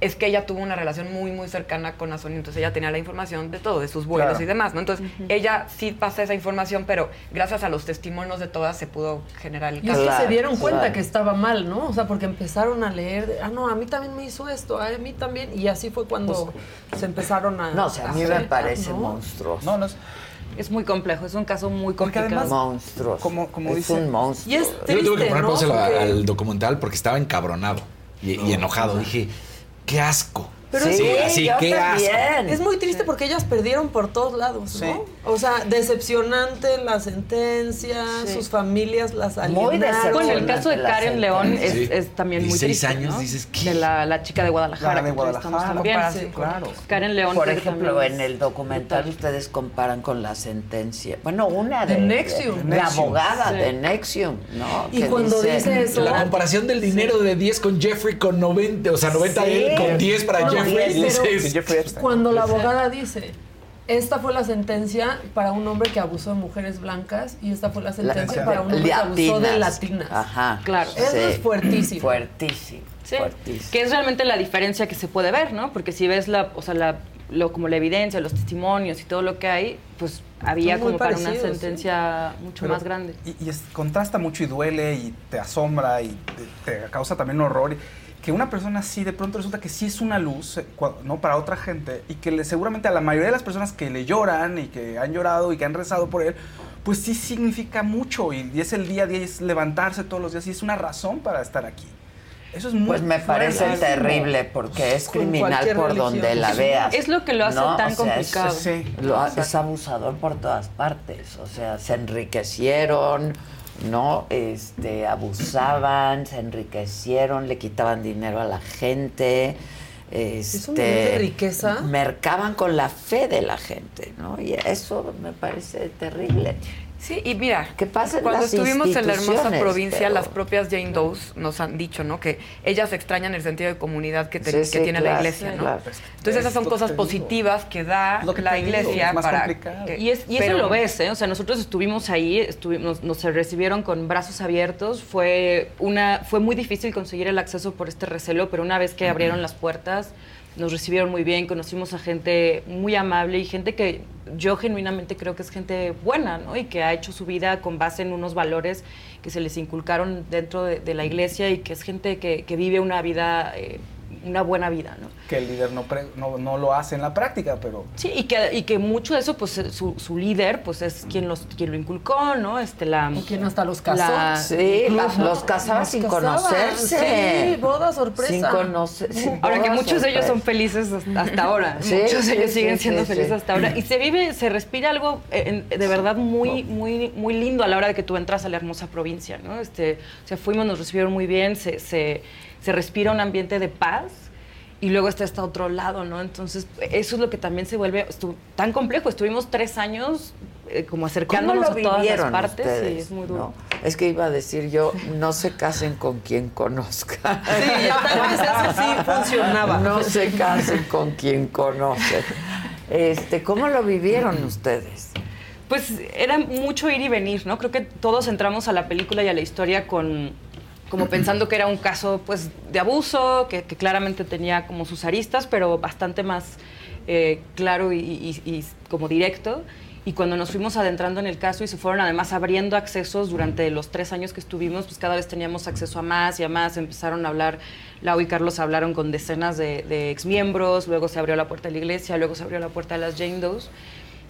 es que ella tuvo una relación muy, muy cercana con Nazón, y entonces ella tenía la información de todo, de sus vuelos Claro. y demás, ¿no? Entonces, ella sí pasa esa información, pero gracias a los testimonios de todas se pudo generar el Y es caso. que se dieron cuenta que estaba mal, ¿no? O sea, porque empezaron a leer, de, ah, no, a mí también me hizo esto, a mí también. Y así fue cuando se empezaron a. No, o sea, a mí me parece ¿no? monstruoso. No, no es. Es muy complejo, es un caso muy complicado. monstruoso. Como, como es dice- un monstruo. Y es Yo le tuve que poner ¿no? al documental porque estaba encabronado y, y enojado. Dije, qué asco. Pero sí, es- así, asco. Es muy triste porque ellas perdieron por todos lados, ¿no? O sea, decepcionante la sentencia, sus familias las alienaron. Bueno, el caso de Karen León es, Sí. es también muy 16 triste. años, ¿no? dices, De la, la chica de Guadalajara. La de que Guadalajara. también. Sí, Karen León. Por que ejemplo, en el documental ustedes comparan con la sentencia. Bueno, una de, De Nexium. La Nexium. abogada Sí. de Nexium, ¿no? Y Que cuando dice eso- La comparación del dinero de 10 con Jeffrey con 90, o sea, 90 Sí. él con 10 para No, Jeffrey. Cuando la abogada dice, esta fue la sentencia para un hombre que abusó de mujeres blancas y esta fue la sentencia para un hombre que abusó de latinas. Ajá. Claro. Eso Sí. es fuertísimo. Fuertísimo. Sí, fuertísimo. que es realmente la diferencia que se puede ver, ¿no? Porque si ves la, o sea, la, lo, como la evidencia, los testimonios y todo lo que hay, pues había como para una sí. sentencia mucho Pero- más grande. Y, y es- contrasta mucho y duele y te asombra y te, te causa también horror. Que una persona así de pronto resulta que sí es una luz eh, ¿no? para otra gente y que le- seguramente a la mayoría de las personas que le lloran y que han llorado y que han rezado por él, pues sí significa mucho y, y es el día a día, y es levantarse todos los días y es una razón para estar aquí. Eso es muy Pues me parece fuerte. terrible porque es Con criminal por religión. donde la veas. es lo que lo hace ¿no? tan O sea, es- complicado. Sí, lo es abusador por todas partes. O sea, se enriquecieron, ¿no? Este, abusaban, se enriquecieron, le quitaban dinero a la gente. Este, un de riqueza. Mercaban con la fe de la gente, ¿no? Y eso me parece terrible. Sí, y mira, ¿Qué pasa en cuando las estuvimos en la hermosa provincia, pero- las propias Jane Does nos han dicho, ¿no? Que ellas extrañan el sentido de comunidad que, te- Sí, que sí, tiene la iglesia, ¿no? claro. Entonces esas son Es lo que cosas positivas que da lo que la digo, iglesia es más para que- Y, es, y eso lo ves, ¿eh? O sea, nosotros estuvimos ahí, estuvimos, nos recibieron con brazos abiertos. Fue, una, fue muy difícil conseguir el acceso por este recelo, pero una vez que abrieron las puertas, nos recibieron muy bien, conocimos a gente muy amable y gente que yo genuinamente creo que es gente buena, ¿no? Y que ha hecho su vida con base en unos valores que se les inculcaron dentro de, de la iglesia y que es gente que, que vive una vida, eh, una buena vida, ¿no? Que el líder no, pre- no, no lo hace en la práctica, pero Sí, y que, y que mucho de eso, pues eh, su, su líder, pues es quien, los, quien lo inculcó, ¿no? Este, la, O quien hasta los casó. la- Sí, Incluso. los casaba Los sin casaban, conocerse. Sí, boda sorpresa. Sin conocer. sin Ahora que muchos de ellos son felices hasta, hasta ahora. Sí, muchos de ellos sí, siguen sí, siendo sí. felices hasta ahora. Y se vive, se respira algo eh, de verdad muy, muy, muy lindo a la hora de que tú entras a la hermosa provincia, ¿no? Este, o sea, fuimos, nos recibieron muy bien, se, se, se respira un ambiente de paz. Y luego está este otro lado, ¿no? Entonces, eso es lo que también se vuelve tan complejo. Estuvimos tres años eh, como ¿Cómo acercándonos a todas las partes y es muy duro. ¿no? Es que iba a decir yo, no se casen con quien conozcan. Sí, ya tal vez eso sí funcionaba. No se casen con quien conocen. Este, ¿Cómo lo vivieron ustedes? Pues era mucho ir y venir, ¿no? Creo que todos entramos a la película y a la historia con como pensando que era un caso pues de abuso, que, que claramente tenía como sus aristas, pero bastante más eh, claro y, y- y como directo. Y cuando nos fuimos adentrando en el caso y se fueron además abriendo accesos durante los tres años que estuvimos, pues cada vez teníamos acceso a más y a más. Empezaron a hablar, Lau y Carlos hablaron con decenas de, de exmiembros, luego se abrió la puerta de la iglesia, luego se abrió la puerta de las Jane Does.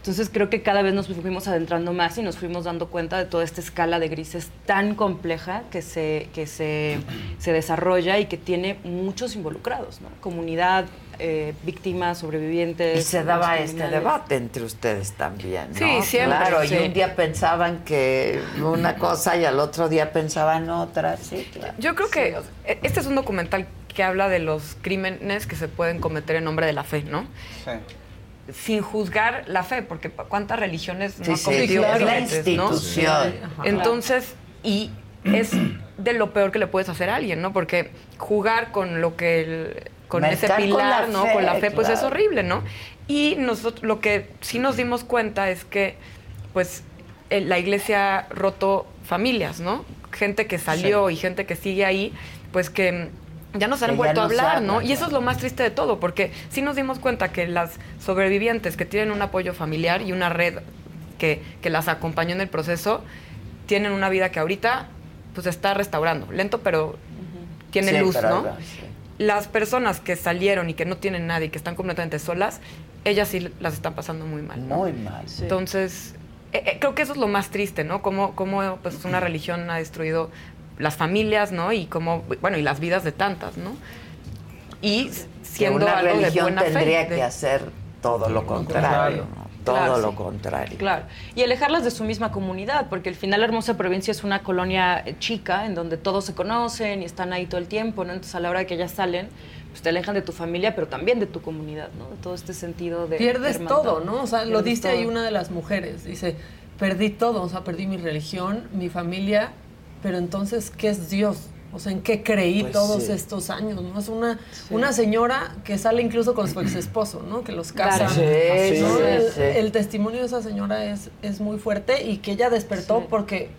Entonces creo que cada vez nos fuimos adentrando más y nos fuimos dando cuenta de toda esta escala de grises tan compleja que se, que se, se desarrolla y que tiene muchos involucrados, ¿no? Comunidad, eh, víctimas, sobrevivientes. Y se daba este debate entre ustedes también, ¿no? Sí, siempre, Claro, sí. y un día pensaban que una cosa y al otro día pensaban otra, sí, claro. Yo creo que eh, este es un documental que habla de los crímenes que se pueden cometer en nombre de la fe, ¿no? Sin juzgar la fe, porque cuántas religiones no Sí. Es la institución. Entonces, y es de lo peor que le puedes hacer a alguien, ¿no? Porque jugar con lo que el- con ese Mercar pilar, la ¿no? fe, con la fe, pues es horrible, ¿no? Y nosotros lo que sí nos dimos cuenta es que, pues, eh, la iglesia ha roto familias, ¿no? Gente que salió y gente que sigue ahí, pues que ya no se han vuelto a no hablar, habla, ¿no? Y eso es lo más triste de todo, porque sí nos dimos cuenta que las sobrevivientes que tienen un apoyo familiar y una red que, que las acompañó en el proceso, tienen una vida que ahorita pues está restaurando, lento pero tiene Sí, luz, ¿no? sí. Las personas que salieron y que no tienen nadie, y que están completamente solas, ellas sí las están pasando muy mal. ¿no? Muy mal. Entonces, eh, eh, creo que eso es lo más triste, ¿no? Cómo, cómo pues, una religión ha destruido las familias, ¿no? Y cómo, bueno, y las vidas de tantas, ¿no? Y siendo que una algo de religión fe. tendría de- que hacer todo lo contrario, ¿no? todo Claro, lo sí. contrario. Claro, y alejarlas de su misma comunidad, porque al final la hermosa provincia es una colonia eh, chica en donde todos se conocen y están ahí todo el tiempo, ¿no? Entonces a la hora de que ellas salen, pues te alejan de tu familia, pero también de tu comunidad, ¿no? De todo este sentido de... Pierdes hermandad. todo, ¿no? O sea, lo dice ahí una de las mujeres. Dice, perdí todo, o sea, perdí mi religión, mi familia, pero entonces, ¿qué es Dios? O sea, ¿en qué creí Pues todos sí. estos años? ¿no? Es una, una señora que sale incluso con su ex esposo, ¿no? Que los Claro. casan. Sí, ¿no? sí, el, sí. el testimonio de esa señora es, es muy fuerte y que ella despertó Sí. porque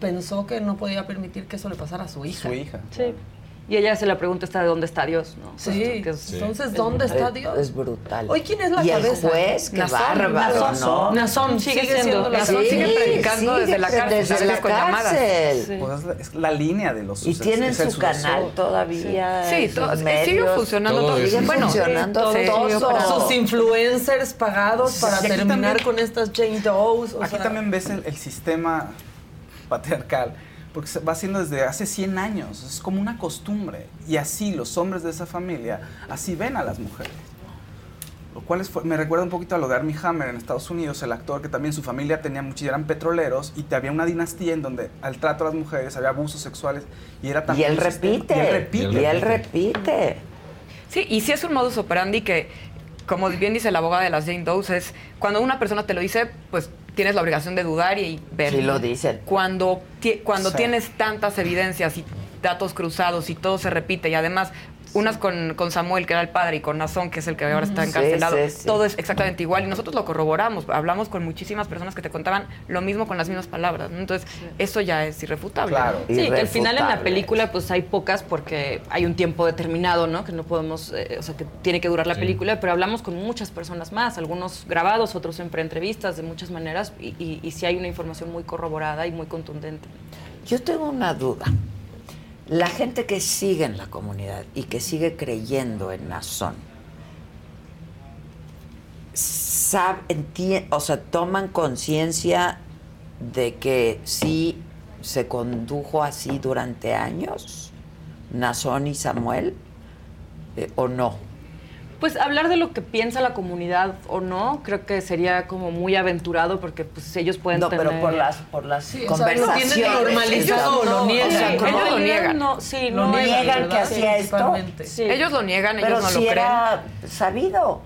pensó que no podía permitir que eso le pasara a su hija. Su hija. Sí. Y ella se la pregunta está de dónde está Dios, ¿no? Sí, Esto que es- entonces, es ¿dónde brutal. está Dios? Es brutal. Hoy, ¿quién es la y cabeza? el juez, qué Nazón, bárbaro, Nazón. ¿no? Nazón sigue siendo la Nazón sigue predicando desde la cárcel, desde la con llamadas. cárcel. Sí. Pues es, la, es la línea de los Y tienen su canal todavía. Sí, todo- sigue funcionando todo. Siguen Bueno, funcionando sí, todo. Sus influencers pagados Sí, para terminar también- con estas Jane Doe's. Aquí sea, también ves el, el sistema patriarcal, porque va haciendo desde hace 100 años, es como una costumbre. Y así los hombres de esa familia, así ven a las mujeres. Lo cual es me recuerda un poquito a lo de Armie Hammer en Estados Unidos, el actor que también su familia tenía muchos, eran petroleros y te había una dinastía en donde al trato a las mujeres había abusos sexuales y era Y también él un sistema- repite. Y él repite. Y él repite. Sí, y sí es un modus operandi que, como bien dice la abogada de las Jane Doe's, es cuando una persona te lo dice, pues tienes la obligación de dudar y ver. Sí lo dicen. Cuando, cuando Sí. tienes tantas evidencias y datos cruzados y todo se repite y además unas con, con Samuel, que era el padre, y con Nazón, que es el que ahora está encarcelado, sí, sí. todo es exactamente igual y nosotros lo corroboramos, hablamos con muchísimas personas que te contaban lo mismo con las mismas palabras, ¿no? entonces eso ya es irrefutable. Claro. ¿no? Sí, que al final en la película pues hay pocas porque hay un tiempo determinado, ¿no? Que no podemos, eh, o sea, que tiene que durar la Sí. película, pero hablamos con muchas personas más, algunos grabados, otros en preentrevistas, de muchas maneras, y, y, y sí hay una información muy corroborada y muy contundente. Yo tengo una duda. La gente que sigue en la comunidad y que sigue creyendo en Nazón, sab- entie- o sea, toman conciencia de que sí se condujo así durante años, Nazón y Samuel, eh, o no. Pues hablar de lo que piensa la comunidad o no, creo que sería como muy aventurado porque pues ellos pueden No, tener... pero por las, por las Sí, o sea, lo conversaciones. tienen normalizado o lo niegan. O sea, Ellos como- lo niegan. No, sí, Lo no, niegan, que hacía esto. Principalmente. Sí. Ellos lo niegan, pero ellos no si lo creen. era sabido.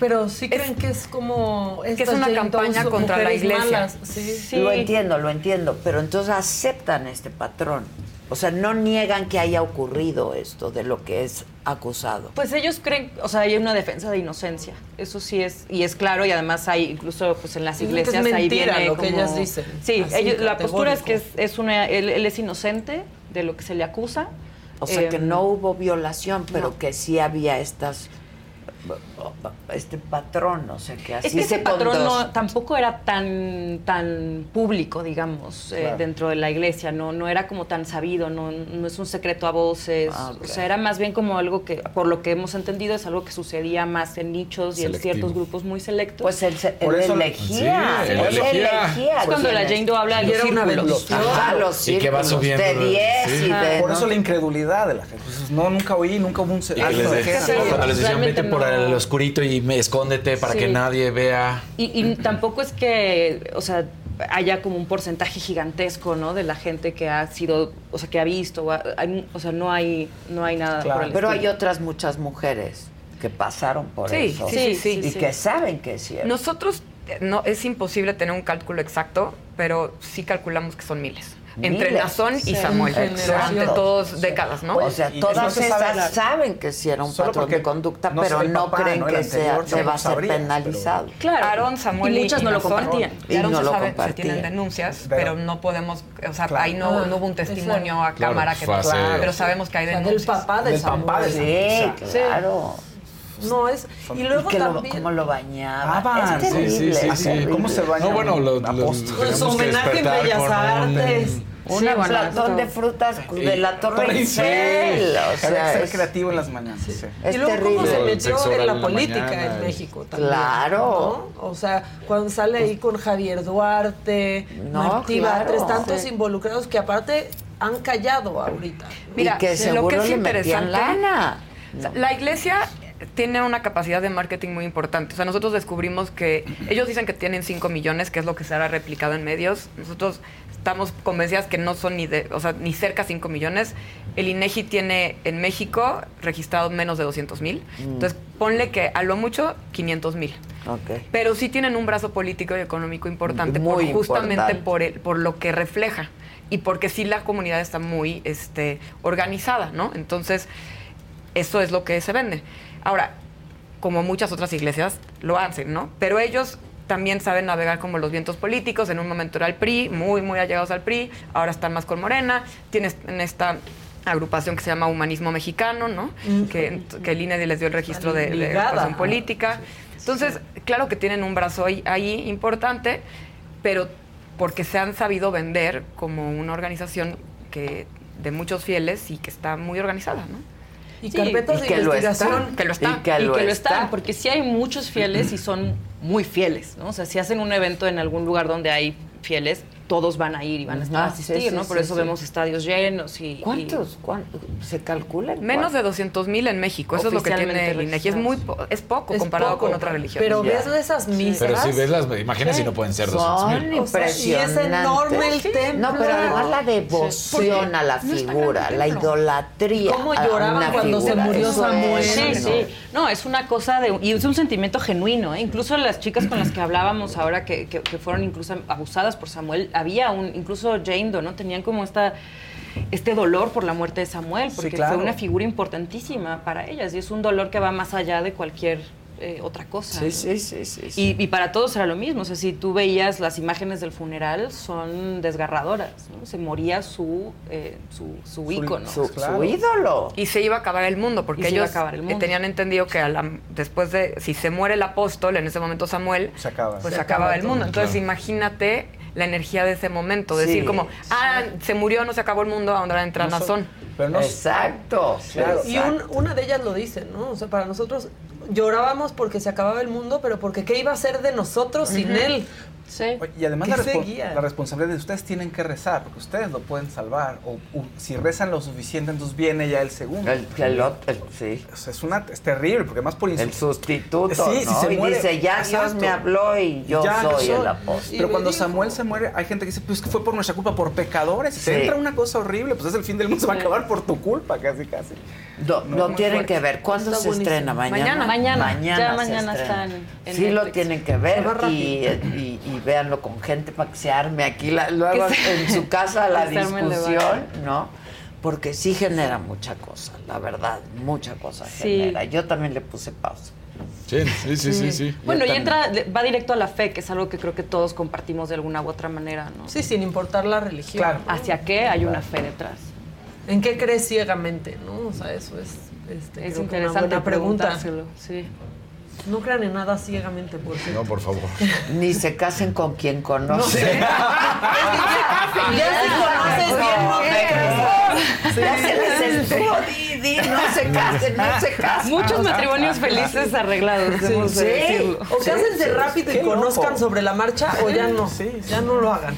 Pero sí creen que es como... que es una campaña contra la iglesia. malas, sí. Sí. Lo entiendo, lo entiendo, pero entonces aceptan este patrón. O sea, no niegan que haya ocurrido esto de lo que es acusado. Pues ellos creen, o sea, hay una defensa de inocencia. Eso sí es, y es claro, y además hay, incluso pues en las que es iglesias ahí mentira viene lo que ellas dicen, Sí, ellos- la postura es que es, es una, él, él es inocente de lo que se le acusa. O sea, que Em, no hubo violación, pero no. que sí había estas este patrón, o sea, que así Es que ese se patrón no, tampoco era tan, tan público, digamos, eh, dentro de la iglesia, no, no era como tan sabido, no, no es un secreto a voces, Ah, o sea, era más bien como algo que, por lo que hemos entendido, es algo que sucedía más en nichos y en ciertos grupos muy selectos. Pues elegía, Sí, él él elegía. elegía. Es cuando la Jane Doe habla de Y los era una círculos. Ajá, los Y que va círculos subiendo, de 10 sí. y de... Por ¿no? eso la incredulidad de la gente. Pues, no, nunca oí, nunca hubo un... Y que les cuando les decían vete por el oscurito y me escóndete para Sí. que nadie vea. Y, y tampoco es que, o sea, haya como un porcentaje gigantesco, ¿no? De la gente que ha sido, o sea, que ha visto, o, ha- hay- o sea, no hay, no hay nada por el Pero hay otras muchas mujeres que pasaron por Sí, eso. sí, sí, sí, Y sí. que saben que es cierto. Nosotros, eh, no, es imposible tener un cálculo exacto, pero sí calculamos que son miles. Entre Miles. Nazón y. Samuel. Exacto. Durante todas décadas, ¿no? O sea, Y todas no se sabe esas la- saben que sí era un Solo patrón de conducta, no pero no papá, creen ¿no? Que sea, se va a ser penalizado. Claro, Aarón, Samuel Y muchas y no lo compartían. Y Aarón no se lo sabe, se tienen denuncias, Pero- pero, no podemos, o sea, Claro. ahí no, Ah, no hubo un testimonio a Claro, cámara que fue hace- pero sabemos que hay del denuncias. papá del papá Samuel. del Sí, Sí. claro. No es. Y luego que lo, también. cómo lo bañaban. Ah, es terrible. sí, sí, sí. ¿Cómo se baña? No, bueno, lo, lo-? Con su tenemos que homenaje en Bellas Artes. Un platón de frutas de la Torre Eiffel. O sea, que ser es, creativo en las mañanas. sí. es y luego cómo se metió en la en la política en México también. Claro. ¿no? O sea, cuando sale ahí con Javier Duarte, No, Martí claro. Batres, tantos Sí. involucrados que aparte han callado ahorita. Mira, y que lo que es le metían interesante- lana. O sea, La iglesia tiene una capacidad de marketing muy importante. O sea, nosotros descubrimos que ellos dicen que tienen 5 millones, que es lo que se ha replicado en medios. Nosotros estamos convencidas que no son ni de, o sea, ni cerca 5 millones. El INEGI tiene en México registrados menos de 200 mil. Mm. Entonces, ponle que a lo mucho 500 mil. Ok. Pero sí tienen un brazo político y económico importante Muy por- justamente importante. por el, por lo que refleja y porque sí la comunidad está muy este, organizada, ¿no? Entonces, eso es lo que se vende. Ahora, como muchas otras iglesias lo hacen, ¿no? Pero ellos también saben navegar como los vientos políticos. En un momento era el PRI, muy, muy allegados al PRI, ahora están más con Morena. Tienes en esta agrupación que se llama Humanismo Mexicano, ¿no? Que, que el INE les dio el registro de, de política. Entonces, claro que tienen un brazo ahí, ahí importante, pero porque se han sabido vender como una organización que de muchos fieles y que está muy organizada, ¿no? Y Sí, carpetas y de que lo investigación. está. Que lo está. Y que y lo que lo está. están, porque sí hay muchos fieles y son muy fieles, ¿no? O sea, si hacen un evento en algún lugar donde hay fieles, todos van a ir y van a estar a Ajá, sí, asistir, sí, ¿no? Por sí, eso sí. vemos estadios llenos y... y- ¿Cuántos? ¿Cuántos? ¿Se calculan? Menos de 200 mil en México, eso es lo que tiene Oficialmente el INEGI. Es muy po- es poco Es comparado poco, con otra religión. Pero ves esas misas. Pero si ves las imágenes y no pueden ser 200 Son mil. O sea, y es impresionantes. enorme el templo. No, pero además la devoción a la figura, la idolatría. ¿Cómo a lloraban cuando se murió Eso Samuel? es, Sí, ¿no? sí. No, es una cosa de... Y es un sentimiento genuino, ¿eh? Incluso las chicas con las que hablábamos ahora que, que- que fueron incluso abusadas por Samuel, había un... Incluso Jane Doe, ¿no? Tenían como esta... Este dolor por la muerte de Samuel, Sí, porque claro. fue una figura importantísima para ellas y es un dolor que va más allá de cualquier eh, otra cosa. Sí, ¿no? sí, sí, sí, sí. Y, y para todos era lo mismo. O sea, si tú veías las imágenes del funeral, son desgarradoras. ¿no? Se moría su, eh, su, su ícono. su, Claro. su ídolo. Y se iba a acabar el mundo, porque se iba a ellos acabar el eh, mundo. tenían entendido que a la- después de, si se muere el apóstol, en ese momento Samuel, Se acaba. pues Se se acaba acaba el mundo. Entonces Claro. imagínate la energía de ese momento, Sí, decir como, ah, se murió, no se acabó el mundo, ahora entra No Nazón. Pero no, Exacto. Claro. Y un- una de ellas lo dice, ¿no? O sea, para nosotros llorábamos porque se acababa el mundo, pero porque ¿qué iba a ser de nosotros sin él? Sí. Y además ¿Qué la, respo- la responsabilidad de ustedes tienen que rezar, porque ustedes lo pueden salvar. O, o si rezan lo suficiente, entonces viene ya el segundo. El, el el- sí. O sea, es, una, es terrible, porque además por El sustituto, Sí, si ¿no? se y muere- dice, ya Dios me habló y yo Ya, soy yo el apóstol. Pero cuando dijo. Samuel se muere, hay gente que dice, pues que fue por nuestra culpa, por pecadores. Sí. se entra una cosa horrible, pues es el fin del mundo, se va a acabar por tu culpa, casi, casi. No, No, tienen fuerte. que ver. ¿Cuándo Está se buenísimo. estrena? ¿Mañana? Mañana. Ya se mañana estrena. está en- en sí, lo tienen que ver y, y, y véanlo con gente para que se arme aquí, la- luego se- en su casa la discusión. ¿no? Porque sí genera mucha cosa, la verdad, mucha cosa Sí. genera. Yo también le puse pausa. Sí, sí, sí, sí. sí. Bueno, y entra, va directo a la fe, que es algo que creo que todos compartimos de alguna u otra manera, ¿no? Sí, sin importar la religión. Claro. ¿Hacia qué hay una fe detrás? ¿En qué crees ciegamente? ¿no? O sea, eso es, este, Es que una interesante buena pregunta. sí. No crean en nada ciegamente, por cierto. No, por favor. Ni se casen con quien conocen. Ya si conoces bien, no te cases. Ya se les estuvo, no se casen, no se casen. Muchos matrimonios felices arreglados, Sí, debemos de sí. decirlo. O cásense rápido y conozcan loco. sobre la marcha o ya no. Ya no lo hagan.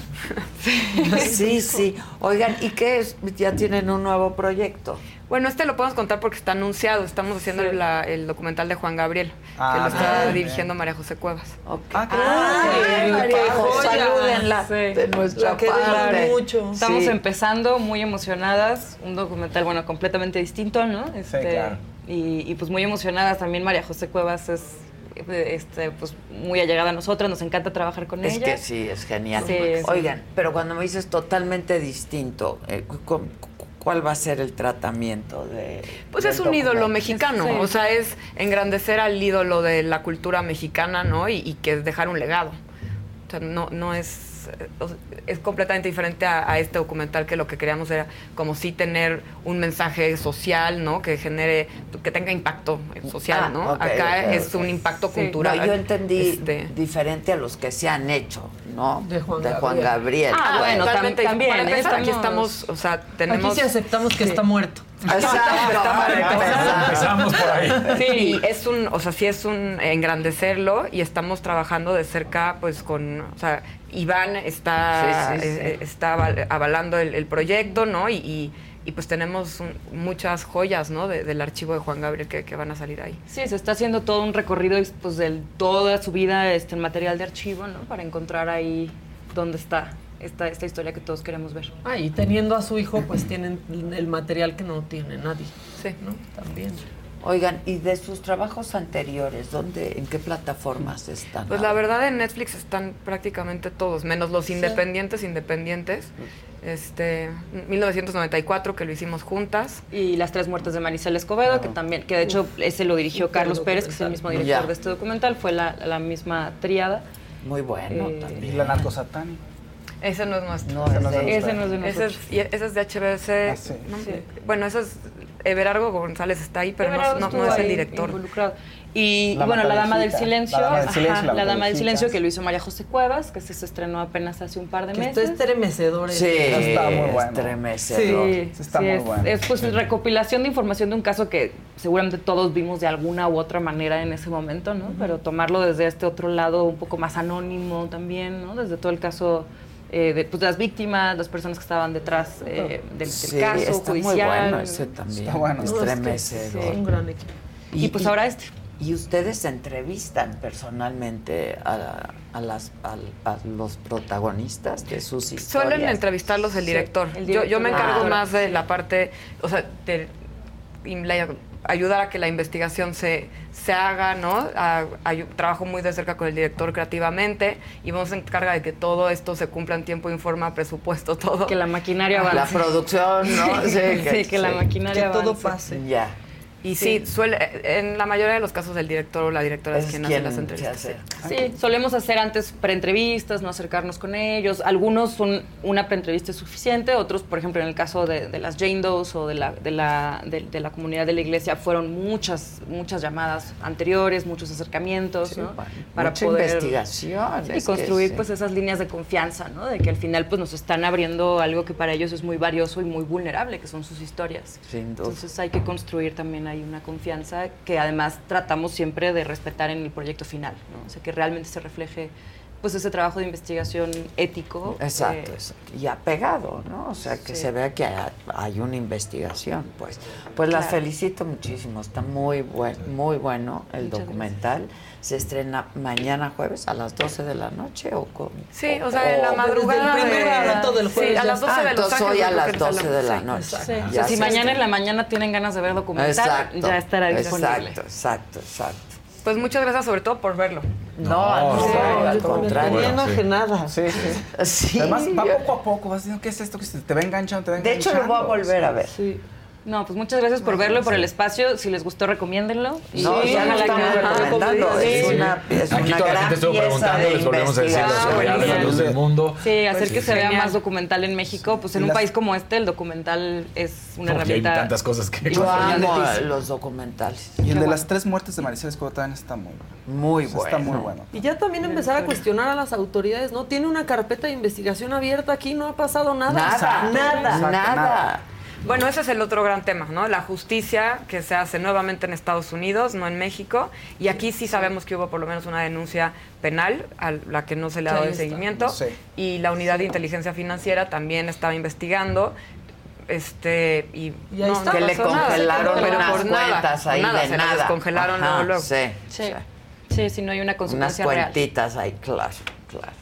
Sí, sí. Oigan, ¿y qué es? Ya tienen un nuevo proyecto. Bueno, este lo podemos contar porque está anunciado. Estamos haciendo la- el documental de Juan Gabriel, Ah, que lo está dirigiendo María José Cuevas. Ah, qué Ay, qué María José, joya. salúdenla Sí. de nuestra La queremos parte. mucho. Estamos Sí. empezando, muy emocionadas. Un documental, bueno, completamente distinto, ¿no? Este, claro. y, y, pues muy emocionadas. También María José Cuevas es este, pues, muy allegada a nosotras. Nos encanta trabajar con Es ella. que sí, es genial. Sí, sí. Oigan, pero cuando me dices totalmente distinto, eh, ¿cuál va a ser el tratamiento de Pues es un ídolo mexicano, Sí. o sea, es engrandecer al ídolo de la cultura mexicana, ¿no? Y, y que es dejar un legado. O sea, no, no es, es completamente diferente a, a este documental que lo que queríamos era como sí tener un mensaje social, ¿no? Que genere, que tenga impacto social, Ah, ¿no? Acá es un impacto Sí. cultural. No, yo entendí Este, diferente a los que se han hecho, ¿no? De Juan Gabriel. Gabriel. Ah, bueno, totalmente. tam- también, Para ¿eh? empezar, aquí Estamos- estamos, o sea, tenemos... Aquí sí aceptamos que está muerto. Empezamos por ahí. Sí, es un, o sea, sí es un engrandecerlo y estamos trabajando de cerca, pues con, o sea, Iván está, Sí, sí, sí. eh, está aval- avalando el, el proyecto, ¿no? Y, y- y, pues tenemos un- muchas joyas, ¿no? de- del archivo de Juan Gabriel que, que van a salir ahí. Sí, se está haciendo todo un recorrido pues, de toda su vida este, en material de archivo, ¿no? Para encontrar ahí dónde está esta, esta historia que todos queremos ver. Ah, y teniendo a su hijo, pues tienen el material que no tiene nadie. Sí. ¿no? También. Oigan, ¿y de sus trabajos anteriores, dónde, en qué plataformas están? Pues la verdad en Netflix están prácticamente todos, menos los independientes, independientes. Este, 1994 que lo hicimos juntas. Y Las Tres Muertes de Maricel Escobedo, que también, que de hecho ese lo dirigió Carlos Pérez, que es el mismo director Ya. de este documental, fue la, la misma tríada. Muy bueno Eh, Y también. la narcosatánica. Ese no es nuestro. No, Ese Ese no es de Ese nosotros. es, y ese es de HBC. Ah, sí. ¿no? Sí. Bueno, ese es Everardo González está ahí, pero no, Everardo no- no estuvo es el director. involucrado. Y, La y bueno, La Dama del. Silencio, La Dama del ajá, Silencio, La La Dama del. Silencio, que lo hizo María José Cuevas, que se se estrenó apenas hace un par de Que meses. está estremecedor. Sí, ese. Está muy bueno. estremecedor. Sí, está sí, muy es, bueno. es, pues recopilación de información de un caso que seguramente todos vimos de alguna u otra manera en ese momento, ¿no? Pero tomarlo desde este otro lado un poco más anónimo también, ¿no? Desde todo el caso eh, de pues, las víctimas, las personas que estaban detrás eh, del, del Sí, caso está judicial. muy bueno ese también. Está bueno. No, es que estremecedor. Es un gran equipo. Y, pues ahora este. Y ustedes entrevistan personalmente a, a las, a, a los protagonistas de sus historias. Suelen entrevistarlos el Sí, director. Yo, yo me encargo Ah. más de la parte, o sea, de la- ayudar a que la investigación se, se haga, ¿no? A- trabajo muy de cerca con el director creativamente y vamos a encargar de que todo esto se cumpla en tiempo y forma, presupuesto, todo. Que la maquinaria La avance. producción, ¿no? Sí, Sí, que la sí. maquinaria Que todo pase. Ya. Y sí, suele, en la mayoría de los casos el director o la directora es, Es quien hace las entrevistas. hace. Sí, solemos hacer antes preentrevistas, no acercarnos con ellos. Algunos son una preentrevista es suficiente, otros, por ejemplo, en el caso de, de las Jane Does o de la, de, la, de, de la comunidad de la iglesia, fueron muchas, muchas llamadas anteriores, muchos acercamientos, Sí, ¿no? bueno, mucha investigación, sí, es que construir pues esas líneas de confianza, ¿no? De que al final pues nos están abriendo algo que para ellos es muy valioso y muy vulnerable, que son sus historias. Sin duda. Entonces hay que construir también ahí una confianza que además tratamos siempre de respetar en el proyecto final, ¿no? O sea, que realmente se refleje pues ese trabajo de investigación ético. Exacto, eh, exacto. Y apegado, ¿no? O sea, que Sí. se vea que hay, hay una investigación, pues. Pues las Claro. felicito muchísimo. Está muy buen, muy bueno el Muchas documental. Se estrena mañana jueves a las 12 de la noche o con Sí, o sea, en la madrugada. Desde el primer de- momento del Sí, jueves a ya las 12 Ah, de entonces hoy a las que está 12 de la sí, noche. sí. O sea, si mañana en la mañana tienen ganas de ver documental, Exacto. ya estará disponible. Exacto, exacto, exacto. Pues muchas gracias sobre todo por verlo. No, No, no, sí, al contrario. tenía Bueno, sí. enajenada. Sí, sí. Sí, Además, va poco a poco, vas diciendo, ¿qué es esto? que se te va enganchando, te va De hecho, lo voy a enganchando? volver a ver. Sí. No, pues muchas gracias por verlo y por el espacio. Si les gustó, recomiéndenlo. Y No, ya estamos que- recomendando. Sí. Es una, es Aquí una toda la gente estuvo preguntando, les volvemos a decir la seguridad de la luz del mundo. Sí, hacer Sí, que sí. se vea más documental en México. Pues en un país como este, el documental es una Porque hay herramienta. tantas cosas que... Yo amo los documentales. Y el de bueno. las tres muertes de Maricel Escobar también está muy bueno. Muy O sea, Está muy bueno. Y ya también empezar a cuestionar a las autoridades, ¿no? Tiene una carpeta de investigación abierta aquí, no ha pasado nada. Nada. Nada. Nada. Bueno, ese es el otro gran tema, ¿no? La justicia que se hace nuevamente en Estados Unidos, no en México. Y aquí sí sabemos que hubo por lo menos una denuncia penal a la que no se le ha dado el seguimiento. Sí. Y la unidad de inteligencia financiera también estaba investigando. Este, y, Y está. que le nada, congelaron pero unas por nada, cuentas por ahí nada, de se nada. Ajá, luego, luego. Sí, Sí. Sí, si no hay una unas consecuencia real. cuentitas ahí, claro, claro.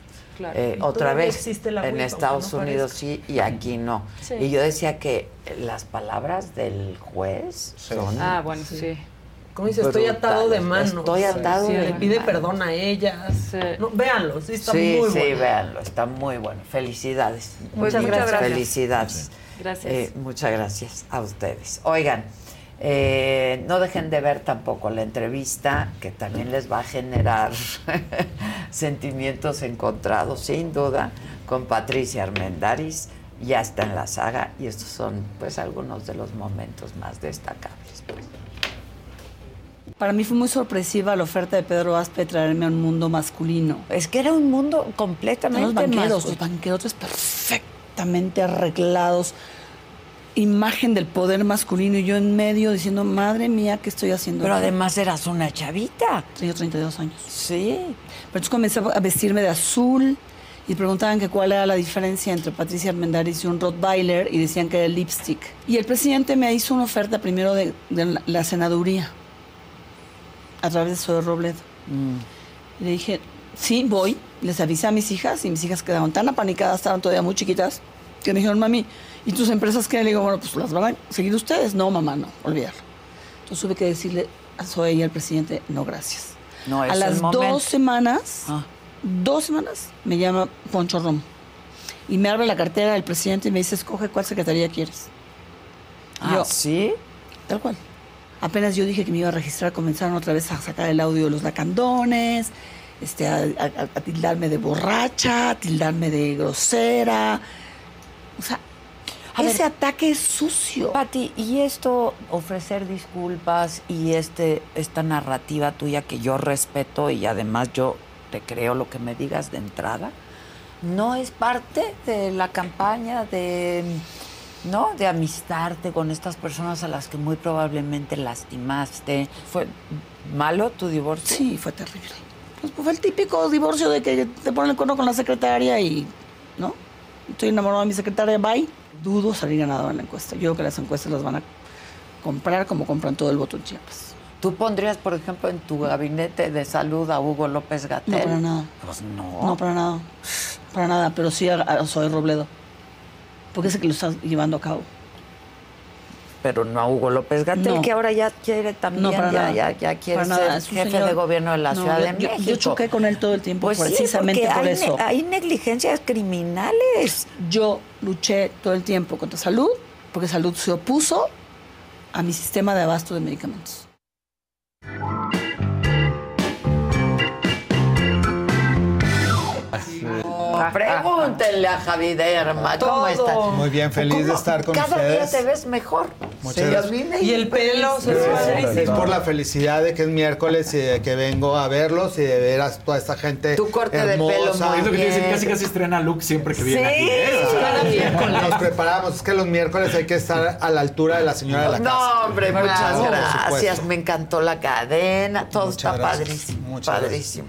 Claro. Eh, otra vez, existe la en Estados no Unidos sí y aquí no. Sí. Y yo decía que las palabras del juez son... Ah, bueno, sí. Como dice, estoy atado de manos. Estoy atado Sí, de Le pide perdón a ellas. No, véanlo, sí, está sí, muy sí, bueno. véanlo, está muy bueno. Felicidades. Pues muchas gracias. Felicidades. Gracias. Eh, muchas gracias a ustedes. Oigan, eh, no dejen de ver tampoco la entrevista, que también les va a generar sentimientos encontrados, sin duda, con Patricia Armendaris. Ya está en la saga y estos son pues algunos de los momentos más destacables. Para mí fue muy sorpresiva la oferta de Pedro Aspe de traerme a un mundo masculino. Es que era un mundo completamente Los banqueros, los banqueros perfectamente arreglados, imagen del poder masculino y yo en medio diciendo, madre mía, ¿qué estoy haciendo? Pero aquí?". además eras una chavita. Tenía 32 años. Sí. Pero entonces comencé a vestirme de azul y preguntaban que cuál era la diferencia entre Patricia Armendáriz y un Rottweiler y decían que era el lipstick. Y el presidente me hizo una oferta primero de, de la- senaduría a través de Zoe Robledo. Y le dije, sí, voy. Les avisé a mis hijas y mis hijas quedaron tan apanicadas, estaban todavía muy chiquitas, que me dijeron, mami, ¿y tus empresas qué? Le digo, bueno, pues las van a seguir ustedes. No, mamá, no, olvídalo. Entonces tuve que decirle a Zoe y al presidente, no, gracias. No a las dos semanas, dos semanas, me llama Poncho Rom. Y me abre la cartera del presidente y me dice, escoge cuál secretaría quieres. Ah, ¿sí? Tal cual. Apenas yo dije que me iba a registrar, comenzaron otra vez a sacar el audio de los lacandones, este, a, a- a tildarme de borracha, a tildarme de grosera. O sea, ese ataque es sucio. Pati, y esto, ofrecer disculpas y este, esta narrativa tuya que yo respeto y además yo te creo lo que me digas de entrada, no es parte de la campaña de, ¿no? De amistarte con estas personas a las que muy probablemente lastimaste. ¿Fue malo tu divorcio? Sí, fue terrible. Pues fue el típico divorcio de que te ponen el cuerno con la secretaria y, ¿no? Estoy enamorado de mi secretaria, bye. Dudo salir ganador en la encuesta. Yo creo que las encuestas las van a comprar como compran todo el voto en Chiapas. ¿Tú pondrías, por ejemplo, en tu gabinete de salud a Hugo López Gatel? No, para nada. Pues no. No, para nada. Para nada, pero sí a, a Zoe Robledo. Porque es el que lo está llevando a cabo. Pero no a Hugo López Gatel, No. que ahora ya quiere también, No, para ya, nada. ya, ya quiere Para ser jefe señor- de gobierno de la No, Ciudad yo- de yo- México. Yo choqué con él todo el tiempo, Pues sí, precisamente porque por hay, eso. hay negligencias criminales. Yo luché todo el tiempo contra salud, porque salud se opuso a mi sistema de abasto de medicamentos. Pregúntenle a Javi Derma, ¿cómo está? Muy bien, feliz de estar con Cada día ustedes. te ves mejor. Muchas Sí, gracias. Y el pelo se gracias padrísimo. por la felicidad de que es miércoles y de que vengo a verlos y de ver a toda esta gente Tu corte de pelo muy Es lo que te dicen, bien. casi casi estrena look siempre que viene Sí. aquí. ¿eh? O sea, Cada miércoles. Nos preparamos, es que los miércoles hay que estar a la altura de la señora de la casa. No, hombre, muchas gracias. Me encantó la cadena, todo Muchas está gracias. padrísimo. Muchas padrísimo.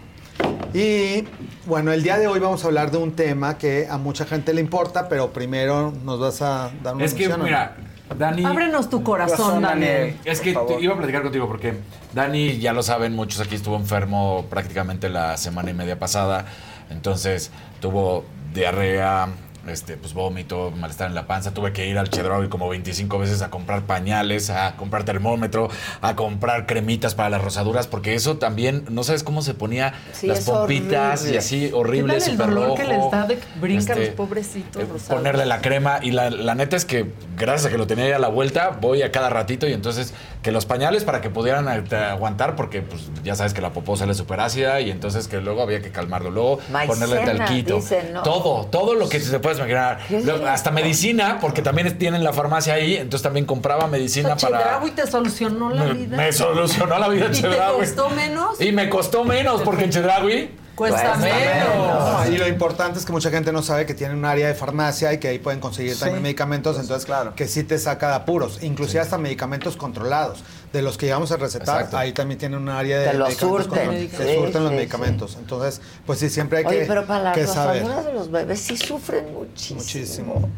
Y bueno, el día de hoy vamos a hablar de un tema que a mucha gente le importa, pero primero nos vas a dar una Es que, mira, Dani. Ábrenos tu corazón, Daniel. Es que te- iba a platicar contigo porque Dani, ya lo saben, muchos aquí estuvo enfermo prácticamente la semana y media pasada. Entonces tuvo diarrea, este, pues vómito, malestar en la panza. Tuve que ir al Chedraui como 25 veces a comprar pañales, a comprar termómetro, a comprar cremitas para las rosaduras, porque eso también, no sabes cómo se ponía Sí, las pompitas horrible. y así horrible, ¿Qué tal el súper rojo. que les da de que brincan Este, los pobrecitos rosados? ponerle la crema y la, la neta es que gracias a que lo tenía ahí a la vuelta voy a cada ratito y entonces que los pañales para que pudieran eh, aguantar porque pues ya sabes que la popó sale súper ácida y entonces que luego había que calmarlo luego ponerle Maicena, talquito dicen, ¿no? todo todo lo que se puedes hasta medicina porque también tienen la farmacia ahí entonces también compraba medicina para Chedraui te solucionó la me, vida. me solucionó la vida en ¿Y te Chedraui costó menos? y me costó menos porque en Chedraui Cuesta menos. No, y lo importante es que mucha gente no sabe que tiene un área de farmacia y que ahí pueden conseguir también medicamentos, entonces claro. que sí te saca de apuros, inclusive hasta medicamentos controlados, de los que llegamos a recetar, Exacto. ahí también tienen un área de Te los medicamentos surten. Te Sí, surten los sí, medicamentos, entonces pues sí, siempre hay Oye, que, pero para que saber. rosadura de los bebés sí sufren muchísimo. Muchísimo.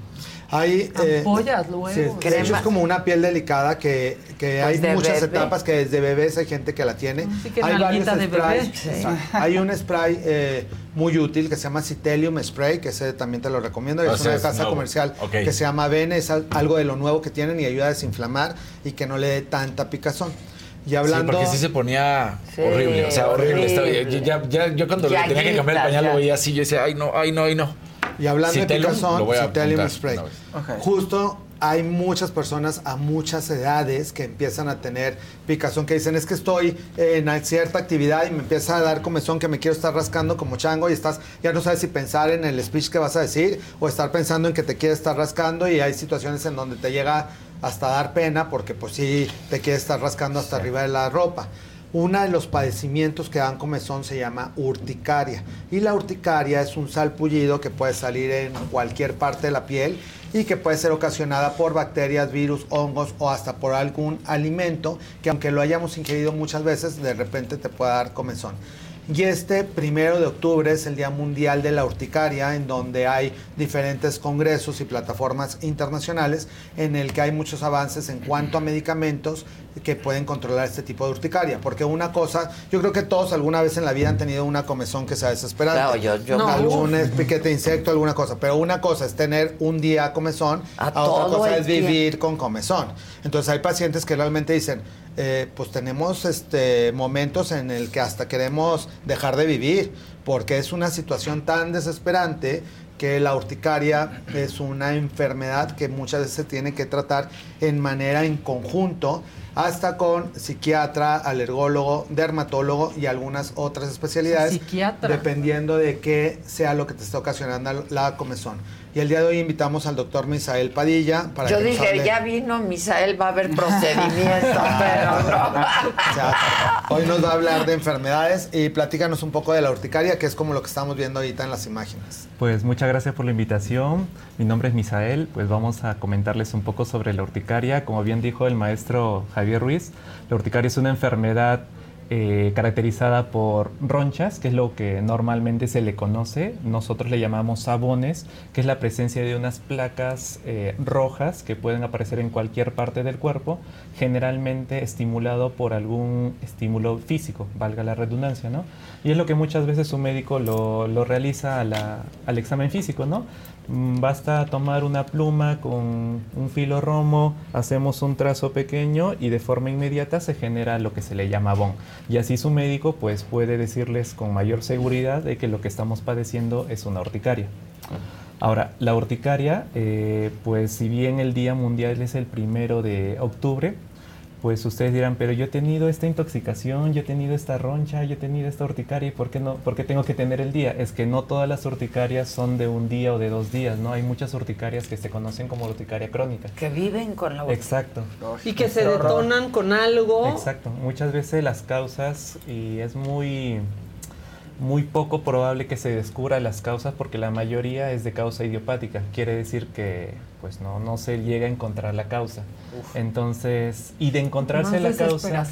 Hay, eh, Ampollas luego. sí, de hecho, es como una piel delicada que, que Pues hay muchas bebé. etapas que desde bebés hay gente que la tiene. Así que hay varios sprays. Sí. Hay un spray eh, muy útil que se llama Citelium Spray, que ese también te lo recomiendo. Ah, Es ese una casa nuevo. comercial Ok. que se llama Bene, es al- algo de lo nuevo que tienen y ayuda a desinflamar y que no le dé tanta picazón. Y hablando... Sí, porque sí se ponía Sí, horrible, o sea, horrible. horrible. Estaba- ya, ya- yo cuando le tenía que Llaguitas, cambiar el pañal ya. lo veía así, yo decía, ay no, ay no, ay no. Y hablando de picazón, Spray. Justo hay muchas personas a muchas edades que empiezan a tener picazón, que dicen, es que estoy en cierta actividad y me empieza a dar comezón que me quiero estar rascando como chango y estás, ya no sabes si pensar en el speech que vas a decir o estar pensando en que te quieres estar rascando y hay situaciones en donde te llega hasta dar pena porque pues sí te quieres estar rascando hasta arriba de la ropa. Uno de los padecimientos que dan comezón se llama urticaria. Y la urticaria es un salpullido que puede salir en cualquier parte de la piel y que puede ser ocasionada por bacterias, virus, hongos o hasta por algún alimento que aunque lo hayamos ingerido muchas veces, de repente te puede dar comezón. Y este primero de octubre es el Día Mundial de la Urticaria, en donde hay diferentes congresos y plataformas internacionales en el que hay muchos avances en cuanto a medicamentos que pueden controlar este tipo de urticaria. Porque una cosa, yo creo que todos alguna vez en la vida han tenido una comezón que sea desesperante. Claro, yo- yo- No. Algún piquete de insecto, alguna cosa. Pero una cosa es tener un día comezón, A a otra cosa es vivir con comezón. Entonces hay pacientes que realmente dicen, eh, pues tenemos este, momentos en el que hasta queremos dejar de vivir, porque es una situación tan desesperante que la urticaria es una enfermedad que muchas veces se tiene que tratar en manera en conjunto, hasta con psiquiatra, alergólogo, dermatólogo y algunas otras especialidades, Psiquiatra. dependiendo de qué sea lo que te está ocasionando la comezón. Y el día de hoy invitamos al doctor Misael Padilla para Yo que nos dije, hable- ya vino Misael, va a haber procedimiento, pero no. O sea, hoy nos va a hablar de enfermedades y platícanos un poco de la urticaria, que es como lo que estamos viendo ahorita en las imágenes. Pues muchas gracias por la invitación. Mi nombre es Misael. Pues vamos a comentarles un poco sobre la urticaria. Como bien dijo el maestro Javier Ruiz, la urticaria es una enfermedad eh, caracterizada por ronchas, que es lo que normalmente se le conoce. Nosotros le llamamos sabones, que es la presencia de unas placas eh, rojas que pueden aparecer en cualquier parte del cuerpo, generalmente estimulado por algún estímulo físico, valga la redundancia, ¿no? Y es lo que muchas veces un médico lo, realiza al examen físico, ¿no? Mm, Basta tomar una pluma con un filo romo, hacemos un trazo pequeño y de forma inmediata se genera lo que se le llama bon. Y así su médico pues puede decirles con mayor seguridad de que lo que estamos padeciendo es una urticaria. Ahora, la urticaria, eh, pues si bien el Día Mundial es el primero de octubre, pues ustedes dirán, pero yo he tenido esta intoxicación, yo he tenido esta roncha, yo he tenido esta urticaria, ¿y por qué, no, por qué tengo que tener el día? Es que no todas las urticarias son de un día o de dos días, ¿no? Hay muchas urticarias que se conocen como urticaria crónica. Que viven con la Exacto. Y que se detonan con algo. Exacto. Muchas veces las causas, y es muy, muy poco probable que se descubra las causas porque la mayoría es de causa idiopática. Quiere decir que pues no, no se llega a encontrar la causa. Entonces, y de encontrarse Más la causa,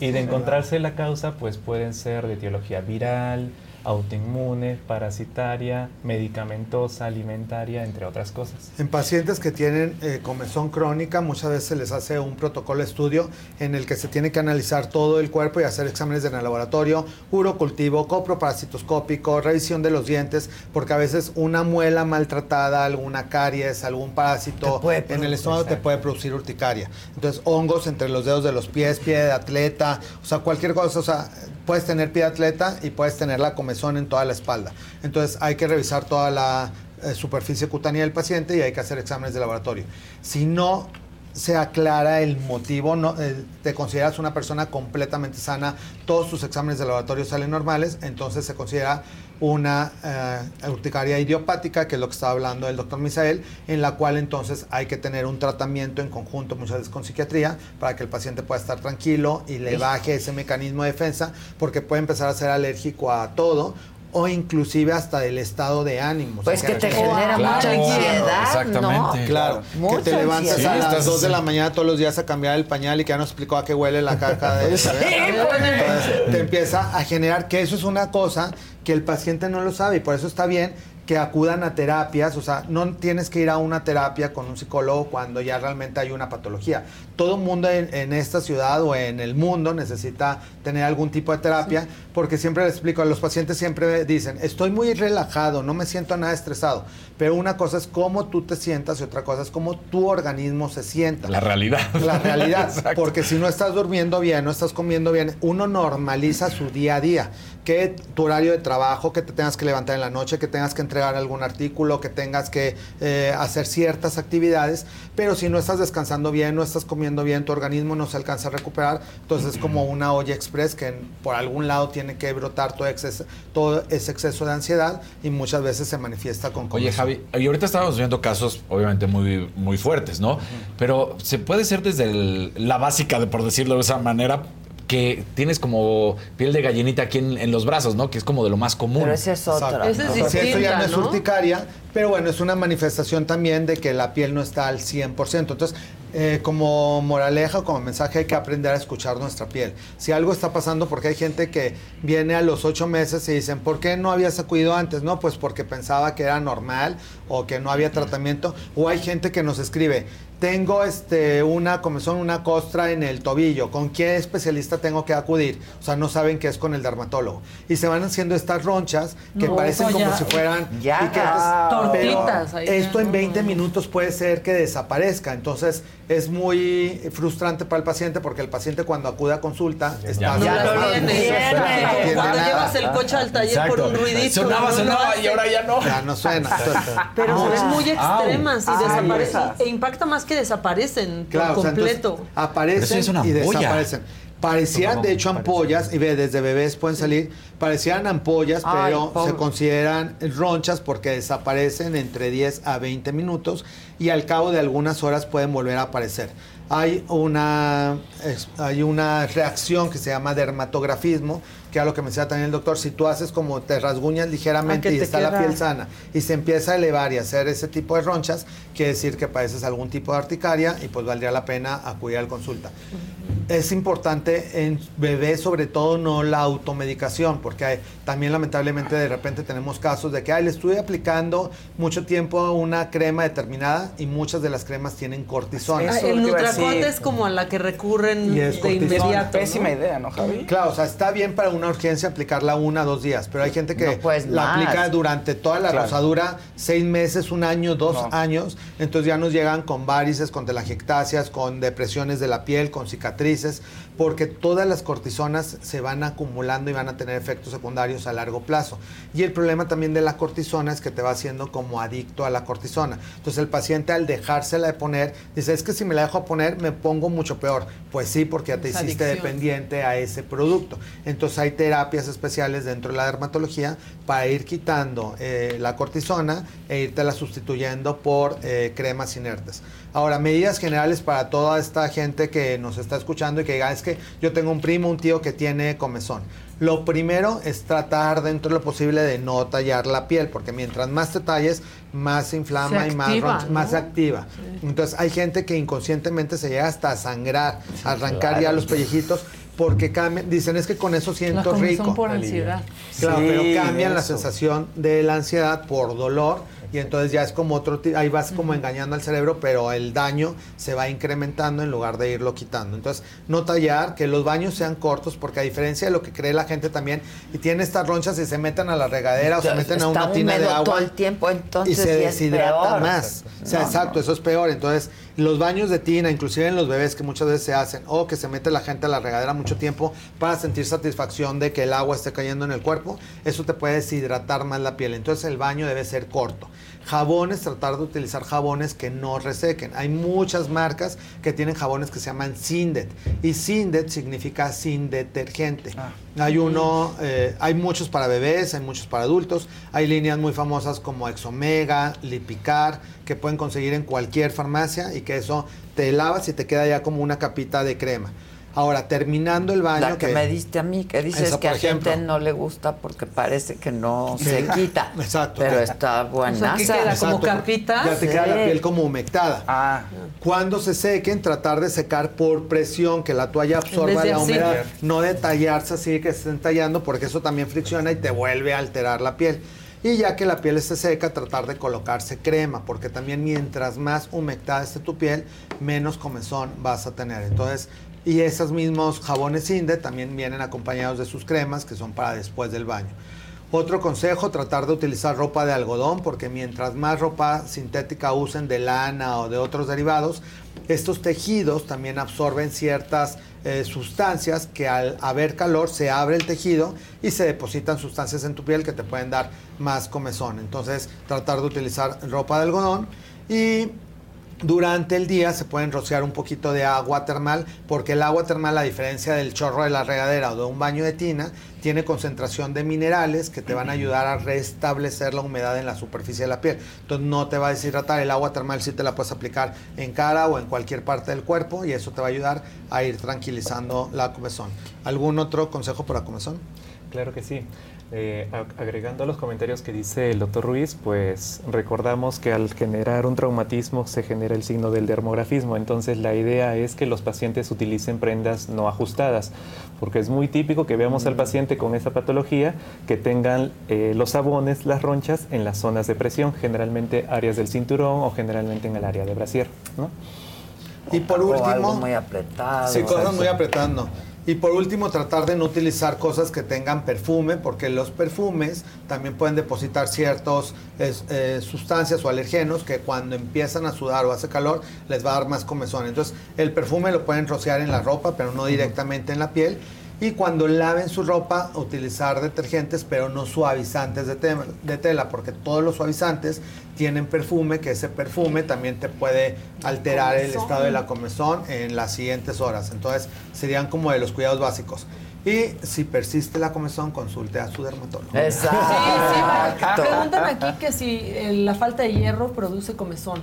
y de encontrarse la causa, pues pueden ser de etiología viral, autoinmune, parasitaria, medicamentosa, alimentaria, entre otras cosas. En pacientes que tienen eh, comezón crónica, muchas veces se les hace un protocolo de estudio en el que se tiene que analizar todo el cuerpo y hacer exámenes en el laboratorio, urocultivo, coproparasitoscópico, revisión de los dientes, porque a veces una muela maltratada, alguna caries, algún parásito en el estómago te puede producir urticaria. Entonces, hongos entre los dedos de los pies, pie de atleta, o sea, cualquier cosa, o sea, puedes tener pie atleta y puedes tener la comezón en toda la espalda. Entonces, hay que revisar toda la eh, superficie cutánea del paciente y hay que hacer exámenes de laboratorio. Si no se aclara el motivo, no, eh, te consideras una persona completamente sana, todos tus exámenes de laboratorio salen normales, entonces se considera una eh, urticaria idiopática, que es lo que estaba hablando el doctor Misael, en la cual entonces hay que tener un tratamiento en conjunto muchas veces con psiquiatría para que el paciente pueda estar tranquilo y le baje ese mecanismo de defensa, porque puede empezar a ser alérgico a todo o inclusive hasta del estado de ánimo. Pues que te genera mucha ansiedad, Exactamente. ¿no? Claro. Mucha que te levantas ansiedad. a Sí, las estás 2 de la mañana todos los días a cambiar el pañal y que ya nos explicó a qué huele la caja de Sí, Entonces, te empieza a generar que eso es una cosa que el paciente no lo sabe y por eso está bien que acudan a terapias, o sea, no tienes que ir a una terapia con un psicólogo cuando ya realmente hay una patología. Todo mundo en, en esta ciudad o en el mundo necesita tener algún tipo de terapia, porque siempre les explico, los pacientes siempre dicen, estoy muy relajado, no me siento nada estresado, pero una cosa es cómo tú te sientas y otra cosa es cómo tu organismo se sienta. La realidad. La realidad, porque si no estás durmiendo bien, no estás comiendo bien, uno normaliza su día a día. Que tu horario de trabajo, que te tengas que levantar en la noche, que tengas que entregar algún artículo, que tengas que eh, hacer ciertas actividades, pero si no estás descansando bien, no estás comiendo bien, tu organismo no se alcanza a recuperar, entonces es como una olla express que por algún lado tiene que brotar todo, exceso, todo ese exceso de ansiedad y muchas veces se manifiesta con Oye. Javi, y ahorita estábamos viendo casos obviamente muy, muy fuertes, ¿no? Pero se puede ser desde el- la básica, de, por decirlo de esa manera, que tienes como piel de gallinita aquí en, en los brazos, ¿no? Que es como de lo más común. Pero ese es otra. Exacto. ¿no? Sí, eso ya no es urticaria, pero bueno, es una manifestación también de que la piel no está al 100%. Entonces, eh, como moraleja o como mensaje hay que aprender a escuchar nuestra piel. Si algo está pasando, porque hay gente que viene a los ocho meses y dicen, ¿por qué no habías acudido antes? No, pues porque pensaba que era normal o que no había tratamiento. O hay gente que nos escribe, tengo este una comezón, una costra en el tobillo, ¿con qué especialista tengo que acudir? O sea, no saben que es con el dermatólogo. Y se van haciendo estas ronchas que No, parecen pues como ya. si fueran Ya. piquetes, Tortitas ahí, esto ya. en 20 minutos puede ser que desaparezca. Entonces, es muy frustrante para el paciente porque el paciente cuando acude a consulta está No tiene. No tiene Cuando nada. llevas el coche al taller por un ruidito. Sonaba, sonaba y ahora ya no. Ya no suena. Entonces, Pero ven muy extremas y. Ah, E impacta más que desaparecen Claro, o por sea, entonces, completo. Pero aparecen eso es una y desaparecen. Parecían, de hecho, ampollas, y ve, desde bebés pueden salir, parecían ampollas, Ay, pero pobre. se consideran ronchas porque desaparecen entre 10 a 20 minutos y al cabo de algunas horas pueden volver a aparecer. Hay una, hay una reacción que se llama dermatografismo, que es lo que me decía también el doctor, si tú haces como te rasguñas ligeramente Ah, y está la queda- piel sana y se empieza a elevar y hacer ese tipo de ronchas, quiere decir que padeces algún tipo de articaria y pues valdría la pena acudir a la consulta. Es importante en bebés sobre todo no la automedicación, porque hay- también lamentablemente de repente tenemos casos de que ay, le estuve aplicando mucho tiempo una crema determinada y muchas de las cremas tienen cortisona. Ah, el Nutracot es como a la que recurren Y es de cortisona. inmediato. Pésima ¿no? idea, ¿no, Javi? Claro, o sea, está bien para una urgencia aplicarla una o dos días, pero hay gente que No, pues, la más. aplica durante toda la Claro. rosadura, seis meses, un año, dos No. años, entonces ya nos llegan con varices, con telangiectasias, con depresiones de la piel, con cicatrices, porque todas las cortisonas se van acumulando y van a tener efectos secundarios a largo plazo. Y el problema también de la cortisona es que te va haciendo como adicto a la cortisona. Entonces el paciente al dejársela de poner, dice, es que si me la dejo poner me pongo mucho peor. Pues sí, porque ya te Es hiciste adicción. dependiente a ese producto. Entonces hay terapias especiales dentro de la dermatología para ir quitando eh, la cortisona e irte sustituyendo por eh, cremas inertes. Ahora, medidas generales para toda esta gente que nos está escuchando y que diga, es que yo tengo un primo, un tío que tiene comezón. Lo primero es tratar dentro de lo posible de no tallar la piel, porque mientras más te talles, más se inflama Se y más, activa, roncha- más ¿no? se activa. Entonces hay gente que inconscientemente se llega hasta a sangrar, a arrancar ya los pellejitos, porque cambian, dicen es que con eso siento rico. por ansiedad. Claro, Sí, pero cambian la sensación de la ansiedad por dolor y entonces ya es como otro, ahí vas como engañando al cerebro, pero el daño se va incrementando en lugar de irlo quitando. Entonces, no tallar, que los baños sean cortos, porque a diferencia de lo que cree la gente también, y tiene estas ronchas y se meten a la regadera o se meten a una tina de agua todo el tiempo, entonces y se deshidrata más. O sea, No, exacto, eso es peor. Entonces, los baños de tina, inclusive en los bebés que muchas veces se hacen, o que se mete la gente a la regadera mucho tiempo para sentir satisfacción de que el agua esté cayendo en el cuerpo, eso te puede deshidratar más la piel. Entonces, el baño debe ser corto. Jabones, tratar de utilizar jabones que no resequen. Hay muchas marcas que tienen jabones que se llaman Sindet. Y Sindet significa sin detergente. Hay uno, eh, hay muchos para bebés, hay muchos para adultos. Hay líneas muy famosas como Exomega, Lipicar, que pueden conseguir en cualquier farmacia y que eso te lavas y te queda ya como una capita de crema. Ahora, terminando el baño. La que, me diste a mí, que dices Esa, que a ejemplo. gente no le gusta porque parece que no se quita. Exacto. Pero está buena. Exacto, Ya te queda la piel como humectada. Ah. Cuando se sequen, tratar de secar por presión, que la toalla absorba la así. humedad. No de tallarse así que se estén tallando, porque eso también fricciona y te vuelve a alterar la piel. Y ya que la piel esté seca, tratar de colocarse crema, porque también mientras más humectada esté tu piel, menos comezón vas a tener. Entonces, y esos mismos jabones Inde también vienen acompañados de sus cremas, que son para después del baño. Otro consejo, tratar de utilizar ropa de algodón, porque mientras más ropa sintética usen de lana o de otros derivados, estos tejidos también absorben ciertas eh, sustancias que al haber calor se abre el tejido y se depositan sustancias en tu piel que te pueden dar más comezón. Entonces, tratar de utilizar ropa de algodón y durante el día se pueden rociar un poquito de agua termal, porque el agua termal, a diferencia del chorro de la regadera o de un baño de tina, tiene concentración de minerales que te van a ayudar a restablecer la humedad en la superficie de la piel. Entonces no te va a deshidratar. El agua termal sí te la puedes aplicar en cara o en cualquier parte del cuerpo y eso te va a ayudar a ir tranquilizando la comezón. ¿Algún otro consejo para comezón? Claro que sí. Eh, ag- agregando a los comentarios que dice el doctor Ruiz, pues recordamos que al generar un traumatismo se genera el signo del dermografismo. Entonces la idea es que los pacientes utilicen prendas no ajustadas, porque es muy típico que veamos al paciente con esa patología que tengan eh, los sabones, las ronchas en las zonas de presión, generalmente áreas del cinturón o generalmente en el área de brasier. ¿no? Y por último... algo muy apretado. Sí, cosas muy apretando. Y por último, tratar de no utilizar cosas que tengan perfume, porque los perfumes también pueden depositar ciertas sustancias o alergenos que cuando empiezan a sudar o hace calor les va a dar más comezón. Entonces, el perfume lo pueden rociar en la ropa, pero no directamente en la piel. Y cuando laven su ropa, utilizar detergentes, pero no suavizantes de, tela, porque todos los suavizantes tienen perfume, que ese perfume también te puede alterar el estado de la comezón en las siguientes horas. Entonces, serían como de los cuidados básicos. Y si persiste la comezón, consulte a su dermatólogo. Exacto. Preguntan aquí que si eh, la falta de hierro produce comezón.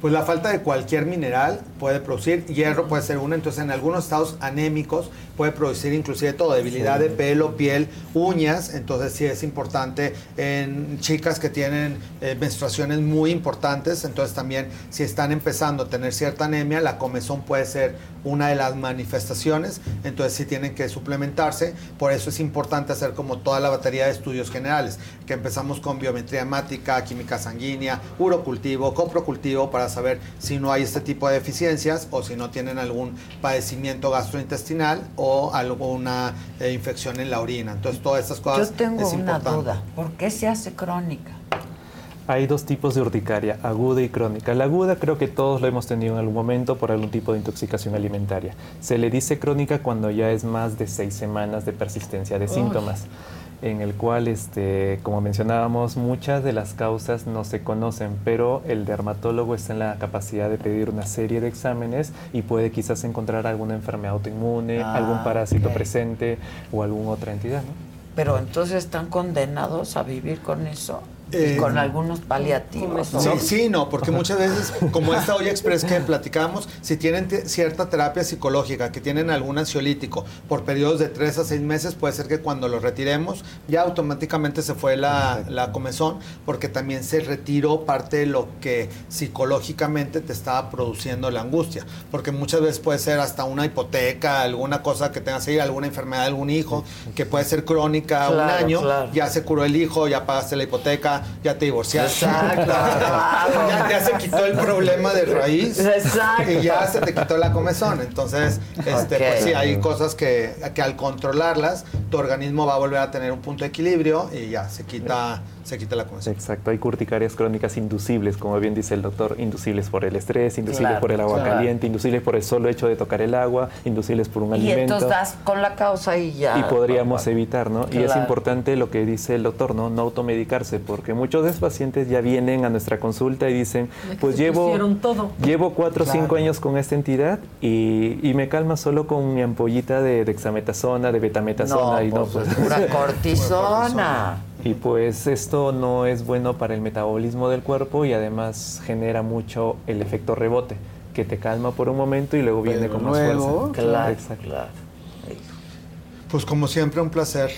Pues la falta de cualquier mineral puede producir, hierro puede ser uno, entonces en algunos estados anémicos puede producir inclusive todo, debilidad de pelo, piel, uñas, entonces sí es importante en chicas que tienen eh, menstruaciones muy importantes, entonces también si están empezando a tener cierta anemia, la comezón puede ser una de las manifestaciones, entonces sí tienen que suplementarse, por eso es importante hacer como toda la batería de estudios generales, que empezamos con biometría hemática, química sanguínea, urocultivo, coprocultivo, para saber si no hay este tipo de deficiencias o si no tienen algún padecimiento gastrointestinal o alguna eh, infección en la orina. Entonces todas estas cosas Yo tengo es una importante. duda. ¿Por qué se hace crónica? Hay dos tipos de urticaria, aguda y crónica. La aguda creo que todos lo hemos tenido en algún momento por algún tipo de intoxicación alimentaria. Se le dice crónica cuando ya es más de seis semanas de persistencia de Uy. En el cual, este, como mencionábamos, muchas de las causas no se conocen, pero el dermatólogo está en la capacidad de pedir una serie de exámenes y puede quizás encontrar alguna enfermedad autoinmune, Ah, algún parásito presente o alguna otra entidad. ¿no? Pero entonces están condenados a vivir con eso. Eh, con algunos paliativos. ¿no? Sí, sí, no, porque muchas veces, como esta olla express que platicamos, si tienen cierta terapia psicológica, que tienen algún ansiolítico por periodos de tres a seis meses, puede ser que cuando lo retiremos ya automáticamente se fue la, la comezón, porque también se retiró parte de lo que psicológicamente te estaba produciendo la angustia, porque muchas veces puede ser hasta una hipoteca, alguna cosa que tengas ahí, alguna enfermedad de algún hijo, que puede ser crónica un Claro, año, claro. ya se curó el hijo, ya pagaste la hipoteca, ya te divorciaste. Exacto, ya, ya se quitó el problema de raíz. Exacto. Y ya se te quitó la comezón. Entonces, este, pues sí, hay cosas que, que al controlarlas, tu organismo va a volver a tener un punto de equilibrio y ya se quita, se quita la. Exacto, hay urticarias crónicas inducibles, como bien dice el doctor, inducibles por el estrés, inducibles Claro, por el agua claro. caliente, inducibles por el solo hecho de tocar el agua, inducibles por un Y alimento. entonces das con la causa y ya. y podríamos evitar, ¿no? Y es importante lo que dice el doctor, ¿no? No automedicarse, porque muchos de los pacientes ya vienen a nuestra consulta y dicen, pues llevo, todo. llevo cuatro o Claro. cinco años con esta entidad y, y me calma solo con mi ampollita de dexametasona, de betametasona. No, y no, pues, es pura cortisona. Y pues esto no es bueno para el metabolismo del cuerpo y además genera mucho el efecto rebote, que te calma por un momento y luego viene Pero con más luego, fuerza. claro, Exacto. Pues como siempre, un placer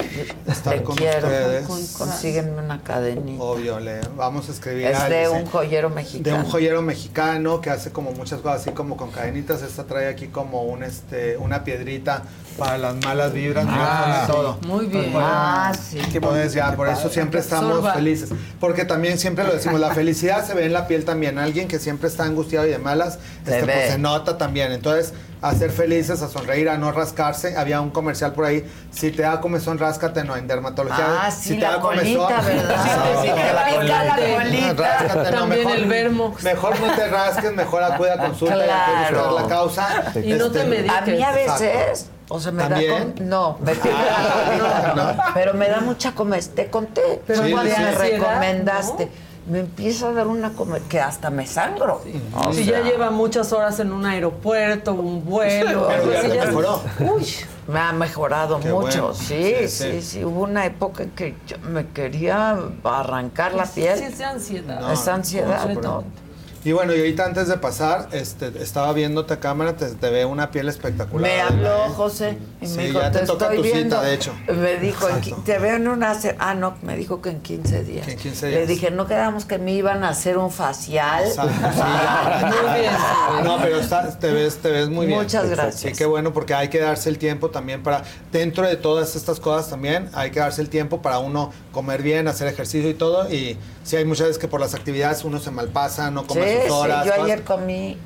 estar Te con quiero. ustedes. Consígueme una cadenita. Obvio, le vamos a escribir. Es de un joyero de mexicano. un joyero mexicano que hace como muchas cosas así como con cadenitas. Esta trae aquí como un este una piedrita para las malas vibras. Ah, mira, sí. todo. Muy bien. Ah, sí. Entonces ya, por eso siempre estamos felices. Porque también siempre lo decimos, la felicidad se ve en la piel también. Alguien que siempre está angustiado y de malas, Se este, pues, se nota también. Entonces, a ser felices, a sonreír, a no rascarse. Había un comercial por ahí, si te da comezón, ráscate, no, en dermatología. Ah, si sí, te la da colita, ¿verdad? Sí, Si te la colita. Ráscate, no, También mejor, el vermo. Mejor no te rasques, mejor acude a consulta y Claro. buscar la causa. Y no te mediques. A mí a veces, Exacto. O sea, me ¿También? da con- no, me colita, pero me da mucha comezón. Te conté, Pero pero igual me recomendaste. Me empieza a dar una come- que hasta me sangro. O si sea, ya lleva muchas horas en un aeropuerto, un vuelo. Pero algo ya así, te ya- mejoró. Uy, me ha mejorado Qué mucho. bueno. Sí, Sí, sí, sí. sí, Hubo una época en que yo me quería arrancar la Sí, piel. es de ansiedad. No, es ansiedad, no, ¿no? Y bueno, y ahorita antes de pasar, este, estaba viéndote a cámara, te, te ve una piel espectacular. Me habló José y Sí, me dijo, ya te toca estoy tu cita, viendo". de hecho. Me dijo, en te veo en una... Ah, no, me dijo que en 15 días. Que en 15 Le días. dije, no quedamos que me iban a hacer un facial. Exacto, sí. Muy bien. No, pero está- te, ves, te ves muy bien. Muchas gracias. Sí, qué bueno, porque hay que darse el tiempo también para, dentro de todas estas cosas también, hay que darse el tiempo para uno comer bien, hacer ejercicio y todo. Y sí, hay muchas veces que por las actividades uno se malpasa, no Sí, come sus horas. sí, yo ayer comí,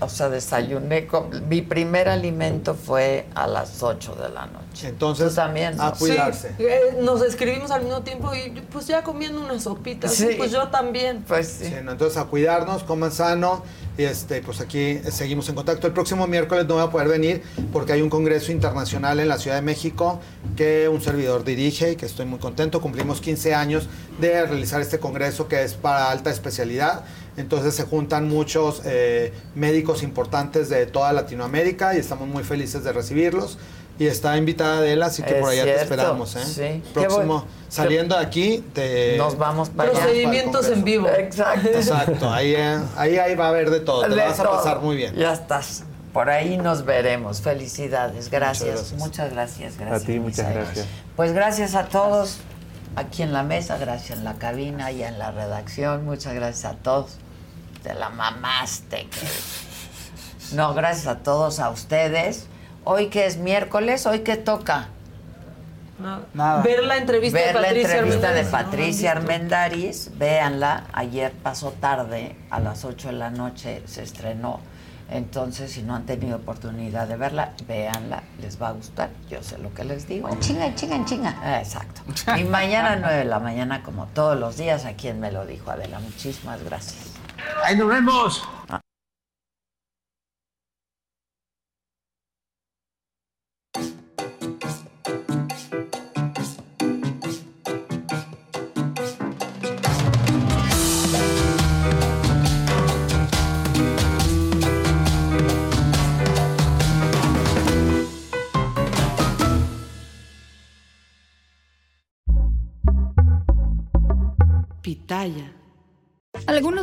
o sea, desayuné, com- mi primer alimento fue a las 8 de la noche. Entonces, Tú también, ¿no? a cuidarse. Sí, eh, nos escribimos al mismo tiempo y pues ya comiendo unas sopitas. Sí. Pues yo también. Pues Sí, ¿no? Entonces a cuidarnos, coman sano y este, pues aquí seguimos en contacto. El próximo miércoles no voy a poder venir porque hay un congreso internacional en la Ciudad de México que un servidor dirige y que estoy muy contento. Cumplimos 15 años de realizar este congreso que es para alta especialidad. Entonces se juntan muchos eh, médicos importantes de toda Latinoamérica y estamos muy felices de recibirlos. Y está invitada Adela, así que Es por allá cierto, te esperamos. ¿eh? sí. Próximo, saliendo de aquí, te... Nos vamos para allá. Procedimientos en vivo. Exacto. Exacto, ahí, eh, ahí, ahí va a haber de todo, te De la vas a pasar muy bien. Ya estás. Por ahí nos veremos. Felicidades. Gracias. gracias. Muchas gracias. gracias A ti, muchas Misael. gracias. Pues gracias a todos aquí en la mesa, gracias en la cabina y en la redacción. Muchas gracias a todos. Te la mamaste. que- No, gracias a todos, a ustedes. Hoy que es miércoles, hoy que toca. Nada. Ver la entrevista Ver de la Patricia entrevista de. Patricia Armendáriz, véanla, ayer pasó tarde, a las 8 de la noche se estrenó, entonces si no han tenido oportunidad de verla, véanla, les va a gustar, yo sé lo que les digo. Chinga, chinga, chinga. Exacto. Y mañana a 9 de la mañana, como todos los días, a quien me lo dijo Adela, muchísimas gracias. ¡Ahí nos vemos!